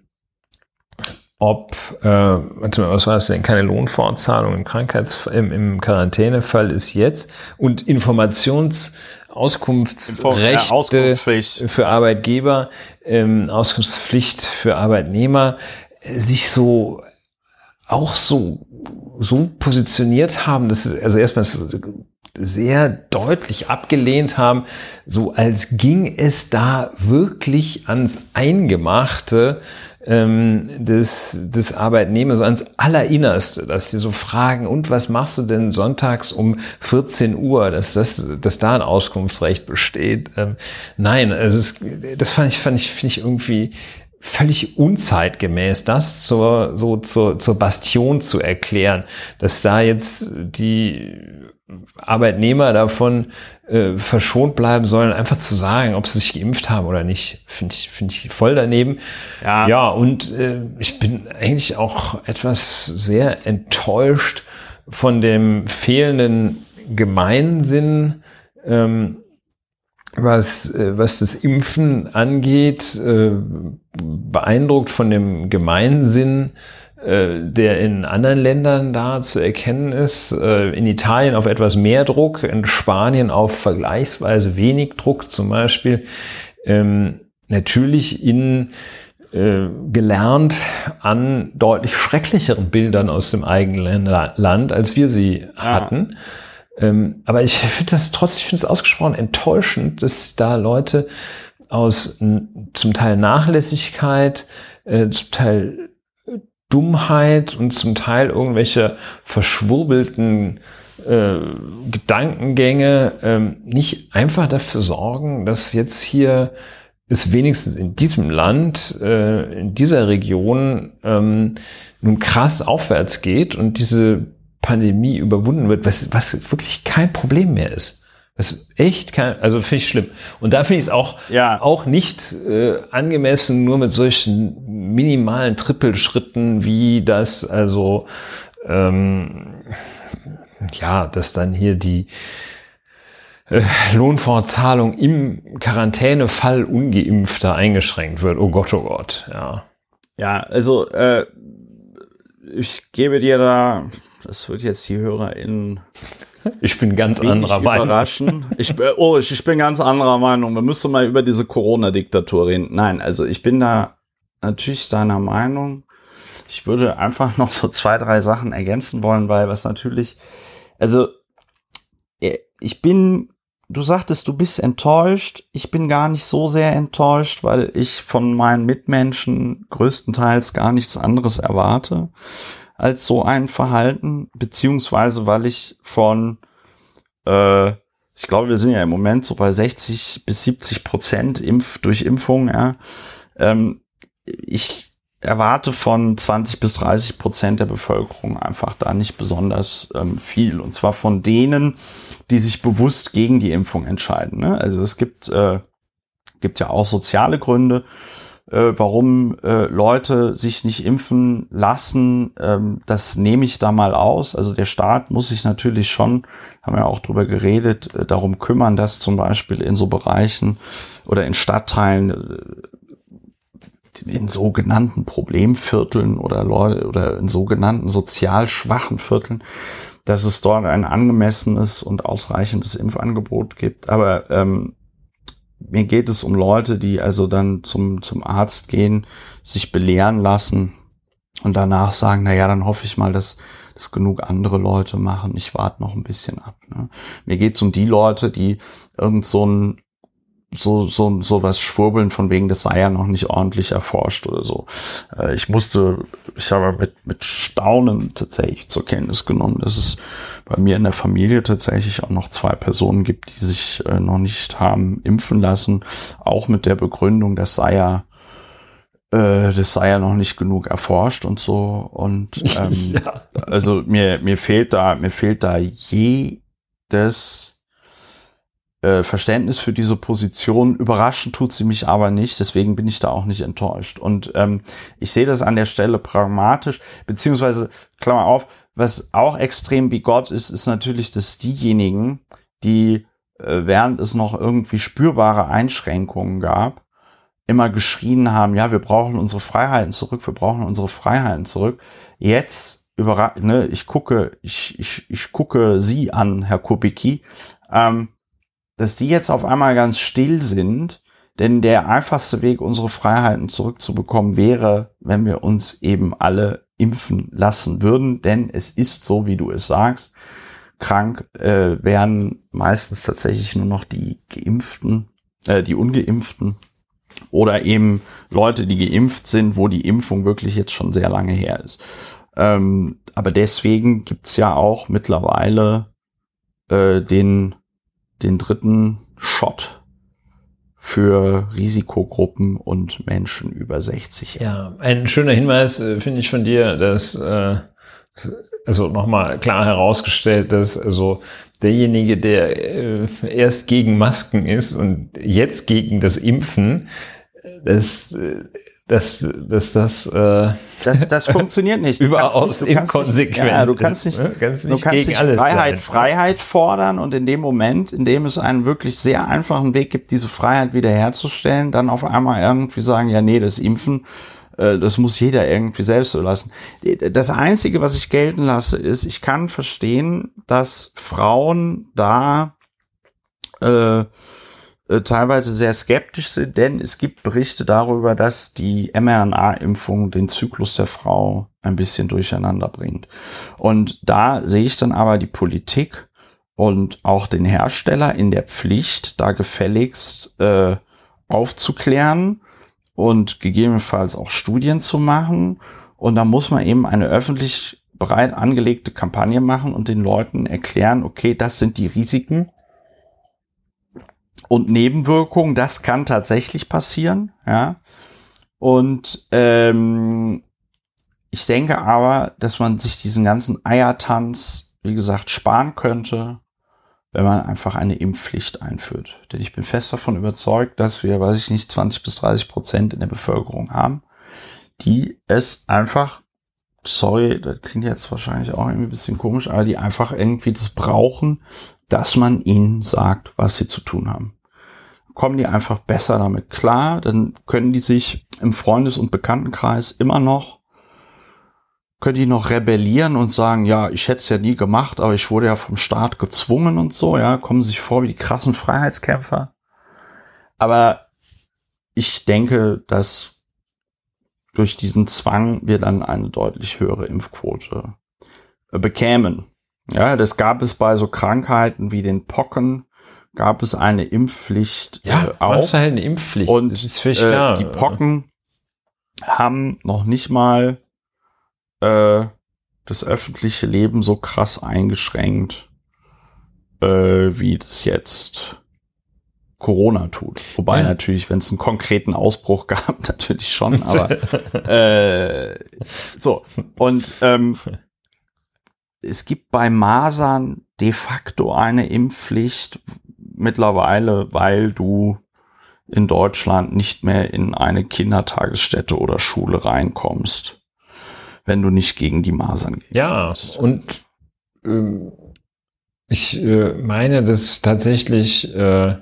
ob, äh, was war das denn, keine Lohnfortzahlung im Krankheits-, im, im Quarantänefall ist jetzt. Und Informations- Auskunftsrechte für Arbeitgeber, ähm, Auskunftspflicht für Arbeitnehmer äh, sich so auch so so positioniert haben, dass sie also erstmal sehr deutlich abgelehnt haben, so als ging es da wirklich ans Eingemachte ähm, des, des Arbeitnehmers, ans Allerinnerste, dass die so fragen, und was machst du denn sonntags um 14 Uhr, dass, das, dass da ein Auskunftsrecht besteht? Ähm, nein, also es, das fand ich, fand ich, finde ich irgendwie völlig unzeitgemäß, das zur, so zur, zur Bastion zu erklären, dass da jetzt die Arbeitnehmer davon äh, verschont bleiben sollen, einfach zu sagen, ob sie sich geimpft haben oder nicht, finde ich, finde ich voll daneben. Ja, ja und äh, ich bin eigentlich auch etwas sehr enttäuscht von dem fehlenden Gemeinsinn, ähm, was, äh, was das Impfen angeht, äh, beeindruckt von dem Gemeinsinn der in anderen Ländern da zu erkennen ist. Äh, in Italien auf etwas mehr Druck, in Spanien auf vergleichsweise wenig Druck zum Beispiel. Ähm, natürlich in äh, gelernt an deutlich schrecklicheren Bildern aus dem eigenen Land, als wir sie hatten. Ähm, aber ich finde das trotzdem, ich finde es ausgesprochen enttäuschend, dass da Leute aus zum Teil Nachlässigkeit, äh, zum Teil Dummheit und zum Teil irgendwelche verschwurbelten äh, Gedankengänge ähm, nicht einfach dafür sorgen, dass jetzt hier es wenigstens in diesem Land, äh, in dieser Region ähm, nun krass aufwärts geht und diese Pandemie überwunden wird, was, was wirklich kein Problem mehr ist. Das ist echt kein, also finde ich schlimm. Und da finde ich es auch, ja. auch nicht äh, angemessen, nur mit solchen minimalen Trippelschritten, wie das, also ähm, ja, dass dann hier die äh, Lohnfortzahlung im Quarantänefall ungeimpfter eingeschränkt wird. Oh Gott, oh Gott, ja. Ja, also äh, ich gebe dir da, das wird jetzt die HörerInnen ich bin ganz anderer Meinung. Ich, oh, ich, ich bin ganz anderer Meinung. Wir müssen mal über diese Corona-Diktatur reden. Nein, also ich bin da natürlich deiner Meinung. Ich würde einfach noch so zwei, drei Sachen ergänzen wollen, weil was natürlich, also äh, ich bin, du sagtest, du bist enttäuscht. Ich bin gar nicht so sehr enttäuscht, weil ich von meinen Mitmenschen größtenteils gar nichts anderes erwarte als so ein Verhalten, beziehungsweise weil ich von äh, ich glaube, wir sind ja im Moment so bei 60 bis 70 Prozent Impf durch Impfung. Ja. Ähm, ich erwarte von 20 bis 30 Prozent der Bevölkerung einfach da nicht besonders ähm, viel. Und zwar von denen, die sich bewusst gegen die Impfung entscheiden. Ne? Also es gibt, äh, gibt ja auch soziale Gründe äh, warum äh, Leute sich nicht impfen lassen, ähm, das nehme ich da mal aus. Also der Staat muss sich natürlich schon, haben wir auch drüber geredet, äh, darum kümmern, dass zum Beispiel in so Bereichen oder in Stadtteilen äh, in sogenannten Problemvierteln oder Leute oder in sogenannten sozial schwachen Vierteln, dass es dort ein angemessenes und ausreichendes Impfangebot gibt. Aber ähm, mir geht es um Leute, die also dann zum, zum Arzt gehen, sich belehren lassen und danach sagen, na ja, dann hoffe ich mal, dass das genug andere Leute machen. Ich warte noch ein bisschen ab. Ne? Mir geht es um die Leute, die irgend so ein so, so, so was schwurbeln von wegen, das sei ja noch nicht ordentlich erforscht oder so. Äh, ich musste, ich habe mit, mit Staunen tatsächlich zur Kenntnis genommen, dass es bei mir in der Familie tatsächlich auch noch zwei Personen gibt, die sich äh, noch nicht haben impfen lassen, auch mit der Begründung, das sei ja äh, das sei ja noch nicht genug erforscht und so und <laughs> ähm, ja. also mir mir fehlt da mir fehlt da jedes äh, Verständnis für diese Position. Überraschend tut sie mich aber nicht, deswegen bin ich da auch nicht enttäuscht. Und ähm, ich sehe das an der Stelle pragmatisch, beziehungsweise, Klammer auf, was auch extrem bigott ist, ist natürlich, dass diejenigen, die äh, während es noch irgendwie spürbare Einschränkungen gab, immer geschrien haben, ja, wir brauchen unsere Freiheiten zurück, wir brauchen unsere Freiheiten zurück. Jetzt überrascht, ne, ich gucke, ich, ich, ich gucke Sie an, Herr Kubicki, ähm, dass die jetzt auf einmal ganz still sind, denn der einfachste Weg, unsere Freiheiten zurückzubekommen, wäre, wenn wir uns eben alle impfen lassen würden, denn es ist so, wie du es sagst, krank äh, werden meistens tatsächlich nur noch die Geimpften, äh, die Ungeimpften oder eben Leute, die geimpft sind, wo die Impfung wirklich jetzt schon sehr lange her ist. Ähm, aber deswegen gibt's ja auch mittlerweile äh, den den dritten Shot für Risikogruppen und Menschen über 60. Ja, ein schöner Hinweis äh, finde ich von dir, dass äh, also nochmal klar herausgestellt, dass also derjenige, der äh, erst gegen Masken ist und jetzt gegen das Impfen, das äh, dass, dass das, äh, das, das <laughs> funktioniert nicht. überaus nicht, inkonsequent. Ja, du kannst nicht, ne? kannst nicht, du kannst nicht Freiheit, sein. Freiheit fordern und in dem Moment, in dem es einen wirklich sehr einfachen Weg gibt, diese Freiheit wiederherzustellen, dann auf einmal irgendwie sagen, ja, nee, das Impfen, äh, das muss jeder irgendwie selbst so lassen. Das Einzige, was ich gelten lasse, ist, ich kann verstehen, dass Frauen da äh, äh, teilweise sehr skeptisch sind, denn es gibt Berichte darüber, dass die mRNA-Impfung den Zyklus der Frau ein bisschen durcheinander bringt. Und da sehe ich dann aber die Politik und auch den Hersteller in der Pflicht, da gefälligst äh, aufzuklären und gegebenenfalls auch Studien zu machen. Und da muss man eben eine öffentlich breit angelegte Kampagne machen und den Leuten erklären, okay, das sind die Risiken und Nebenwirkungen, das kann tatsächlich passieren, ja. Und ähm, ich denke aber, dass man sich diesen ganzen Eiertanz, wie gesagt, sparen könnte, wenn man einfach eine Impfpflicht einführt. Denn ich bin fest davon überzeugt, dass wir, weiß ich nicht, 20 bis 30 Prozent in der Bevölkerung haben, die es einfach, sorry, das klingt jetzt wahrscheinlich auch irgendwie ein bisschen komisch, aber die einfach irgendwie das brauchen, dass man ihnen sagt, was sie zu tun haben kommen die einfach besser damit klar. Dann können die sich im Freundes- und Bekanntenkreis immer noch, können die noch rebellieren und sagen, ja, ich hätte es ja nie gemacht, aber ich wurde ja vom Staat gezwungen und so, ja, kommen sich vor wie die krassen Freiheitskämpfer. Aber ich denke, dass durch diesen Zwang wir dann eine deutlich höhere Impfquote bekämen. Ja, das gab es bei so Krankheiten wie den Pocken, gab es eine Impfpflicht ja, äh, auch. Ist halt eine Impfpflicht. Und das ist völlig äh, klar. die Pocken haben noch nicht mal äh, das öffentliche Leben so krass eingeschränkt äh, wie das jetzt Corona tut. Wobei Ja. natürlich, wenn es einen konkreten Ausbruch <laughs> gab, natürlich schon, aber <laughs> äh, so. Und ähm, es gibt bei Masern de facto eine Impfpflicht mittlerweile, weil du in Deutschland nicht mehr in eine Kindertagesstätte oder Schule reinkommst, wenn du nicht gegen die Masern gehst. Ja, und ähm, ich äh, meine, dass tatsächlich, äh,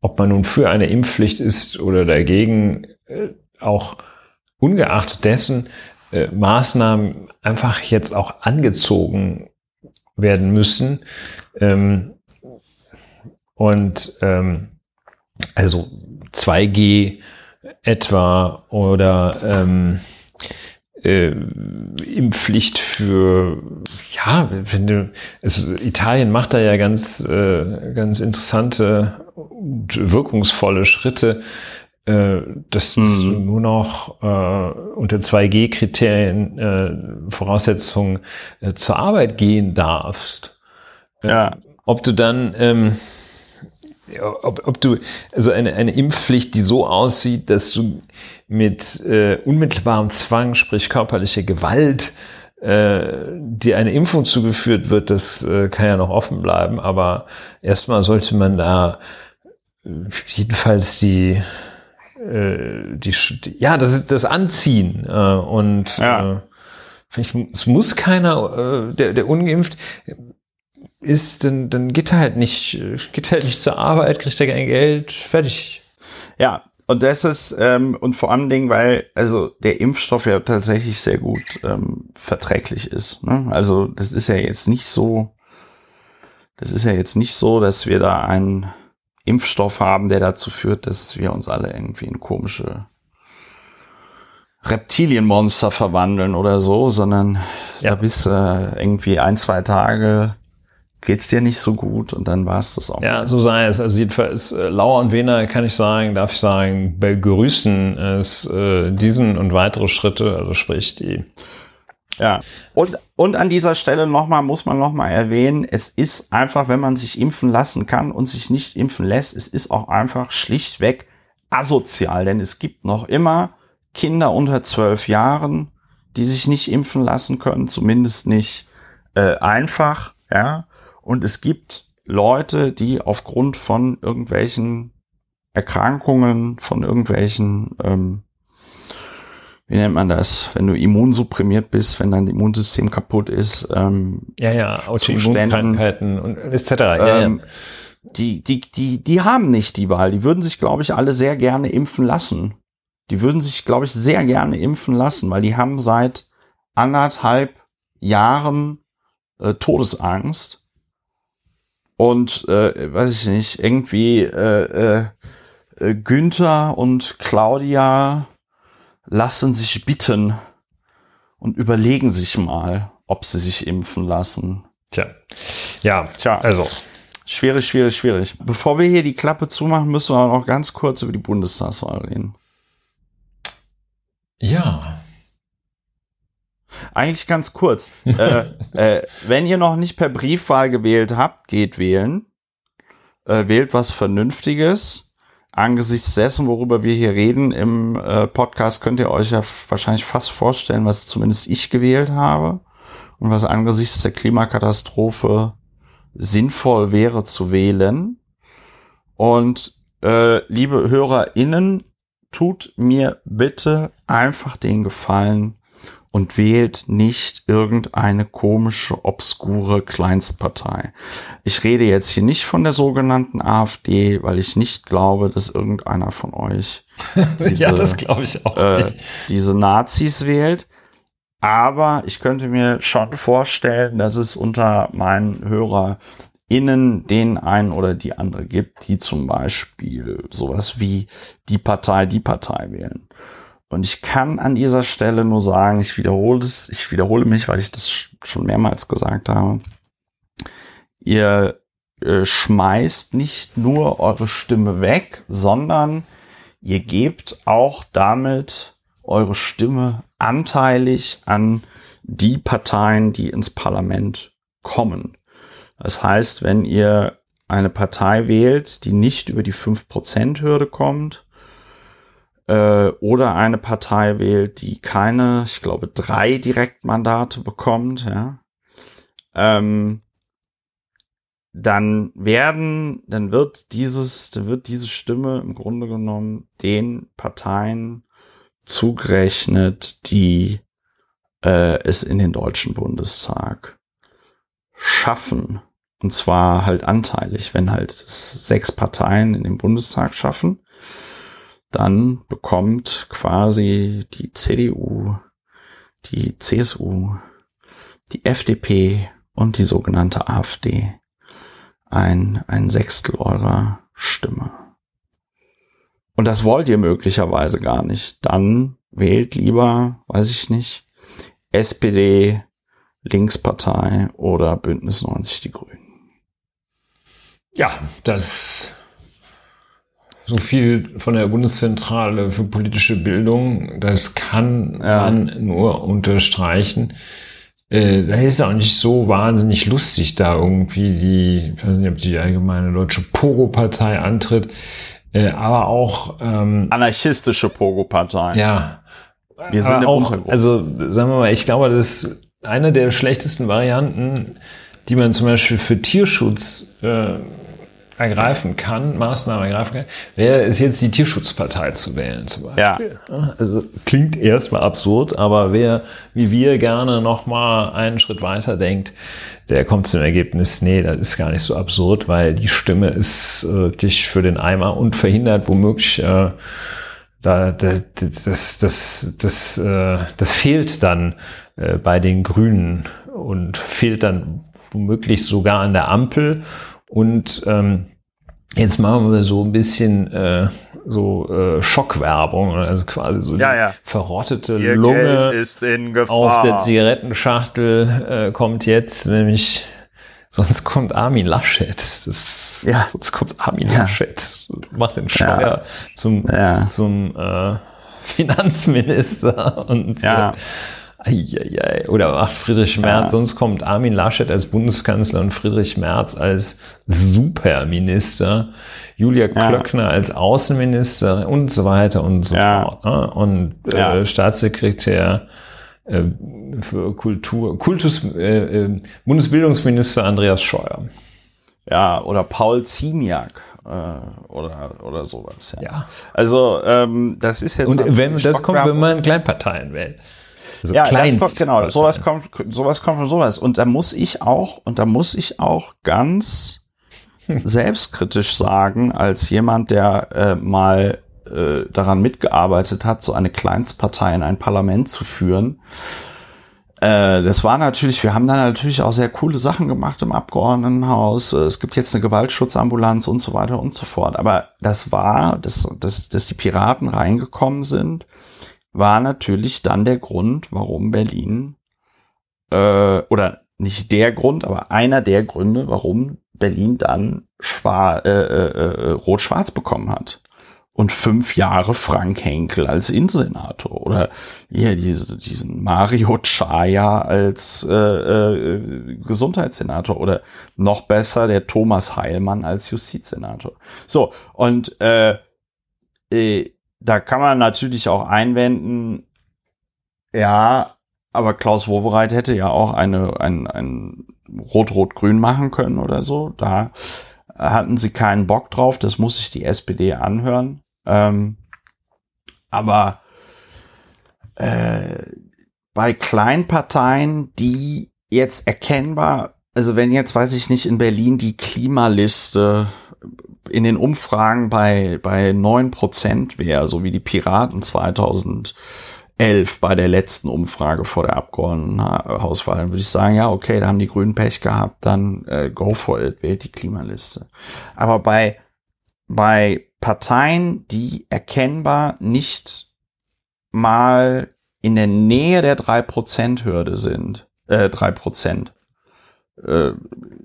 ob man nun für eine Impfpflicht ist oder dagegen, äh, auch ungeachtet dessen äh, Maßnahmen einfach jetzt auch angezogen werden müssen. Ähm, und ähm, also 2G etwa oder ähm, äh, Impfpflicht für, ja, wenn du, also Italien macht da ja ganz, äh, ganz interessante und wirkungsvolle Schritte, äh, dass, dass du nur noch äh, unter 2G-Kriterien, äh, Voraussetzungen äh, zur Arbeit gehen darfst. Ja. Ob du dann, ähm, ob, ob du, also eine, eine Impfpflicht, die so aussieht, dass du mit äh, unmittelbarem Zwang, sprich körperliche Gewalt, äh, dir eine Impfung zugeführt wird, das äh, kann ja noch offen bleiben, aber erstmal sollte man da äh, jedenfalls die, äh, die, ja, das, das Anziehen äh, und Ja. äh, vielleicht, es muss keiner, äh, der, der ungeimpft ist, dann, dann geht er halt nicht, äh, geht halt nicht zur Arbeit, kriegt er kein Geld, fertig. Ja, und das ist, ähm, und vor allen Dingen, weil also der Impfstoff ja tatsächlich sehr gut ähm, verträglich ist. Ne? Also das ist ja jetzt nicht so, das ist ja jetzt nicht so, dass wir da einen Impfstoff haben, der dazu führt, dass wir uns alle irgendwie in komische Reptilienmonster verwandeln oder so, sondern Ja. da bist du irgendwie ein, zwei Tage geht's dir nicht so gut und dann war's das auch. Ja, so sei es. Also jedenfalls äh, Lauer und Wehner kann ich sagen, darf ich sagen, begrüßen es äh, diesen und weitere Schritte, also sprich die Ja, und, und an dieser Stelle nochmal, muss man nochmal erwähnen, es ist einfach, wenn man sich impfen lassen kann und sich nicht impfen lässt, es ist auch einfach schlichtweg asozial, denn es gibt noch immer Kinder unter zwölf Jahren, die sich nicht impfen lassen können, zumindest nicht äh, einfach, ja, und es gibt Leute, die aufgrund von irgendwelchen Erkrankungen, von irgendwelchen ähm, wie nennt man das, wenn du immunsupprimiert bist, wenn dein Immunsystem kaputt ist, ähm, ja, ja, Autoimmunkrankheiten und etc. Ja, ähm, die, die, die, die haben nicht die Wahl. Die würden sich, glaube ich, alle sehr gerne impfen lassen. Die würden sich, glaube ich, sehr gerne impfen lassen, weil die haben seit anderthalb Jahren äh, Todesangst. Und äh, weiß ich nicht, irgendwie äh, äh, äh, Günther und Claudia lassen sich bitten und überlegen sich mal, ob sie sich impfen lassen. Tja. Ja, Tja, also. Schwierig, schwierig, schwierig. Bevor wir hier die Klappe zumachen, müssen wir noch ganz kurz über die Bundestagswahl reden. Ja. Eigentlich ganz kurz. <laughs> äh, äh, wenn ihr noch nicht per Briefwahl gewählt habt, geht wählen. Äh, wählt was Vernünftiges. Angesichts dessen, worüber wir hier reden im äh, Podcast, könnt ihr euch ja wahrscheinlich fast vorstellen, was zumindest ich gewählt habe und was angesichts der Klimakatastrophe sinnvoll wäre zu wählen. Und äh, liebe HörerInnen, tut mir bitte einfach den Gefallen und wählt nicht irgendeine komische, obskure Kleinstpartei. Ich rede jetzt hier nicht von der sogenannten AfD, weil ich nicht glaube, dass irgendeiner von euch <laughs> diese, ja, das glaube ich auch äh, diese Nazis wählt. Aber ich könnte mir schon vorstellen, dass es unter meinen HörerInnen den einen oder die andere gibt, die zum Beispiel sowas wie die Partei, die Partei wählen. Und ich kann an dieser Stelle nur sagen, ich wiederhole es, ich wiederhole mich, weil ich das sch- schon mehrmals gesagt habe. Ihr äh, schmeißt nicht nur eure Stimme weg, sondern ihr gebt auch damit eure Stimme anteilig an die Parteien, die ins Parlament kommen. Das heißt, wenn ihr eine Partei wählt, die nicht über die 5%-Hürde kommt, äh, oder eine Partei wählt, die keine, ich glaube, drei Direktmandate bekommt, ja, ähm, dann werden, dann wird dieses, dann wird diese Stimme im Grunde genommen den Parteien zugerechnet, die äh, es in den Deutschen Bundestag schaffen. Und zwar halt anteilig, wenn halt sechs Parteien in den Bundestag schaffen, dann bekommt quasi die CDU, die CSU, die FDP und die sogenannte AfD ein, ein Sechstel eurer Stimme. Und das wollt ihr möglicherweise gar nicht. Dann wählt lieber, weiß ich nicht, SPD, Linkspartei oder Bündnis 90 Die Grünen. Ja, das so viel von der Bundeszentrale für politische Bildung, das kann ja. man nur unterstreichen. Äh, da ist auch nicht so wahnsinnig lustig, da irgendwie die, ich weiß nicht, ob die allgemeine deutsche Pogo-Partei antritt, äh, aber auch ähm, anarchistische Pogo-Partei. Ja. Wir sind auch, also sagen wir mal, ich glaube, das ist eine der schlechtesten Varianten, die man zum Beispiel für Tierschutz äh, ergreifen kann, Maßnahmen ergreifen kann, wäre es jetzt die Tierschutzpartei zu wählen zum Beispiel. Ja. Also klingt erstmal absurd, aber wer wie wir gerne nochmal einen Schritt weiter denkt, der kommt zum Ergebnis, nee, das ist gar nicht so absurd, weil die Stimme ist äh, wirklich für den Eimer und verhindert womöglich äh, da, das, das, das, das, äh, das fehlt dann äh, bei den Grünen und fehlt dann womöglich sogar an der Ampel und ähm, jetzt machen wir so ein bisschen äh, so äh, Schockwerbung, also quasi so ja, ja. verrottete Ihr Lunge auf der Zigarettenschachtel äh, kommt jetzt, nämlich sonst kommt Armin Laschet. Das, ja. Sonst kommt Armin ja. Laschet, macht den Steuer zum, zum äh, Finanzminister und ja. Äh, Eieiei. Oder macht Friedrich Merz, ja. sonst kommt Armin Laschet als Bundeskanzler und Friedrich Merz als Superminister, Julia ja. Klöckner als Außenminister und so weiter und so ja. fort. Ne? Und äh, Staatssekretär äh, für Kultur, Kultus, äh, äh, Bundesbildungsminister Andreas Scheuer. Ja, oder Paul Ziemiak äh, oder, oder sowas. Ja. ja. Also ähm, das ist jetzt. Und wenn das kommt, wenn man Kleinparteien wählt. So ja, das kommt, genau, sowas kommt, sowas kommt von sowas. Und da muss ich auch, und da muss ich auch ganz <laughs> selbstkritisch sagen, als jemand, der äh, mal äh, daran mitgearbeitet hat, so eine Kleinstpartei in ein Parlament zu führen. Äh, das war natürlich, wir haben da natürlich auch sehr coole Sachen gemacht im Abgeordnetenhaus. Es gibt jetzt eine Gewaltschutzambulanz und so weiter und so fort. Aber das war, dass, dass, dass die Piraten reingekommen sind war natürlich dann der Grund, warum Berlin äh, oder nicht der Grund, aber einer der Gründe, warum Berlin dann schwar, äh, äh, äh, rot-schwarz bekommen hat. Und fünf Jahre Frank Henkel als Innensenator oder hier diese, diesen Mario Chaya als äh, äh, Gesundheitssenator oder noch besser der Thomas Heilmann als Justizsenator. So, und äh, äh, da kann man natürlich auch einwenden, ja, aber Klaus Wowereit hätte ja auch eine, ein, ein Rot-Rot-Grün machen können oder so. Da hatten sie keinen Bock drauf. Das muss sich die SPD anhören. Ähm, aber äh, bei Kleinparteien, die jetzt erkennbar, also wenn jetzt, weiß ich nicht, in Berlin die Klimaliste in den Umfragen bei, bei neun Prozent wäre, so wie die Piraten 2011 bei der letzten Umfrage vor der Abgeordnetenhauswahl, würde ich sagen, ja, okay, da haben die Grünen Pech gehabt, dann äh, go for it, wählt die Klimaliste. Aber bei, bei Parteien, die erkennbar nicht mal in der Nähe der drei Prozent Hürde sind, äh, drei Prozent äh,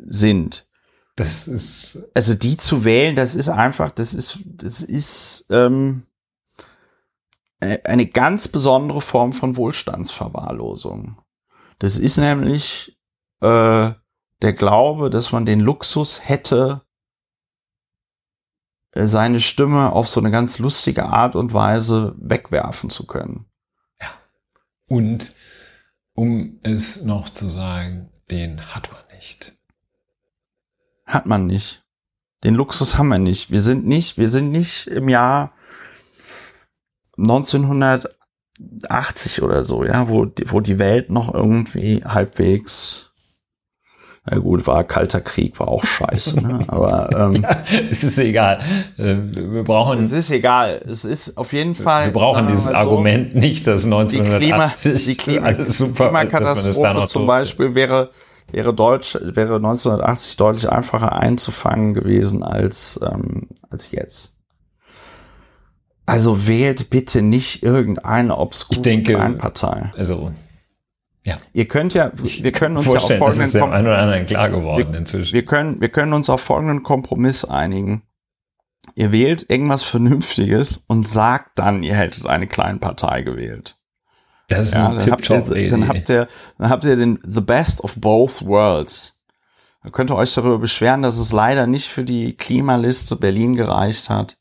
sind, das ist. Also die zu wählen, das ist einfach, das ist, das ist ähm, äh, eine ganz besondere Form von Wohlstandsverwahrlosung. Das ist nämlich äh, der Glaube, dass man den Luxus hätte, äh, seine Stimme auf so eine ganz lustige Art und Weise wegwerfen zu können. Ja. Und um es noch zu sagen, den hat man nicht. Hat man nicht. Den Luxus haben wir nicht. Wir sind nicht, wir sind nicht im Jahr 1980 oder so, ja, wo, wo die Welt noch irgendwie halbwegs na gut, war kalter Krieg, war auch scheiße, ne? <laughs> aber ähm, ja, es ist egal. Äh, wir brauchen. Es ist egal. Es ist auf jeden Fall. Wir brauchen dieses so, Argument nicht, dass 1980 die, Klima, die, Klima, alles super, Klimakatastrophe zum Beispiel wäre wäre Deutsch wäre 1980 deutlich einfacher einzufangen gewesen als ähm, als jetzt. Also wählt bitte nicht irgendeine obskure Kleinpartei. Also ja. Ihr könnt ja, wir können uns ja auf folgenden das ist dem einen oder anderen klar geworden wir, inzwischen. Wir können, wir können uns auf folgenden Kompromiss einigen. Ihr wählt irgendwas Vernünftiges und sagt dann, ihr hättet eine kleine Partei gewählt. Das ist ja, dann, habt ihr, dann habt ihr, dann habt ihr den the best of both worlds. Dann könnt ihr euch darüber beschweren, dass es leider nicht für die Klimaliste Berlin gereicht hat.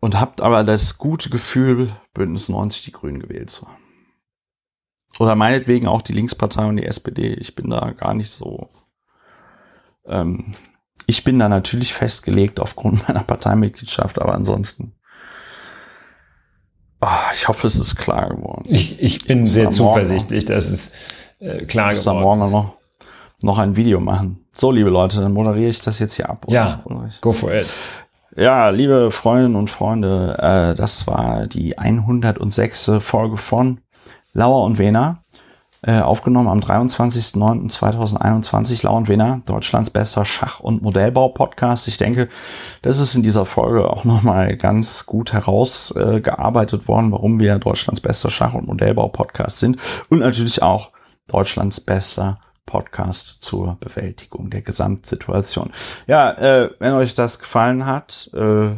Und habt aber das gute Gefühl, Bündnis 90 die Grünen gewählt zu haben. Oder meinetwegen auch die Linkspartei und die SPD. Ich bin da gar nicht so. Ähm, ich bin da natürlich festgelegt aufgrund <laughs> meiner Parteimitgliedschaft, aber ansonsten. Oh, ich hoffe, es ist klar geworden. Ich, ich bin ich sehr zuversichtlich, dass es äh, klar ich geworden morgen ist. Noch, noch ein Video machen. So, liebe Leute, dann moderiere ich das jetzt hier ab. Oder? Ja, go for it. Ja, liebe Freundinnen und Freunde, äh, das war die 106. Folge von Lauer und Wena, äh, aufgenommen am 23.09.2021. Lauer und Wena, Deutschlands bester Schach- und Modellbau-Podcast. Ich denke, das ist in dieser Folge auch nochmal ganz gut herausgearbeitet äh, worden, warum wir Deutschlands bester Schach- und Modellbau-Podcast sind und natürlich auch Deutschlands bester Podcast zur Bewältigung der Gesamtsituation. Ja, äh, wenn euch das gefallen hat, äh,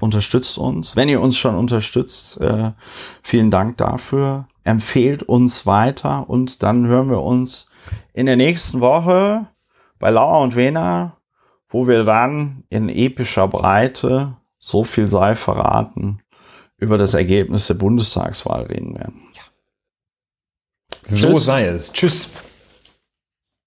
unterstützt uns. Wenn ihr uns schon unterstützt, äh, vielen Dank dafür empfehlt uns weiter und dann hören wir uns in der nächsten Woche bei Laura und Wena, wo wir dann in epischer Breite, so viel sei verraten, über das Ergebnis der Bundestagswahl reden werden. Ja. So Tschüss. sei es. Tschüss.